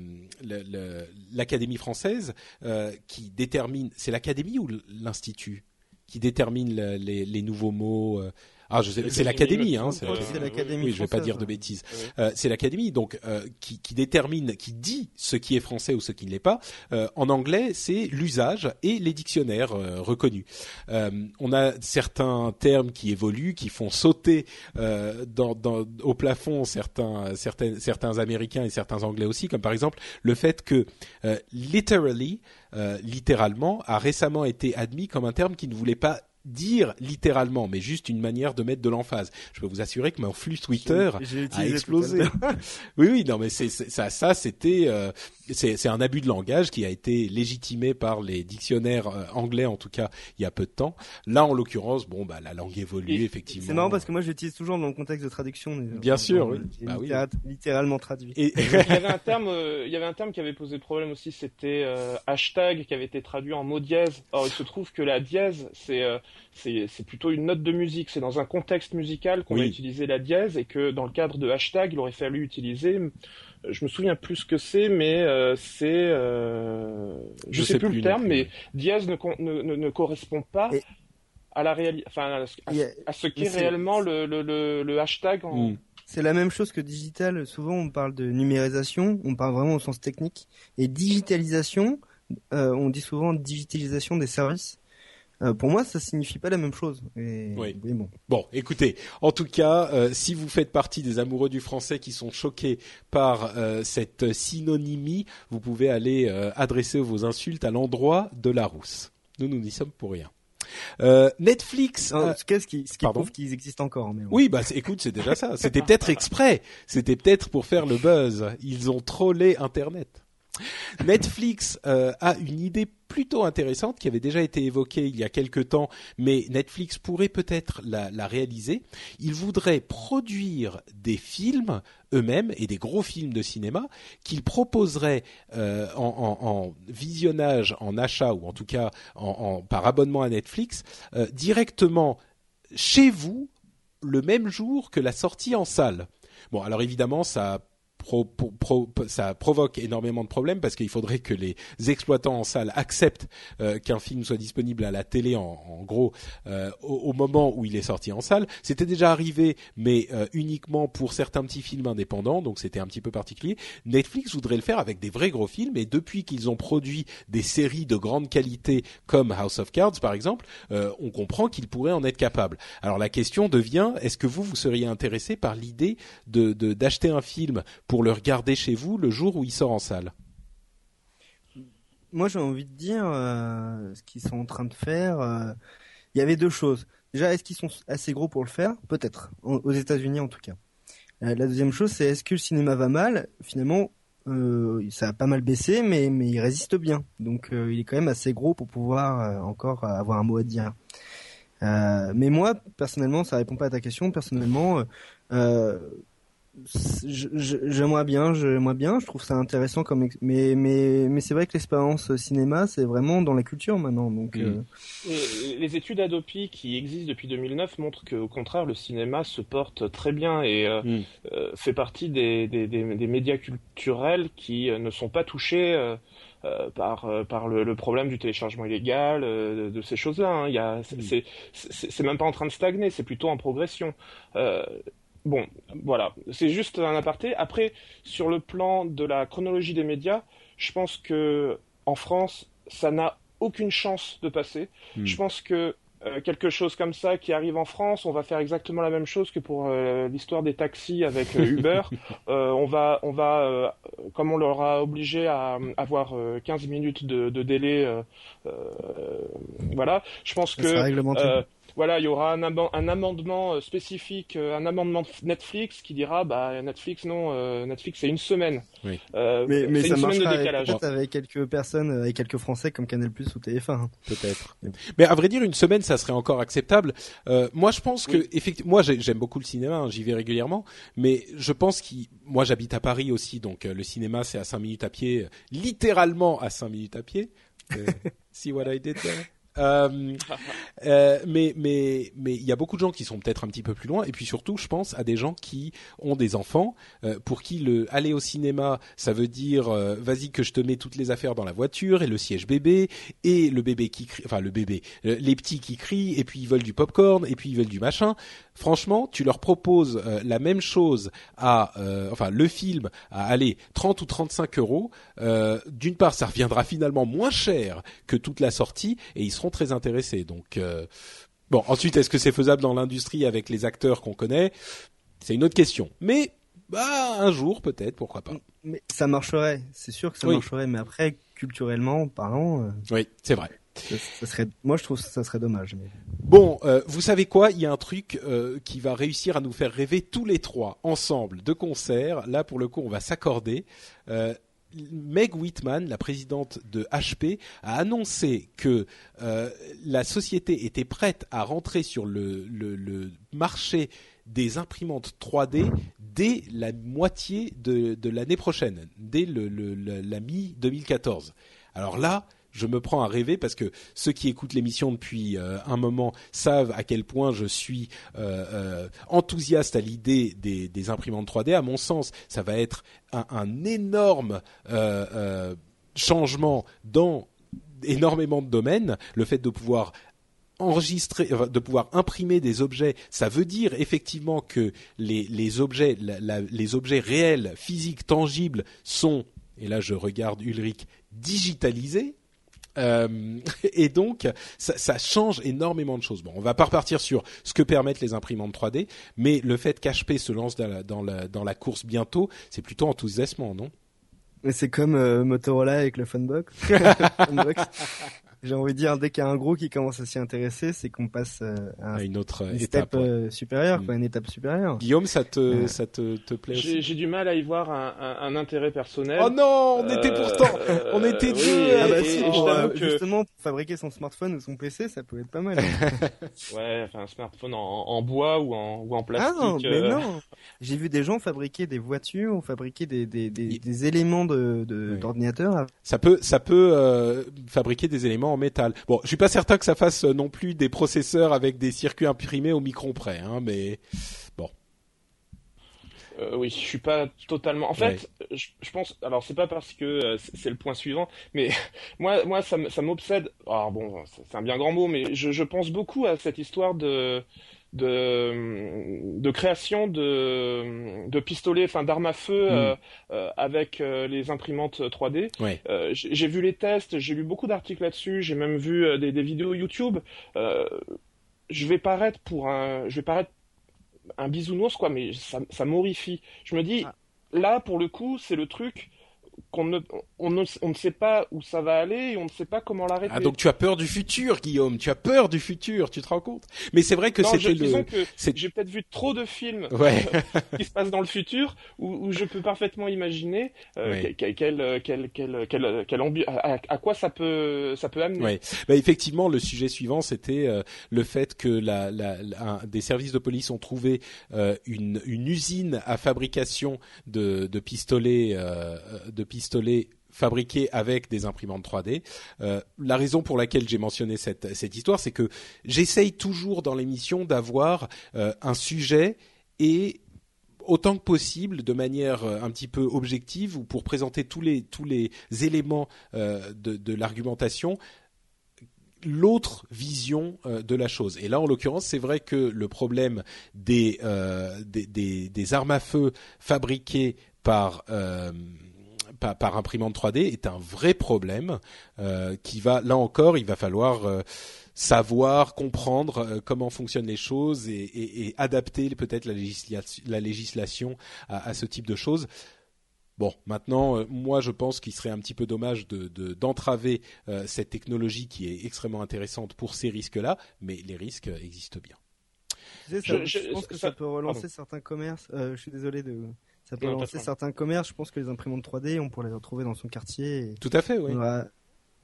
l'académie française euh, qui détermine. C'est l'académie ou l'institut qui détermine le- les, les nouveaux mots. Euh, Ah, je sais, c'est l'académie, hein. C'est l'académie. Oui, je vais pas dire de bêtises. Euh, c'est l'académie, donc euh, qui, qui, détermine, qui dit ce qui est français ou ce qui ne l'est pas. Euh, en anglais, c'est l'usage et les dictionnaires euh, reconnus. Euh, on a certains termes qui évoluent, qui font sauter dans, dans, au plafond certains, certains, certains Américains et certains Anglais aussi, comme par exemple le fait que literally, littéralement, a récemment été admis comme un terme qui ne voulait pas dire littéralement, mais juste une manière de mettre de l'emphase. Je peux vous assurer que mon flux Twitter a explosé. oui, oui, non, mais c'est ça, ça c'était, euh, c'est un abus de langage qui a été légitimé par les dictionnaires euh, anglais en tout cas il y a peu de temps. Là, en l'occurrence, bon, bah la langue évolue effectivement. C'est marrant parce que moi, j'utilise toujours dans le contexte de traduction. Bien sûr, oui. Bah, oui. littéralement traduit. Et... il y avait un terme, euh, il y avait un terme qui avait posé problème aussi, c'était hashtag qui avait été traduit en mot dièse. Or, il se trouve que la dièse, c'est c'est plutôt une note de musique. C'est dans un contexte musical qu'on va utiliser la dièse et que dans le cadre de hashtag, il aurait fallu utiliser. Je me souviens plus ce que c'est, mais euh, c'est, euh, je, sais, plus, le terme, mais dièse ne, ne, ne, correspond pas. à la réalité, enfin à, ce qu'est réellement le, le, le, hashtag. En... Hmm. C'est la même chose que digital. Souvent, on parle de numérisation, on parle vraiment au sens technique, et digitalisation, euh, on dit souvent digitalisation des services. Euh, pour moi, ça signifie pas la même chose. oui. bon. bon, écoutez, en tout cas, euh, si vous faites partie des amoureux du français qui sont choqués par euh, cette synonymie, vous pouvez aller adresser vos insultes à l'endroit de la rousse. Nous, nous n'y sommes pour rien. Netflix. ce qui, ce qui prouve qu'ils existent encore. Mais Oui, bah écoute, c'est déjà ça. C'était peut-être exprès. C'était peut-être pour faire le buzz. Ils ont trollé Internet. Netflix euh, a une idée plutôt intéressante qui avait déjà été évoquée il y a quelque temps, mais Netflix pourrait peut-être la, réaliser. Ils voudraient produire des films eux-mêmes et des gros films de cinéma qu'ils proposeraient euh, en, visionnage, en achat ou en tout cas par abonnement à Netflix euh, directement chez vous le même jour que la sortie en salle. Bon, alors évidemment, ça ça provoque énormément de problèmes parce qu'il faudrait que les exploitants en salle acceptent euh, qu'un film soit disponible à la télé en, gros euh, au, moment où il est sorti en salle. C'était déjà arrivé, mais euh, uniquement pour certains petits films indépendants, donc c'était un petit peu particulier. Netflix voudrait le faire avec des vrais gros films et depuis qu'ils ont produit des séries de grande qualité comme House of Cards par exemple, on comprend qu'ils pourraient en être capables. Alors la question devient est-ce que vous vous seriez intéressé par l'idée de d'acheter un film pour pour le regarder chez vous le jour où il sort en salle? Moi, j'ai envie de dire euh, ce qu'ils sont en train de faire. Euh, il y avait deux choses. Déjà, est-ce qu'ils sont assez gros pour le faire? Peut-être, aux États-Unis en tout cas. Euh, la deuxième chose, c'est est-ce que le cinéma va mal? Finalement, ça a pas mal baissé, mais, mais il résiste bien. Donc, il est quand même assez gros pour pouvoir encore avoir un mot à dire. mais moi, personnellement, ça répond pas à ta question. Personnellement, j'aimerais bien, j'aimerais bien, je trouve ça intéressant comme mais mais mais c'est vrai que l'expérience cinéma c'est vraiment dans la culture maintenant donc euh. les études Adopi qui existent depuis 2009 montrent que au contraire le cinéma se porte très bien et euh, mm. euh, fait partie des, des, des, médias culturels qui ne sont pas touchés par par le, problème du téléchargement illégal de, ces choses-là hein. il y a mm. c'est même pas en train de stagner c'est plutôt en progression Bon, voilà, c'est juste un aparté. Après, sur le plan de la chronologie des médias, je pense que en France, ça n'a aucune chance de passer. Hmm. Je pense que euh, quelque chose comme ça qui arrive en France, on va faire exactement la même chose que pour euh, l'histoire des taxis avec euh, Uber. on va, on va, comme on leur a obligé à avoir 15 minutes de, de délai, voilà. Je pense que voilà, il y aura un, un amendement euh, spécifique, euh, un amendement Netflix qui dira, bah Netflix non, euh, Netflix c'est une semaine. Oui. mais mais ça décalage. Avec, avec quelques personnes, avec quelques Français comme Canal Plus ou TF1. Hein. Peut-être. Mais à vrai dire, une semaine, ça serait encore acceptable. moi, je pense que effectivement, moi j'aime beaucoup le cinéma, hein, j'y vais régulièrement, mais je pense qu'il, moi j'habite à Paris aussi, donc le cinéma c'est à 5 minutes à pied, littéralement à 5 minutes à pied. see what I did there? Euh, euh, mais mais mais il y a beaucoup de gens qui sont peut-être un petit peu plus loin. Et puis surtout je pense à des gens qui ont des enfants euh, pour qui le aller au cinéma ça veut dire vas-y que je te mets toutes les affaires dans la voiture et le siège bébé et le bébé qui crie enfin le bébé les petits qui crient et puis ils veulent du popcorn et puis ils veulent du machin franchement, tu leur proposes euh, la même chose à, euh, enfin, le film à aller 30 ou 35 euros. Euh, D'une part, ça reviendra finalement moins cher que toute la sortie et ils seront très intéressés. Donc, bon, ensuite, est-ce que c'est faisable dans l'industrie avec les acteurs qu'on connaît? C'est une autre question. Mais bah, un jour peut-être, pourquoi pas. Mais ça marcherait, c'est sûr que ça marcherait, mais après, culturellement parlant. Oui, c'est vrai. Moi je trouve que ça serait dommage. Mais... Bon, euh, vous savez quoi? Il y a un truc euh, qui va réussir à nous faire rêver tous les trois ensemble de concert. Là, pour le coup, on va s'accorder. Euh, Meg Whitman, la présidente de HP, a annoncé que la société était prête à rentrer sur le, marché des imprimantes 3D dès la moitié de, l'année prochaine, dès la mi 2014. Alors là, je me prends à rêver parce que ceux qui écoutent l'émission depuis euh, un moment savent à quel point je suis euh, euh, enthousiaste à l'idée des, imprimantes 3D. À mon sens, ça va être un, énorme changement dans énormément de domaines. Le fait de pouvoir enregistrer, de pouvoir imprimer des objets, ça veut dire effectivement que les, objets, les objets réels, physiques, tangibles sont, et là je regarde Ulrich, digitalisés. Euh, et donc, ça, ça, change énormément de choses. Bon, on va pas repartir sur ce que permettent les imprimantes 3D, mais le fait qu'HP se lance dans la, dans la, dans la course bientôt, c'est plutôt enthousiasmant, non? Mais c'est comme euh, Motorola avec le Funbox. j'ai envie de dire, dès qu'il y a un gros qui commence à s'y intéresser, c'est qu'on passe euh, à, une autre étape euh, supérieure, quoi, mm. une étape supérieure. Guillaume, ça te, ça te, te plaît aussi J'ai du mal à y voir un, un, un, intérêt personnel. Oh non, on était pourtant, on était deux. ah bah si, pour, justement, fabriquer son smartphone ou son PC, ça peut être pas mal. ouais, enfin un smartphone en, en, bois ou en, ou en plastique. Ah non, mais non. J'ai vu des gens fabriquer des voitures ou fabriquer des, des, des, des éléments de d'ordinateur. Ça peut, ça peut euh, fabriquer des éléments métal. Bon, je suis pas certain que ça fasse euh, non plus des processeurs avec des circuits imprimés au micron près, hein, mais bon. Euh, oui, je suis pas totalement. En fait, je, pense. Alors, c'est pas parce que euh, c'est le point suivant, mais moi, moi, ça, m'obsède. Alors bon, c'est un bien grand mot, mais je, je, pense beaucoup à cette histoire de de, de création de, de pistolets, enfin d'armes à feu mm. euh, euh, avec euh, les imprimantes 3D. j'ai vu les tests, j'ai lu beaucoup d'articles là-dessus, j'ai même vu des, des, vidéos YouTube. je vais paraître pour un, je vais paraître un bisounours quoi, mais ça, ça m'horrifie. Je me dis, ah. là pour le coup, c'est le truc qu'on ne, on ne, on ne sait pas où ça va aller et on ne sait pas comment l'arrêter. Ah donc tu as peur du futur, Guillaume. Tu as peur du futur. Tu te rends compte? Mais c'est vrai que c'était le. que j'ai peut-être vu trop de films ouais. qui se passent dans le futur où, où je peux parfaitement imaginer euh, quel, quel, quel, quel, quel, quel à, à, quoi ça peut, ça peut amener. Ouais. Bah, effectivement, le sujet suivant c'était euh, le fait que la, la, un, des services de police ont trouvé euh, une, une usine à fabrication de, de pistolets euh, de pistolets fabriqués avec des imprimantes 3D. Euh, la raison pour laquelle j'ai mentionné cette, cette histoire, c'est que j'essaye toujours dans l'émission d'avoir euh, un sujet et autant que possible, de manière euh, un petit peu objective, ou pour présenter tous les tous les éléments de, l'argumentation, l'autre vision de la chose. Et là, en l'occurrence, c'est vrai que le problème des, des, armes à feu fabriquées par par, imprimante 3D est un vrai problème euh, qui va là encore il va falloir euh, savoir comprendre euh, comment fonctionnent les choses et, adapter peut-être la, législation, à, ce type de choses. Bon, maintenant, moi, je pense qu'il serait un petit peu dommage de d'entraver cette technologie qui est extrêmement intéressante pour ces risques-là, mais les risques existent bien. je, pense que ça, peut relancer certains commerces. je suis désolé de ça peut lancer certains commerces. Je pense que les imprimantes 3D, on pourrait les retrouver dans son quartier. Tout à fait, oui.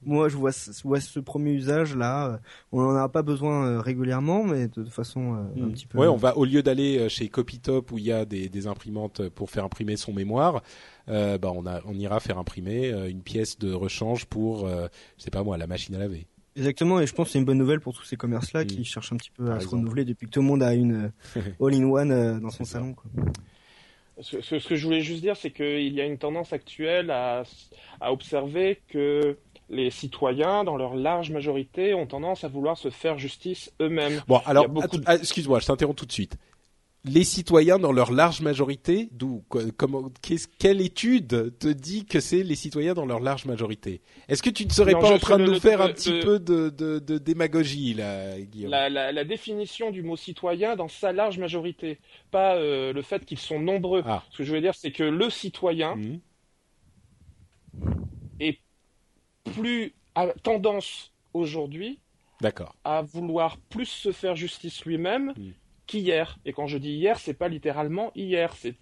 moi, je vois, ce premier usage là. Euh, on n'en a pas besoin euh, régulièrement, mais de, façon euh, un hmm. petit peu. Ouais, on va au lieu d'aller chez Copytop où il y a des, imprimantes pour faire imprimer son mémoire, bah on, a, on ira faire imprimer une pièce de rechange pour, je sais pas moi, la machine à laver. Exactement, et je pense que c'est une bonne nouvelle pour tous ces commerces-là hmm. qui cherchent un petit peu à se renouveler depuis que tout le monde a une all-in-one dans son salon. Quoi. Ce, ce, que je voulais juste dire, c'est qu'il y a une tendance actuelle à, à observer que les citoyens, dans leur large majorité, ont tendance à vouloir se faire justice eux-mêmes. Bon, alors, excuse-moi, je t'interromps tout de suite les citoyens dans leur large majorité, d'où comment quelle étude te dit que c'est les citoyens dans leur large majorité? Est-ce que tu ne serais pas en train de nous faire un petit peu de, de, démagogie là, Guillaume? La, la, définition du mot citoyen dans sa large majorité, pas euh, le fait qu'ils sont nombreux. Ah. Ce que je veux dire, c'est que le citoyen mmh. est plus à tendance aujourd'hui à vouloir plus se faire justice lui-même. Mmh qu'hier. Et quand je dis hier, c'est pas littéralement hier, c'est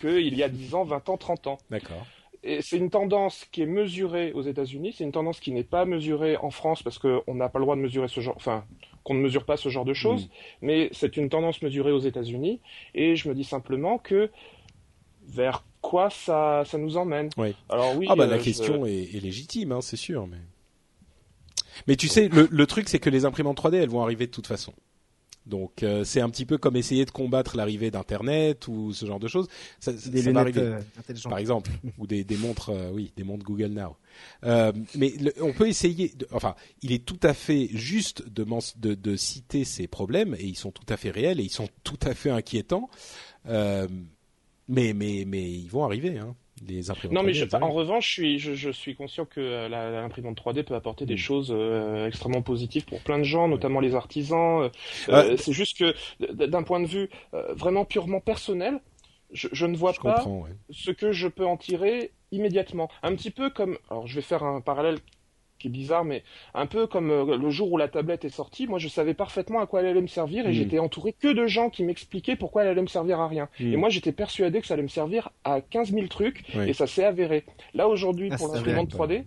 qu'il y a 10 ans, 20 ans, 30 ans. D'accord. Et c'est une tendance qui est mesurée aux États-Unis, c'est une tendance qui n'est pas mesurée en France parce qu'on n'a pas le droit de mesurer ce genre, enfin, qu'on ne mesure pas ce genre de choses, mm. mais c'est une tendance mesurée aux États-Unis. Et je me dis simplement que vers quoi ça, ça nous emmène oui. Alors oui. Ah bah la euh, question est, légitime, hein, c'est sûr, mais. Mais tu sais, le, le truc c'est que les imprimantes 3D, elles vont arriver de toute façon. Donc euh, c'est un petit peu comme essayer de combattre l'arrivée d'Internet ou ce genre de choses. Ça, des ça va arriver, euh, par exemple, ou des, des montres, euh, oui, des montres Google Now. mais on peut essayer. De, enfin, il est tout à fait juste de, de, de, citer ces problèmes et ils sont tout à fait réels et ils sont tout à fait inquiétants. mais mais mais ils vont arriver. Hein non, mais en revanche, je suis, je, suis conscient que l'imprimante 3D peut apporter des mm. choses euh, extrêmement positives pour plein de gens, notamment les artisans. Euh, euh, c'est juste que d'un point de vue vraiment purement personnel, je, ne vois pas ce que je peux en tirer immédiatement. Un petit peu comme, alors je vais faire un parallèle qui est bizarre, mais un peu comme euh, le jour où la tablette est sortie, moi je savais parfaitement à quoi elle allait me servir et hmm. j'étais entouré que de gens qui m'expliquaient pourquoi elle allait me servir à rien. Hmm. Et moi j'étais persuadé que ça allait me servir à 15 000 trucs et ça s'est avéré. Là aujourd'hui ah, pour l'imprimante 3D,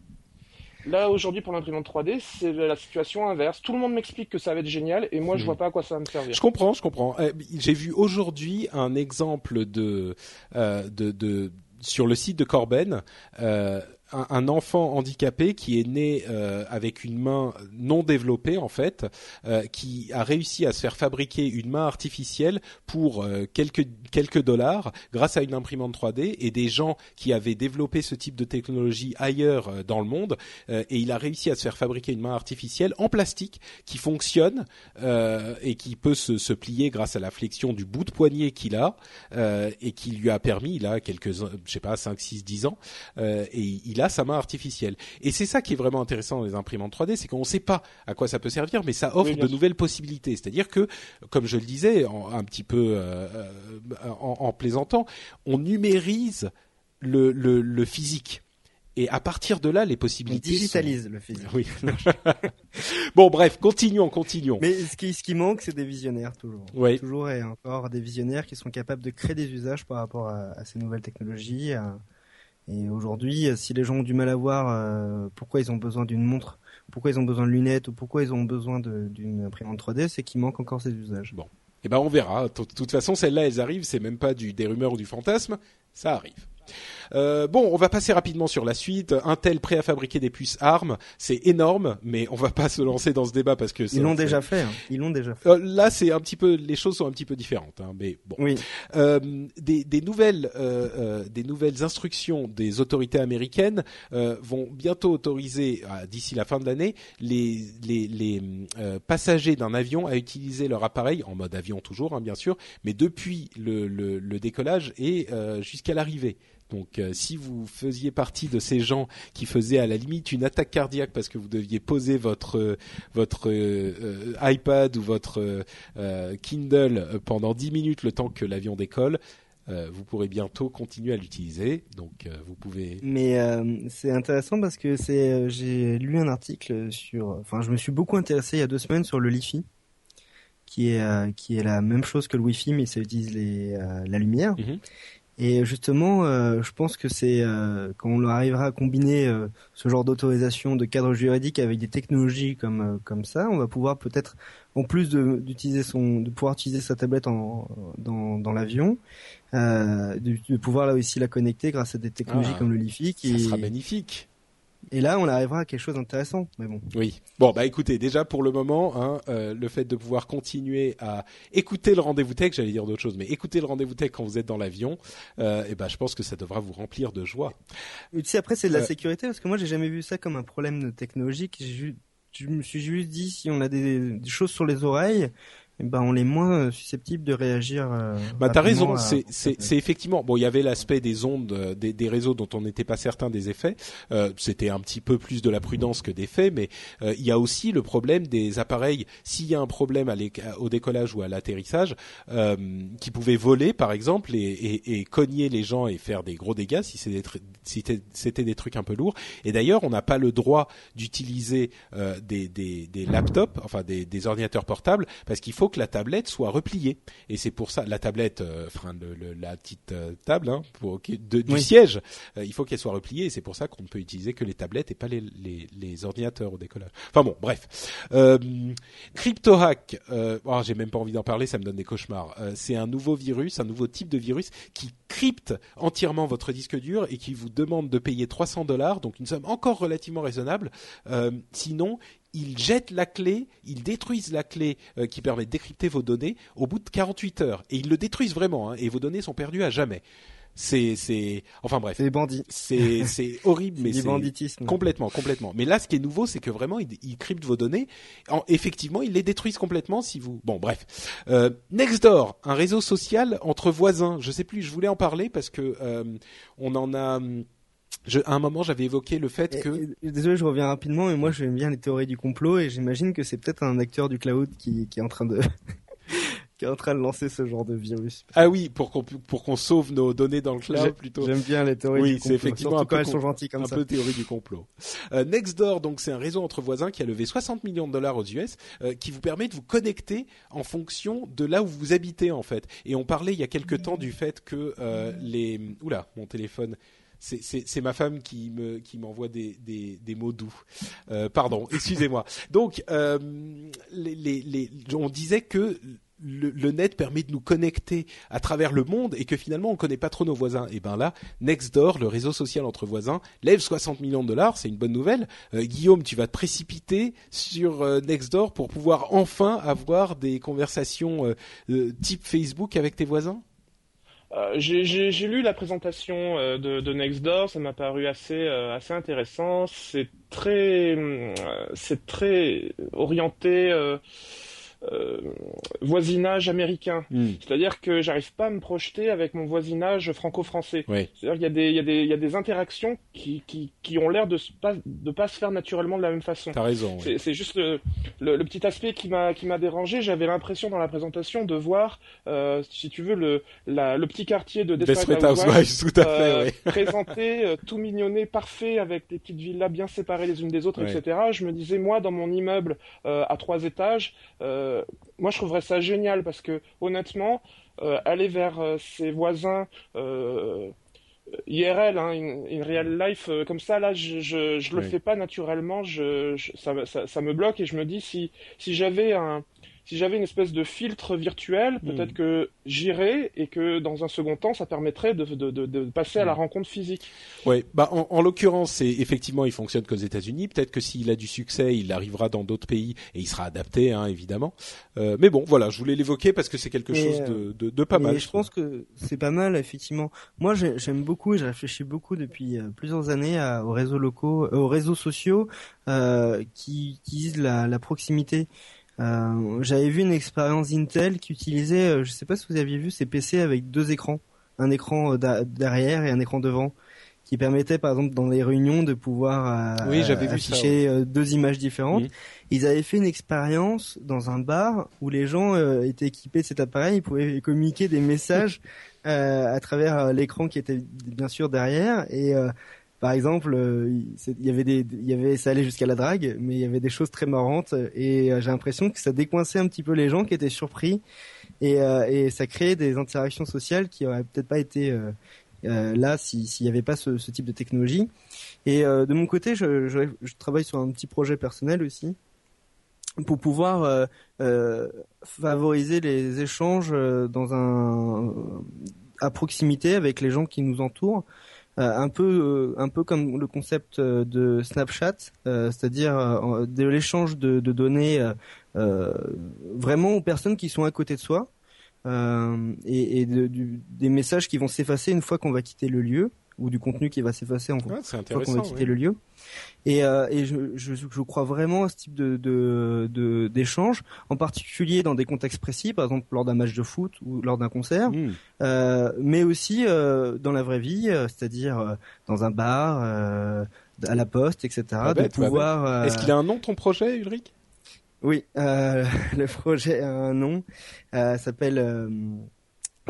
là aujourd'hui pour l'imprimante 3D, c'est la situation inverse. Tout le monde m'explique que ça va être génial et moi je hmm. vois pas à quoi ça va me servir. Je comprends, je comprends. Euh, j'ai vu aujourd'hui un exemple de, euh, de, de sur le site de Corben. Euh, un, enfant handicapé qui est né euh, avec une main non développée en fait, euh, qui a réussi à se faire fabriquer une main artificielle pour euh, quelques quelques dollars grâce à une imprimante 3D et des gens qui avaient développé ce type de technologie ailleurs dans le monde et il a réussi à se faire fabriquer une main artificielle en plastique qui fonctionne et qui peut se, se, plier grâce à la flexion du bout de poignet qu'il a et qui lui a permis il a quelques je sais pas 5 6 10 ans et il sa main artificielle. Et c'est ça qui est vraiment intéressant dans les imprimantes 3D, c'est qu'on ne sait pas à quoi ça peut servir, mais ça offre de nouvelles possibilités. C'est-à-dire que, comme je le disais, un petit peu euh, euh, en, plaisantant, on numérise le, le, physique. Et à partir de là, les possibilités. On digitalise le physique. Oui. bon, bref, continuons, continuons. Mais ce qui, ce qui manque, c'est des visionnaires toujours. Oui. Toujours et encore des visionnaires qui sont capables de créer des usages par rapport à, à ces nouvelles technologies, à, et aujourd'hui, si les gens ont du mal à voir euh, pourquoi ils ont besoin d'une montre, pourquoi ils ont besoin de lunettes ou pourquoi ils ont besoin d'une imprimante 3D, c'est qu'il manque encore ces usages. Bon. Eh ben on verra. De toute façon, celles-là, elles arrivent. C'est même pas du, des rumeurs ou du fantasme. Ça arrive. Euh, bon, on va passer rapidement sur la suite. Intel prêt à fabriquer des puces ARM, c'est énorme, mais on va pas se lancer dans ce débat parce que ils l'ont déjà fait. Hein. Ils l'ont déjà fait. Euh, là, c'est un petit peu, les choses sont un petit peu différentes, hein, mais bon. Oui. Euh, des, des, nouvelles, euh, euh, des nouvelles instructions des autorités américaines euh, vont bientôt autoriser, d'ici la fin de l'année, les, les, les passagers d'un avion à utiliser leur appareil en mode avion toujours, hein, bien sûr, mais depuis le, le, le décollage et jusqu'à l'arrivée. Donc euh, si vous faisiez partie de ces gens qui faisaient à la limite une attaque cardiaque parce que vous deviez poser votre euh, votre euh, iPad ou votre Kindle pendant 10 minutes le temps que l'avion décolle, vous pourrez bientôt continuer à l'utiliser. Donc vous pouvez. Mais c'est intéressant parce que c'est j'ai lu un article sur. Enfin, je me suis beaucoup intéressé il y a deux semaines sur le Li-Fi, qui est qui est la même chose que le Wi-Fi, mais ça utilise les la lumière. Mhm. Et justement, euh, je pense que c'est euh, quand on arrivera à combiner euh, ce genre d'autorisation de cadre juridique avec des technologies comme comme ça, on va pouvoir peut-être, en plus d'utiliser son, de pouvoir utiliser sa tablette en, dans, dans l'avion, de, pouvoir là aussi la connecter grâce à des technologies ah. comme le Li-Fi. Qui ça sera magnifique. Et là, on arrivera à quelque chose d'intéressant. Mais bon. Oui. Bon, bah écoutez, déjà pour le moment, hein, euh, le fait de pouvoir continuer à écouter le rendez-vous tech, j'allais dire d'autres choses, mais écouter le rendez-vous tech quand vous êtes dans l'avion, euh, et ben je pense que ça devra vous remplir de joie. Et tu sais, après, c'est de la sécurité parce que moi, j'ai jamais vu ça comme un problème technologique. Je me suis juste dit si on a des, des choses sur les oreilles, eh ben on est moins euh, susceptible de réagir. Euh, bah t'as raison, c'est c'est effectivement bon. Il y avait l'aspect des ondes, euh, des, des, réseaux dont on n'était pas certain des effets. Euh, C'était un petit peu plus de la prudence que des faits, mais euh, il y a aussi le problème des appareils. S'il y a un problème à au décollage ou à l'atterrissage, euh, qui pouvaient voler par exemple et, et, et, cogner les gens et faire des gros dégâts si c'était si c'était des trucs un peu lourds. Et d'ailleurs, on n'a pas le droit d'utiliser des, des, des laptops, enfin des, des ordinateurs portables, parce qu'il faut que la tablette soit repliée. Et c'est pour ça la tablette, euh, enfin le, la petite euh, table hein, pour, de, du siège, euh, il faut qu'elle soit repliée. Et c'est pour ça qu'on ne peut utiliser que les tablettes et pas les, les, les ordinateurs au décollage. Enfin bon, bref. Euh, CryptoHack, oh, j'ai même pas envie d'en parler, ça me donne des cauchemars. c'est un nouveau virus, un nouveau type de virus qui crypte entièrement votre disque dur et qui vous demande de payer 300 dollars, donc une somme encore relativement raisonnable. sinon, ils jettent la clé, ils détruisent la clé euh, qui permet de décrypter vos données au bout de 48 heures. Et ils le détruisent vraiment, hein, et vos données sont perdues à jamais. C'est, c'est, enfin bref. C'est des bandits. C'est, c'est horrible, mais c'est banditisme. Complètement, complètement. Mais là, ce qui est nouveau, c'est que vraiment, ils, cryptent vos données. En, effectivement, ils les détruisent complètement si vous. Bon, bref. Euh, Nextdoor, un réseau social entre voisins. Je sais plus. Je voulais en parler parce que euh, on en a. Je, à un moment, j'avais évoqué le fait que. désolé, je reviens rapidement, mais moi, j'aime bien les théories du complot et j'imagine que c'est peut-être un acteur du cloud qui, qui est en train de. qui est en train de lancer ce genre de virus. Ah oui, pour qu'on pour qu'on sauve nos données dans le cloud plutôt. J'aime bien les théories oui, du complot. c'est effectivement un peu elles sont gentilles comme un ça. peu théorie du complot. Euh, Nextdoor, donc c'est un réseau entre voisins qui a levé 60 millions de dollars aux US, euh, qui vous permet de vous connecter en fonction de là où vous habitez en fait. Et on parlait il y a quelque temps du fait que euh, les oula, mon téléphone c'est ma femme qui me qui m'envoie des, des, mots doux. Euh, pardon, excusez-moi. Donc, euh, on disait que le, le, net permet de nous connecter à travers le monde et que finalement on connaît pas trop nos voisins. Et ben là, Nextdoor, le réseau social entre voisins, lève 60 millions de dollars, c'est une bonne nouvelle. Euh, Guillaume, tu vas te précipiter sur Nextdoor pour pouvoir enfin avoir des conversations type Facebook avec tes voisins? Euh, j'ai lu la présentation euh, de, de, Nextdoor, ça m'a paru assez euh, assez intéressant. C'est très c'est très orienté euh, voisinage américain. Hmm. C'est-à-dire que j'arrive pas à me projeter avec mon voisinage franco-français. C'est-à-dire qu'il y a des il y a des il y a des interactions qui qui, qui ont l'air de pas de pas se faire naturellement de la même façon. T'as raison. C'est juste le, le, le, petit aspect qui m'a qui m'a dérangé. J'avais l'impression dans la présentation de voir, euh, si tu veux, le la, le petit quartier de Desperate Housewives, tout à fait, euh, présenté euh, tout mignonné, parfait, avec des petites villas bien séparées les unes des autres, etc. Je me disais moi dans mon immeuble euh, à trois étages. Euh, euh, moi je trouverais ça génial parce que honnêtement, euh, aller vers euh, ses voisins IRL, hein, in, real life, comme ça, là, je, je, je le fais pas naturellement, je, ça, ça, ça, me bloque et je me dis si, si j'avais un, si j'avais une espèce de filtre virtuel, hmm. peut-être que j'irais et que dans un second temps, ça permettrait de, de, de, de passer à la hmm. rencontre physique. Oui, bah en, en l'occurrence, c'est effectivement, il fonctionne qu'aux États-Unis. Peut-être que s'il a du succès, il arrivera dans d'autres pays et il sera adapté, hein, évidemment. Euh, mais bon, voilà, je voulais l'évoquer parce que c'est quelque chose de, de, de, pas mal. Je pense que c'est pas mal, effectivement. Moi, j'aime beaucoup et je réfléchis beaucoup depuis euh, plusieurs années à, aux réseaux locaux, euh, aux réseaux sociaux euh, qui utilisent la, la proximité. Euh, j'avais vu une expérience Intel qui utilisait, euh, je sais pas si vous aviez vu, ces PC avec deux écrans, un écran euh, derrière et un écran devant, qui permettait par exemple dans les réunions de pouvoir oui, afficher deux images différentes. Ils avaient fait une expérience dans un bar où les gens étaient équipés de cet appareil, ils pouvaient communiquer des messages à travers l'écran qui était bien sûr derrière. Et par exemple, euh, il y avait des, il y avait, ça allait jusqu'à la drague, mais il y avait des choses très marrantes et euh, j'ai l'impression que ça décoinçait un petit peu les gens qui étaient surpris et, euh, ça créait des interactions sociales qui auraient peut-être pas été là s'il n'y avait pas ce, type de technologie. Et de mon côté, je, travaille sur un petit projet personnel aussi pour pouvoir favoriser les échanges dans un à proximité avec les gens qui nous entourent un peu un peu comme le concept de Snapchat, c'est-à-dire de l'échange de, données vraiment aux personnes qui sont à côté de soi. et, et de, des messages qui vont s'effacer une fois qu'on va quitter le lieu ou du contenu qui va s'effacer en Ouais, fois qu'on va quitter oui. le lieu. Et, euh, et je, je, je crois vraiment à ce type de de- de- d'échange, en particulier dans des contextes précis, par exemple lors d'un match de foot ou lors d'un concert, Hmm. euh, mais aussi euh, dans la vraie vie, c'est-à-dire dans un bar, à la poste, etc. De bête, pouvoir. Est-ce qu'il a un nom ton projet, Ulrich? Oui, le projet a un nom, s'appelle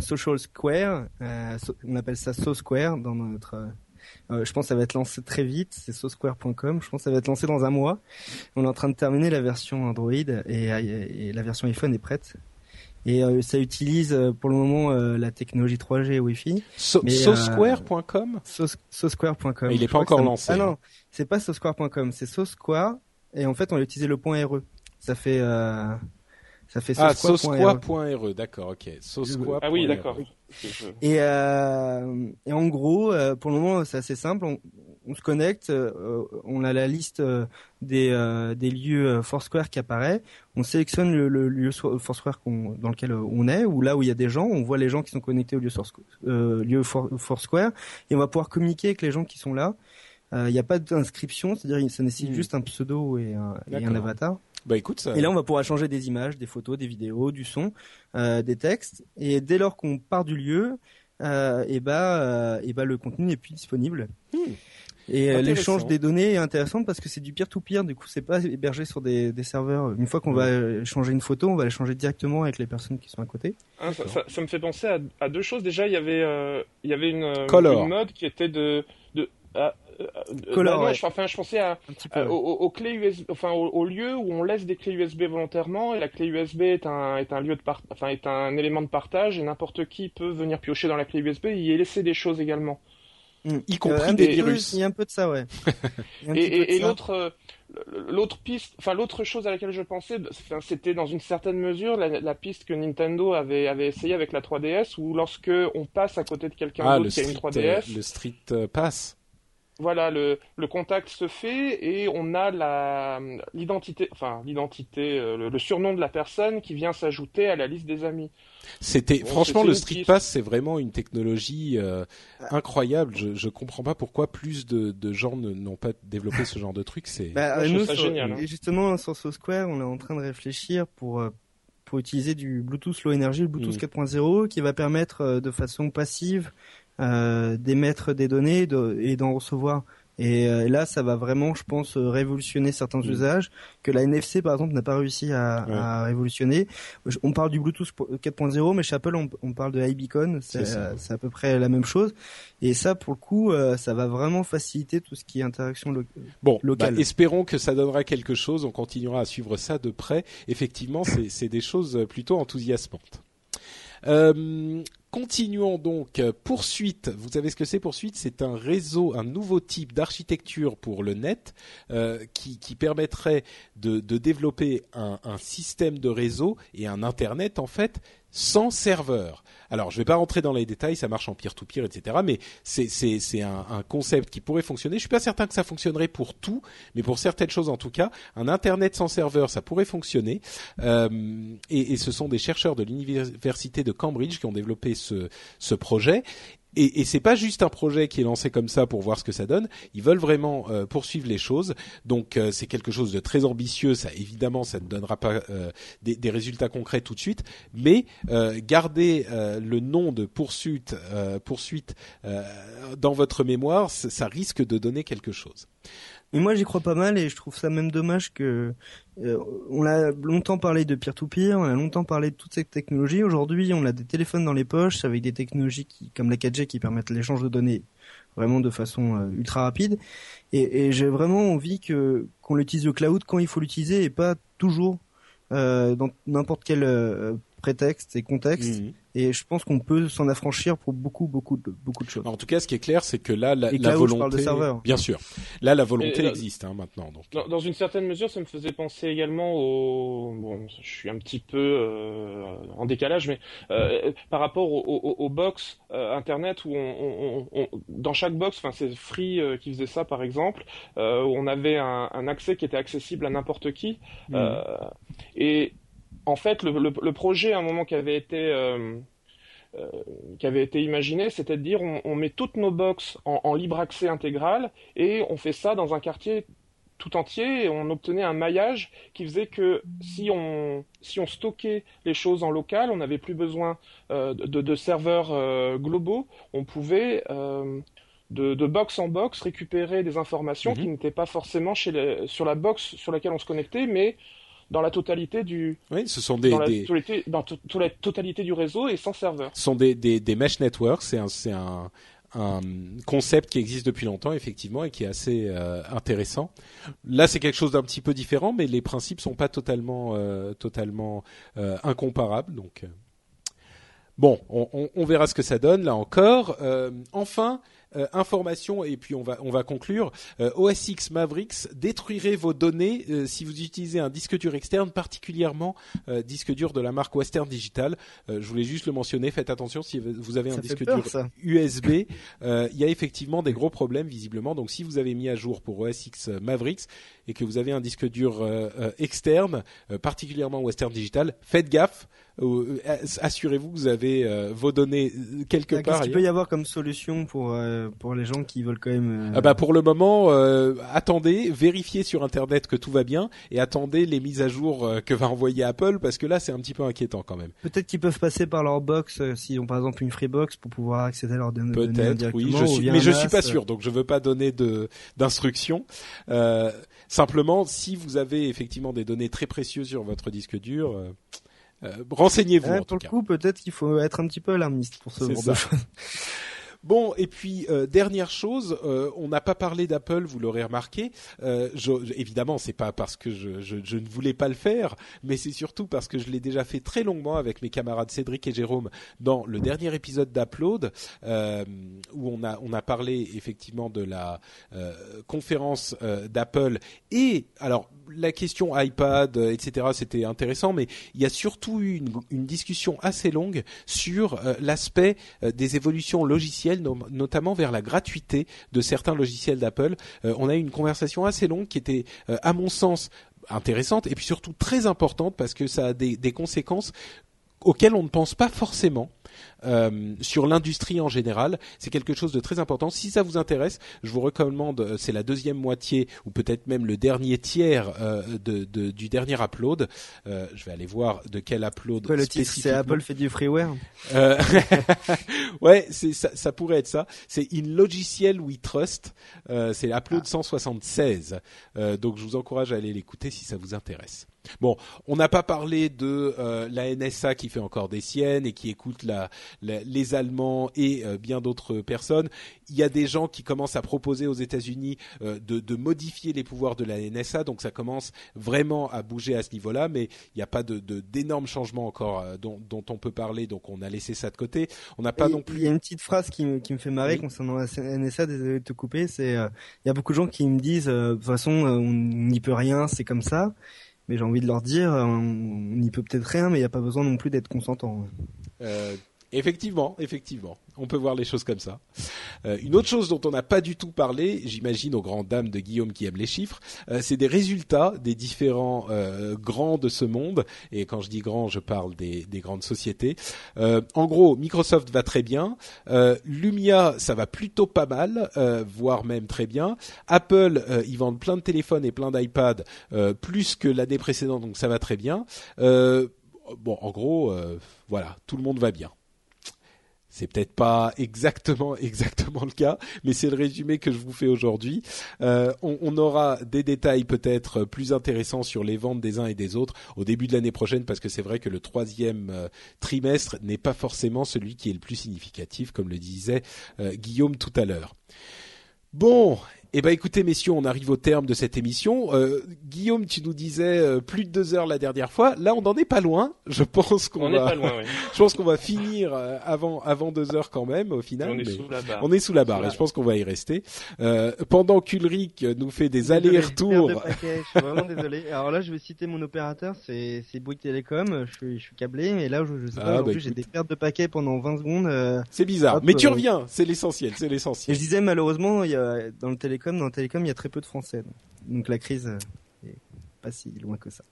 Social Square. euh, so- on appelle ça So Square dans notre. euh, euh, je pense que ça va être lancé très vite. C'est sosquare.com. Je pense que ça va être lancé dans un mois. On est en train de terminer la version Android et, et la version iPhone est prête. Et euh, ça utilise pour le moment euh, la technologie 3G Wi-Fi. So- Sosquare.com Sos- Sosquare.com. Mais il est Je pas encore ça- lancé, Ah non, c'est pas Sosquare.com, c'est Sosquare. Et en fait, on a utilisé le point RE. Ça fait, ça fait Ah, sosquare.re. sosquare.re, d'accord, ok. Sosquare.re. Ah oui, d'accord. Et, euh, et en gros, euh, pour le moment, c'est assez simple. On, on se connecte, euh, on a la liste euh, des, euh, des lieux Foursquare qui apparaît. On sélectionne le, le lieu Foursquare dans lequel on est, ou là où il y a des gens. On voit les gens qui sont connectés au lieu, Foursquare, euh, lieu Foursquare, et on va pouvoir communiquer avec les gens qui sont là. Euh, Il n'y a pas d'inscription, c'est-à-dire ça nécessite Hmm. juste un pseudo et un, et un D'accord. avatar. Bah écoute, ça... Et là, on va pouvoir changer des images, des photos, des vidéos, du son, euh, des textes. Et dès lors qu'on part du lieu, euh, et bah, euh, et bah, le contenu n'est plus disponible. Hmm. Et l'échange des données est intéressant parce que c'est du peer-to-peer. Du coup, c'est pas hébergé sur des, des serveurs. Une fois qu'on va euh, changer une photo, on va la changer directement avec les personnes qui sont à côté. Hein, ça, ça- ça me fait penser à, à deux choses. Déjà, il y avait, euh, il y avait une, une mode qui était de, de, ah, Color, bah non, ouais. je, enfin, je pensais à, peu. à- aux, aux- aux clés USB, enfin, au, au lieu où on laisse des clés USB volontairement, et la clé USB est un, est un lieu de part, enfin, est un élément de partage, et n'importe qui peut venir piocher dans la clé USB et y laisser des choses également. Hmm. y compris un des virus. Il y a un peu de ça, ouais. Et, l'autre, euh, l'autre piste, enfin l'autre chose à laquelle je pensais, c'était dans une certaine mesure la, la piste que Nintendo avait, avait essayé avec la 3DS, où lorsque on passe à côté de quelqu'un Ah, d'autre qui a une street, euh, 3DS, le street euh, pass. Voilà, le, le contact se fait et on a la l'identité, enfin l'identité, euh, le, le surnom de la personne qui vient s'ajouter à la liste des amis. C'était franchement le Street. Pass, c'est vraiment une technologie euh, incroyable. Je je comprends pas pourquoi plus de, de gens ne- n'ont pas développé ce genre de truc. C'est Bah, nous, sur- génial, hein. et justement, sur So Square, on est en train de réfléchir pour, euh, pour utiliser du Bluetooth Low Energy, le Bluetooth Mm. 4.0, qui va permettre euh, de façon passive euh, d'émettre des données de- et d'en recevoir. Et euh, là, ça va vraiment, je pense, euh, révolutionner certains Mm. usages que la NFC, par exemple, n'a pas réussi à, Ouais. à révolutionner. On parle du Bluetooth 4.0, mais chez Apple, on, on parle de iBeacon. C'est euh, à peu près la même chose. Et ça, pour le coup, euh, ça va vraiment faciliter tout ce qui est interaction lo- Bon, bah, espérons que ça donnera quelque chose. On continuera à suivre ça de près. Effectivement, c'est des choses plutôt enthousiasmantes. Euh, continuons donc. Poursuite. Vous savez ce que c'est Poursuite? C'est un réseau, un nouveau type d'architecture pour le net euh, qui, permettrait de, développer un système de réseau et un internet en fait sans serveur. Alors, je vais pas rentrer dans les détails, ça marche en peer-to-peer, etc. Mais c'est un, un concept qui pourrait fonctionner. Je suis pas certain que ça fonctionnerait pour tout, mais pour certaines choses en tout cas, un internet sans serveur, ça pourrait fonctionner. Euh, et, et ce sont des chercheurs de l'université de Cambridge qui ont développé ce ce projet. Et, et c'est pas juste un projet qui est lancé comme ça pour voir ce que ça donne. Ils veulent vraiment euh, poursuivre les choses. Donc euh, c'est quelque chose de très ambitieux. Ça évidemment, ça ne donnera pas euh, des, résultats concrets tout de suite, mais garder le nom de poursuite, poursuite dans votre mémoire, ça risque de donner quelque chose. Mais moi j'y crois pas mal et je trouve ça même dommage que euh, on a longtemps parlé de peer-to-peer, on a longtemps parlé de toutes ces technologies. Aujourd'hui, on a des téléphones dans les poches avec des technologies qui, comme la 4G qui permettent l'échange de données vraiment de façon euh, ultra rapide. Et, et j'ai vraiment envie que qu'on utilise le cloud quand il faut l'utiliser et pas toujours euh, dans n'importe quel euh, prétexte et contexte. Mhm. Et je pense qu'on peut s'en affranchir pour beaucoup, beaucoup de, beaucoup de choses. En tout cas, ce qui est clair, c'est que là, la, Et la je volonté, parle de serveur. bien sûr, là, la volonté existe hein, maintenant. Donc, Dans, dans une certaine mesure, ça me faisait penser également au. Bon, je suis un petit peu euh, en décalage, mais euh, par rapport aux au, au box euh, internet où on, on- on- on- dans chaque box, enfin c'est Free euh, qui faisait ça par exemple, euh, où on avait un, un accès qui était accessible à n'importe qui. Euh, et en fait, le, le- le projet à un moment qui avait été euh, euh, qui avait été imaginé, c'était de dire on, on met toutes nos box en, en libre accès intégral et on fait ça dans un quartier tout entier et on obtenait un maillage qui faisait que si on si on stockait les choses en local, on n'avait plus besoin euh, de, de serveurs globaux, on pouvait de, de box en box récupérer des informations Mhm. qui n'étaient pas forcément chez les, sur la box sur laquelle on se connectait, mais dans la totalité du oui, ce sont des, dans la, totalité, dans to- to- la totalité du réseau et sans serveur. ce sont des, des, des mesh networks. C'est un, c'est un, un concept qui existe depuis longtemps, effectivement, et qui est assez euh, intéressant. Là, c'est quelque chose d'un petit peu différent, mais les principes sont pas totalement, euh, totalement euh, incomparables. Donc, bon, on, on, on verra ce que ça donne là encore. Enfin. Euh, information et puis on va on va conclure. Euh, OS X Mavericks détruirez vos données euh, si vous utilisez un disque dur externe, particulièrement euh, disque dur de la marque Western Digital. Euh, je voulais juste le mentionner. Faites attention si vous avez un Ça disque peur, dur ça. USB. euh, Il y a effectivement des gros problèmes visiblement. Donc si vous avez mis à jour pour OS X Mavericks et que vous avez un disque dur euh, euh, externe, euh, particulièrement Western Digital, faites gaffe. Euh, Assurez-vous que vous avez euh, vos données euh, quelque Ah, part. Qu'est-ce qu'il peut y avoir comme solution pour euh, pour les gens qui veulent quand même Ah bah pour le moment, euh, attendez, vérifiez sur internet que tout va bien et attendez les mises à jour que va envoyer Apple parce que là c'est un petit peu inquiétant quand même. Peut-être qu'ils peuvent passer par leur box s'ils ont par exemple une Freebox pour pouvoir accéder à leurs données Peut-être, oui, je suis, mais je suis pas sûr, donc je veux pas donner de d'instructions. Euh, simplement, si vous avez effectivement des données très précieuses sur votre disque dur, euh, renseignez-vous ouais, tout pour le coup, peut-être qu'il faut être un petit peu alarmiste pour ce genre de choses. Bon, et puis euh, dernière chose, euh, on n'a pas parlé d'Apple, vous l'aurez remarqué. Euh, je, je- évidemment, c'est pas parce que je, ne voulais pas le faire, mais c'est surtout parce que je l'ai déjà fait très longuement avec mes camarades Cédric et Jérôme dans le dernier épisode d'Upload, euh, où on a parlé effectivement de la conférence d'Apple et alors la question iPad, etc. C'était intéressant, mais il y a surtout eu une, discussion assez longue sur l'aspect des évolutions logicielles, no- notamment vers la gratuité de certains logiciels d'Apple. Euh, on a eu une conversation assez longue qui était, euh, à mon sens, intéressante et puis surtout très importante parce que ça a des conséquences auxquelles on ne pense pas forcément euh, sur l'industrie en général. C'est quelque chose de très important. Si ça vous intéresse, je vous recommande, euh, c'est la deuxième moitié ou peut-être même le dernier tiers euh, de, de- du dernier upload. Euh, je vais aller voir de quel upload. Quoi, le titre, c'est. Apple fait du freeware. Euh, ouais, ça, ça pourrait être ça. C'est In Logiciel We Trust. Euh, c'est l'upload 176. Euh, donc je vous encourage à aller l'écouter si ça vous intéresse. Bon, on n'a pas parlé de euh, la NSA qui fait encore des siennes et qui écoute la, la- les Allemands et euh, bien d'autres personnes. Il y a des gens qui commencent à proposer aux États-Unis euh, de, de modifier les pouvoirs de la NSA, donc ça commence vraiment à bouger à ce niveau-là, mais il n'y a pas de de- d'énormes changements encore euh, dont, dont on peut parler, donc on a laissé ça de côté. On n'a pas Et non Il plus. y a une petite phrase qui, me- qui me fait marrer Oui. concernant la NSA, désolé de te couper, c'est euh, il y a beaucoup de gens qui me disent euh, de toute façon euh, on n'y peut rien, c'est comme ça. Mais j'ai envie de leur dire euh, on n'y peut peut-être rien, mais il n'y a pas besoin non plus d'être consentant. Euh, effectivement, effectivement, on peut voir les choses comme ça. Euh, une autre chose dont on n'a pas du tout parlé, j'imagine aux grandes dames de Guillaume qui aiment les chiffres, euh, c'est des résultats des différents euh, grands de ce monde. Et quand je dis grands, je parle des, des grandes sociétés. En gros, Microsoft va très bien, Lumia ça va plutôt pas mal, voire même très bien. Apple, ils vendent plein de téléphones et plein d'iPads, plus que l'année précédente, donc ça va très bien. Bon, en gros, voilà, tout le monde va bien. C'est peut-être pas exactement exactement le cas, mais c'est le résumé que je vous fais aujourd'hui. Euh, on, on aura des détails peut-être plus intéressants sur les ventes des uns et des autres au début de l'année prochaine, parce que c'est vrai que le troisième euh, trimestre n'est pas forcément celui qui est le plus significatif, comme le disait euh, Guillaume tout à l'heure. Bon, Eh ben écoutez messieurs, on arrive au terme de cette émission. Euh, Guillaume, tu nous disais euh, plus de deux heures la dernière fois. Là, on n'en est pas loin. Je pense qu'on va. Pas loin, oui. je pense qu'on va finir euh, avant avant deux heures quand même au final. On est sous la barre. On est sous la barre et je pense qu'on va y rester. Euh, pendant qu'Ulrich nous fait des allers-retours. Je suis vraiment désolé. Alors là, je vais citer mon opérateur, c'est c'est Bouygues Télécom. Je suis je suis câblé, mais là, je, je sais pas. Ah, bah, j'ai des pertes de paquets pendant 20 secondes. euh, C'est bizarre, Hop, mais tu euh, reviens. C'est l'essentiel. C'est l'essentiel. je disais malheureusement, il y a, dans le télécom, dans le télécom, il y a très peu de Français. Donc, donc la crise euh, est pas si loin que ça.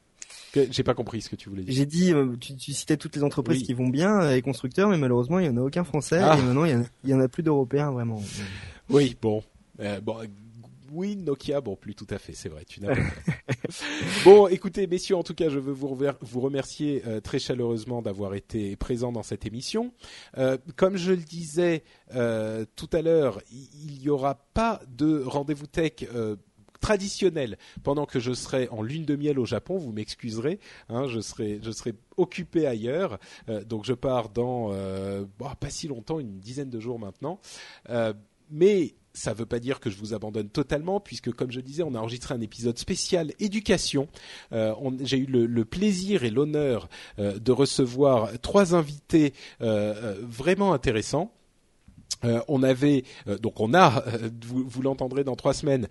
J'ai pas compris ce que tu voulais dire. J'ai dit, euh, tu, tu citais toutes les entreprises Oui. qui vont bien, euh, les constructeurs, mais malheureusement, il y en a aucun Français. Ah. Et maintenant, il y en a, il y en a plus d'Européens vraiment. Oui, bon. Euh, bon. Oui, Nokia, bon, plus tout à fait, c'est vrai, tu n'as pas. Bon, écoutez, messieurs, en tout cas, je veux vous, remercier euh, très chaleureusement d'avoir été présents dans cette émission. Euh, comme je le disais euh, tout à l'heure, il n'y aura pas de rendez-vous tech traditionnel pendant que je serai en lune de miel au Japon. Vous m'excuserez, hein, je serai je serai occupé ailleurs. Euh, donc je pars dans euh, bah, pas si longtemps, une dizaine de jours maintenant. Euh, mais ça ne veut pas dire que je vous abandonne totalement, puisque comme je disais, on a enregistré un épisode spécial éducation. Euh, J'ai eu le, plaisir et l'honneur euh, de recevoir trois invités euh, vraiment intéressants. Euh, on avait euh, donc on a euh, vous, l'entendrez dans trois semaines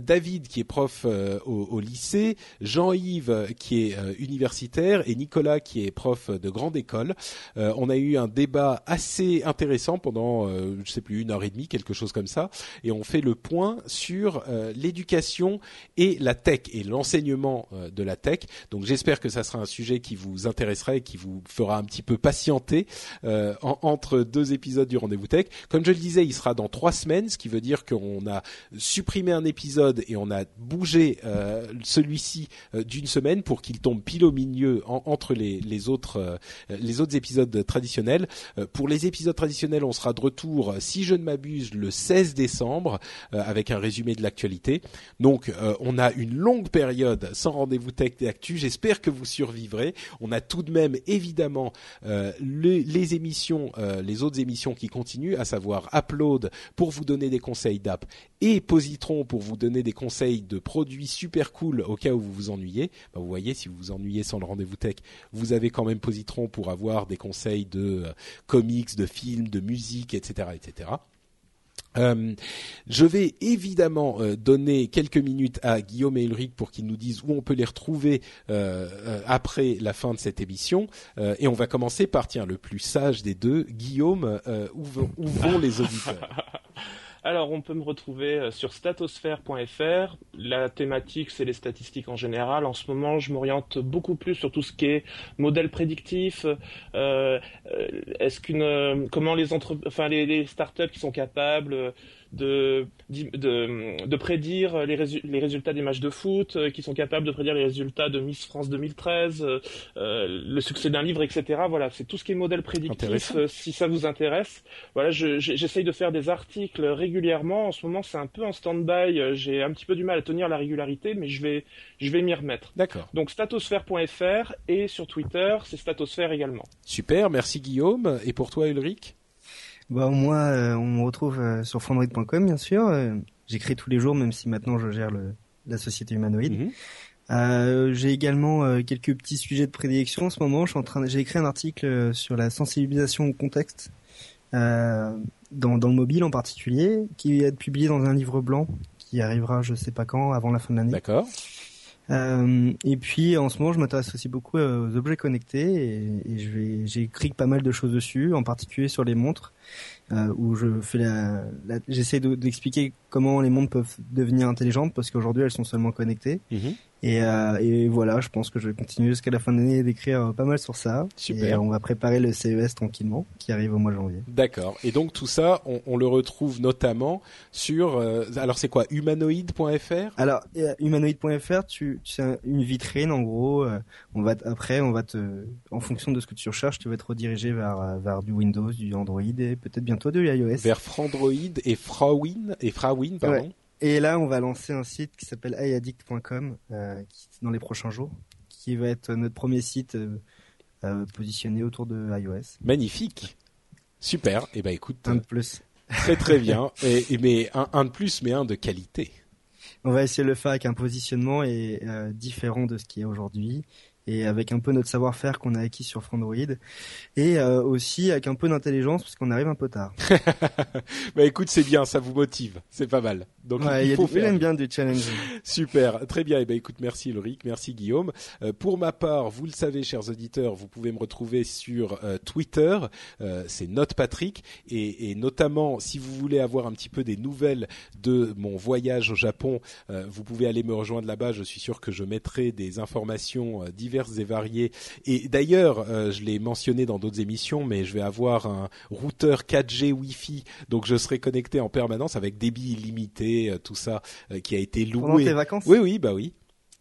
David qui est prof au, lycée Jean-Yves qui est universitaire et Nicolas qui est prof de grande école on a eu un débat assez intéressant pendant je sais plus une heure et demie quelque chose comme ça et on fait le point sur l'éducation et la tech et l'enseignement de la tech donc j'espère que ça sera un sujet qui vous intéressera et qui vous fera un petit peu patienter en- entre deux épisodes du rendez-vous tech. Comme je le disais, il sera dans trois semaines, ce qui veut dire qu'on a supprimé un épisode et on a bougé euh, celui-ci euh, d'une semaine pour qu'il tombe pile au milieu en- entre les, autres euh, les autres épisodes traditionnels. Euh, pour les épisodes traditionnels, on sera de retour, euh, si je ne m'abuse, le 16 décembre avec un résumé de l'actualité. Donc, on a une longue période sans rendez-vous tech et actu. J'espère que vous survivrez. On a tout de même évidemment les, émissions, les autres émissions qui continuent, à savoir Upload pour vous donner des conseils d'app et Positron pour vous donner des conseils de produits super cool au cas où vous vous ennuyez. Bah, vous voyez, si vous vous ennuyez sans le rendez-vous tech, vous avez quand même Positron pour avoir des conseils de euh, comics, de films, de musique, etc., etc. Euh, je vais évidemment euh, donner quelques minutes à Guillaume et Ulrich pour qu'ils nous disent où on peut les retrouver euh, après la fin de cette émission. Et on va commencer par, tiens, le plus sage des deux, Guillaume, où, vont- où vont les auditeurs? Alors, on peut me retrouver sur statosphère.fr. La thématique, c'est les statistiques en général. En ce moment, je m'oriente beaucoup plus sur tout ce qui est modèle prédictif. euh, euh, Est-ce qu'une, euh, comment les entre, enfin les, les startups qui sont capables de de, de prédire les, résu- les résultats des matchs de foot, qui sont capables de prédire les résultats de Miss France 2013, euh, euh, le succès d'un livre, etc. Voilà, c'est tout ce qui est modèle prédictif. Si ça vous intéresse, voilà, je- je- j'essaye de faire des articles régulièrement. En ce moment, c'est un peu en stand-by. J'ai un petit peu du mal à tenir la régularité, mais je vais, je vais m'y remettre. D'accord. Donc statosphère.fr et sur Twitter, c'est statosphère également. Super, merci Guillaume. Et pour toi, Ulrich? Bah moi, euh, on me retrouve euh, sur fondroid.com bien sûr. Euh, J'écris tous les jours, même si maintenant je gère le, la société humanoïde. Mhm. Euh, j'ai également euh, quelques petits sujets de prédilection en ce moment. Je suis en train, de- j'ai écrit un article euh, sur la sensibilisation au contexte euh, dans, dans le mobile en particulier, qui va être publié dans un livre blanc qui arrivera, je sais pas quand, avant la fin de l'année. D'accord. Euh, et puis en ce moment, je m'intéresse aussi beaucoup euh, aux objets connectés et, et je vais, j'ai écrit pas mal de choses dessus, en particulier sur les montres, euh, où je fais la, la- j'essaie de- d'expliquer comment les montres peuvent devenir intelligentes parce qu'aujourd'hui elles sont seulement connectées. Mhm. Et, euh, et voilà, je pense que je vais continuer jusqu'à la fin de l'année d'écrire pas mal sur ça. Super. Et on va préparer le CES tranquillement, qui arrive au mois de janvier. D'accord. Et donc tout ça, on, on le retrouve notamment sur. euh, alors c'est quoi Humanoid.fr Alors, euh, humanoid.fr, tu, tu as une vitrine en gros. euh, on va après, on va te, en fonction de ce que tu recherches, tu vas être redirigé vers euh, vers du Windows, du Android et peut-être bientôt de l'iOS. Vers Frandroid et Frawin et Frawin, pardon. Et là, on va lancer un site qui s'appelle iaddict.com euh, dans les prochains jours, qui va être notre premier site euh, euh, positionné autour de iOS. Magnifique. Super. Et ben écoute, Un de plus. Très très bien. Et, mais un, de plus, mais un de qualité. On va essayer de le faire avec un positionnement et, différent de ce qui est aujourd'hui et avec un peu notre savoir-faire qu'on a acquis sur Frandroid et euh, aussi avec un peu d'intelligence parce qu'on arrive un peu tard. bah écoute, c'est bien, ça vous motive, c'est pas mal. Donc il, faut faire. bien du challenge. Super, très bien. Et eh ben écoute, merci Ulrich, merci Guillaume. Euh, pour ma part, vous le savez, chers auditeurs, vous pouvez me retrouver sur euh, Twitter, c'est Note Patrick, et, et, notamment si vous voulez avoir un petit peu des nouvelles de mon voyage au Japon, vous pouvez aller me rejoindre là-bas. Je suis sûr que je mettrai des informations diverses et variées. Et d'ailleurs, euh, je l'ai mentionné dans d'autres émissions, mais je vais avoir un routeur 4G Wi-Fi, donc je serai connecté en permanence avec débit illimité, euh, tout ça euh, qui a été loué. Pendant tes vacances Oui, oui, bah oui.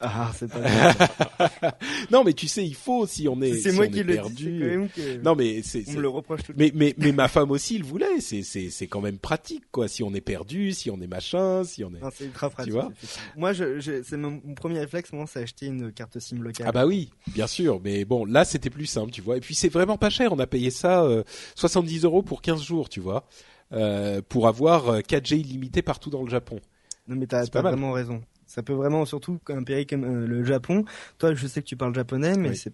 Ah, c'est pas. non, mais tu sais, il faut si on est. C'est moi qui le dis. Non, mais c'est. On me le reproche tout. Mais mais mais ma femme aussi il voulait. C'est c'est c'est quand même pratique quoi. Si on est perdu, si on est machin, si on est. c'est ultra pratique. Tu vois moi, je, je c'est mon, premier réflexe, moi, c'est acheter une carte SIM locale. Ah bah oui, bien sûr. Mais bon, là, c'était plus simple, tu vois. Et puis c'est vraiment pas cher. On a payé ça euh, 70 euros pour 15 jours, tu vois, euh, pour avoir 4G euh, illimité partout dans le Japon. Non mais t'as vraiment raison. Ça peut vraiment, surtout un pays comme euh, le Japon. Toi, je sais que tu parles japonais, mais c'est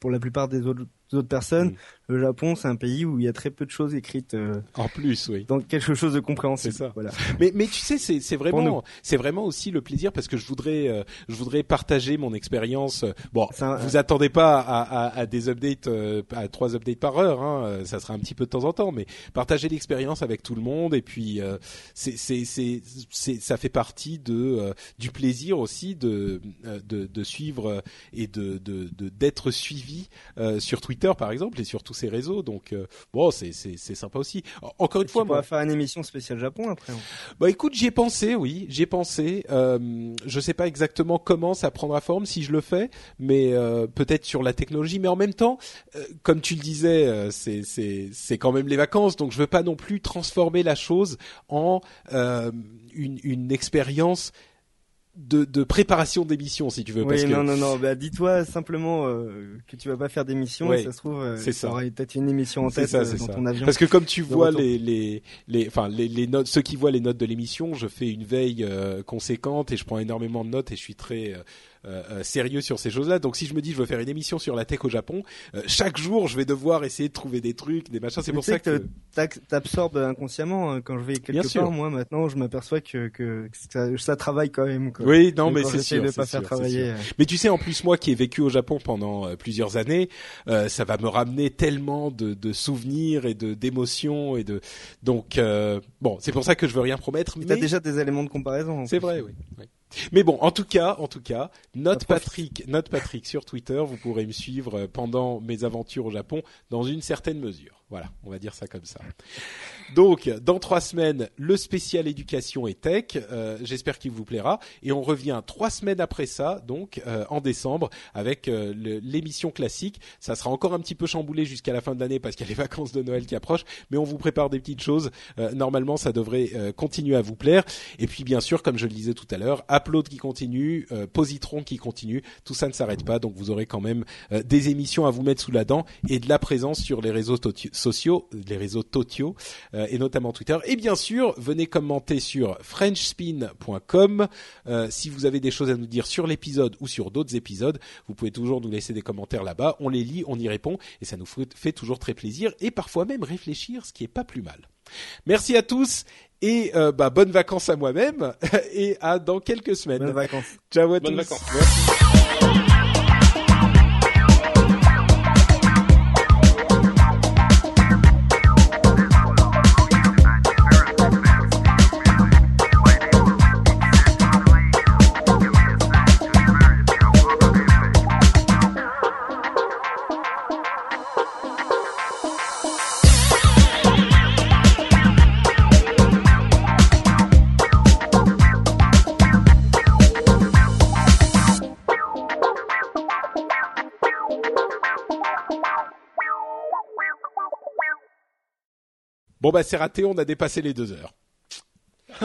pour la plupart des autres d'autres personnes. Le Japon, c'est un pays où il y a très peu de choses écrites. Euh, en plus, oui. Donc quelque chose de compréhensible. ça. Voilà. Mais mais tu sais, c'est c'est vraiment c'est vraiment aussi le plaisir parce que je voudrais euh, je voudrais partager mon expérience. Bon, vous attendez pas à, à, à des updates euh, à trois updates par heure. Hein, ça sera un petit peu de temps en temps, mais partager l'expérience avec tout le monde et puis c'est c'est c'est ça fait partie de du plaisir aussi de de, de suivre et de de d'être suivi sur Twitter par exemple et sur tous ces réseaux. Donc euh, bon, c'est c'est sympa aussi. Encore une fois, on va faire une émission spéciale Japon après. Hein. Bah écoute, j'y ai pensé, oui, j'y ai pensé. Euh, je sais pas exactement comment ça prendra forme si je le fais, mais euh, peut-être sur la technologie. Mais en même temps, comme tu le disais, c'est c'est c'est quand même les vacances, donc je veux pas non plus transformer la chose en une une expérience de, de préparation d'émission si tu veux. Oui, non, non, non. Bah, dis-toi simplement euh, que tu vas pas faire d'émission. ça se trouve, euh, c'est ça. peut-être une émission en tête ça, euh, dans ton avion. Parce que comme tu vois les les les, enfin les, les notes, ceux qui voient les notes de l'émission, je fais une veille euh, conséquente et je prends énormément de notes et je suis très euh, sérieux sur ces choses-là. Donc si je me dis je veux faire une émission sur la tech au Japon, euh, chaque jour je vais devoir essayer de trouver des trucs, des machins. C'est pour ça que, que t'absorbes inconsciemment hein. quand je vais quelque part. Moi maintenant, je m'aperçois que, que ça, travaille quand même. Quoi. Oui, non, mais c'est sûr. De pas faire travailler. Mais tu sais, en plus moi qui ai vécu au Japon pendant plusieurs années, ça va me ramener tellement de, de souvenirs et de d'émotions et de donc bon, c'est pour ça que je veux rien promettre. Mais, t'as déjà des éléments de comparaison. C'est vrai, oui. oui. Mais bon, en tout cas, en tout cas, note Patrick, note Patrick sur Twitter, vous pourrez me suivre pendant mes aventures au Japon dans une certaine mesure. Voilà, on va dire ça comme ça. Donc, dans trois semaines, le spécial éducation et tech. Euh, j'espère qu'il vous plaira. Et on revient trois semaines après ça, donc euh, en décembre, avec euh, l'émission classique. Ça sera encore un petit peu chamboulé jusqu'à la fin de l'année parce qu'il y a les vacances de Noël qui approchent. Mais on vous prépare des petites choses. normalement, ça devrait continuer à vous plaire. Et puis, bien sûr, comme je le disais tout à l'heure, Upload qui continue, Positron qui continue. Tout ça ne s'arrête pas. Donc, vous aurez quand même des émissions à vous mettre sous la dent et de la présence sur les réseaux sociaux, les réseaux Totio euh, et notamment Twitter. Et bien sûr, venez commenter sur frenchspin.com. Euh, si vous avez des choses à nous dire sur l'épisode ou sur d'autres épisodes, vous pouvez toujours nous laisser des commentaires là-bas. On les lit, on y répond et ça nous fait toujours très plaisir et parfois même réfléchir, ce qui est pas plus mal. Merci à tous et euh, bah, bonnes vacances à moi-même et à dans quelques semaines. Bonnes vacances. Ciao à bonnes tous. Vacances. Bon bah c'est raté, on a dépassé les deux heures.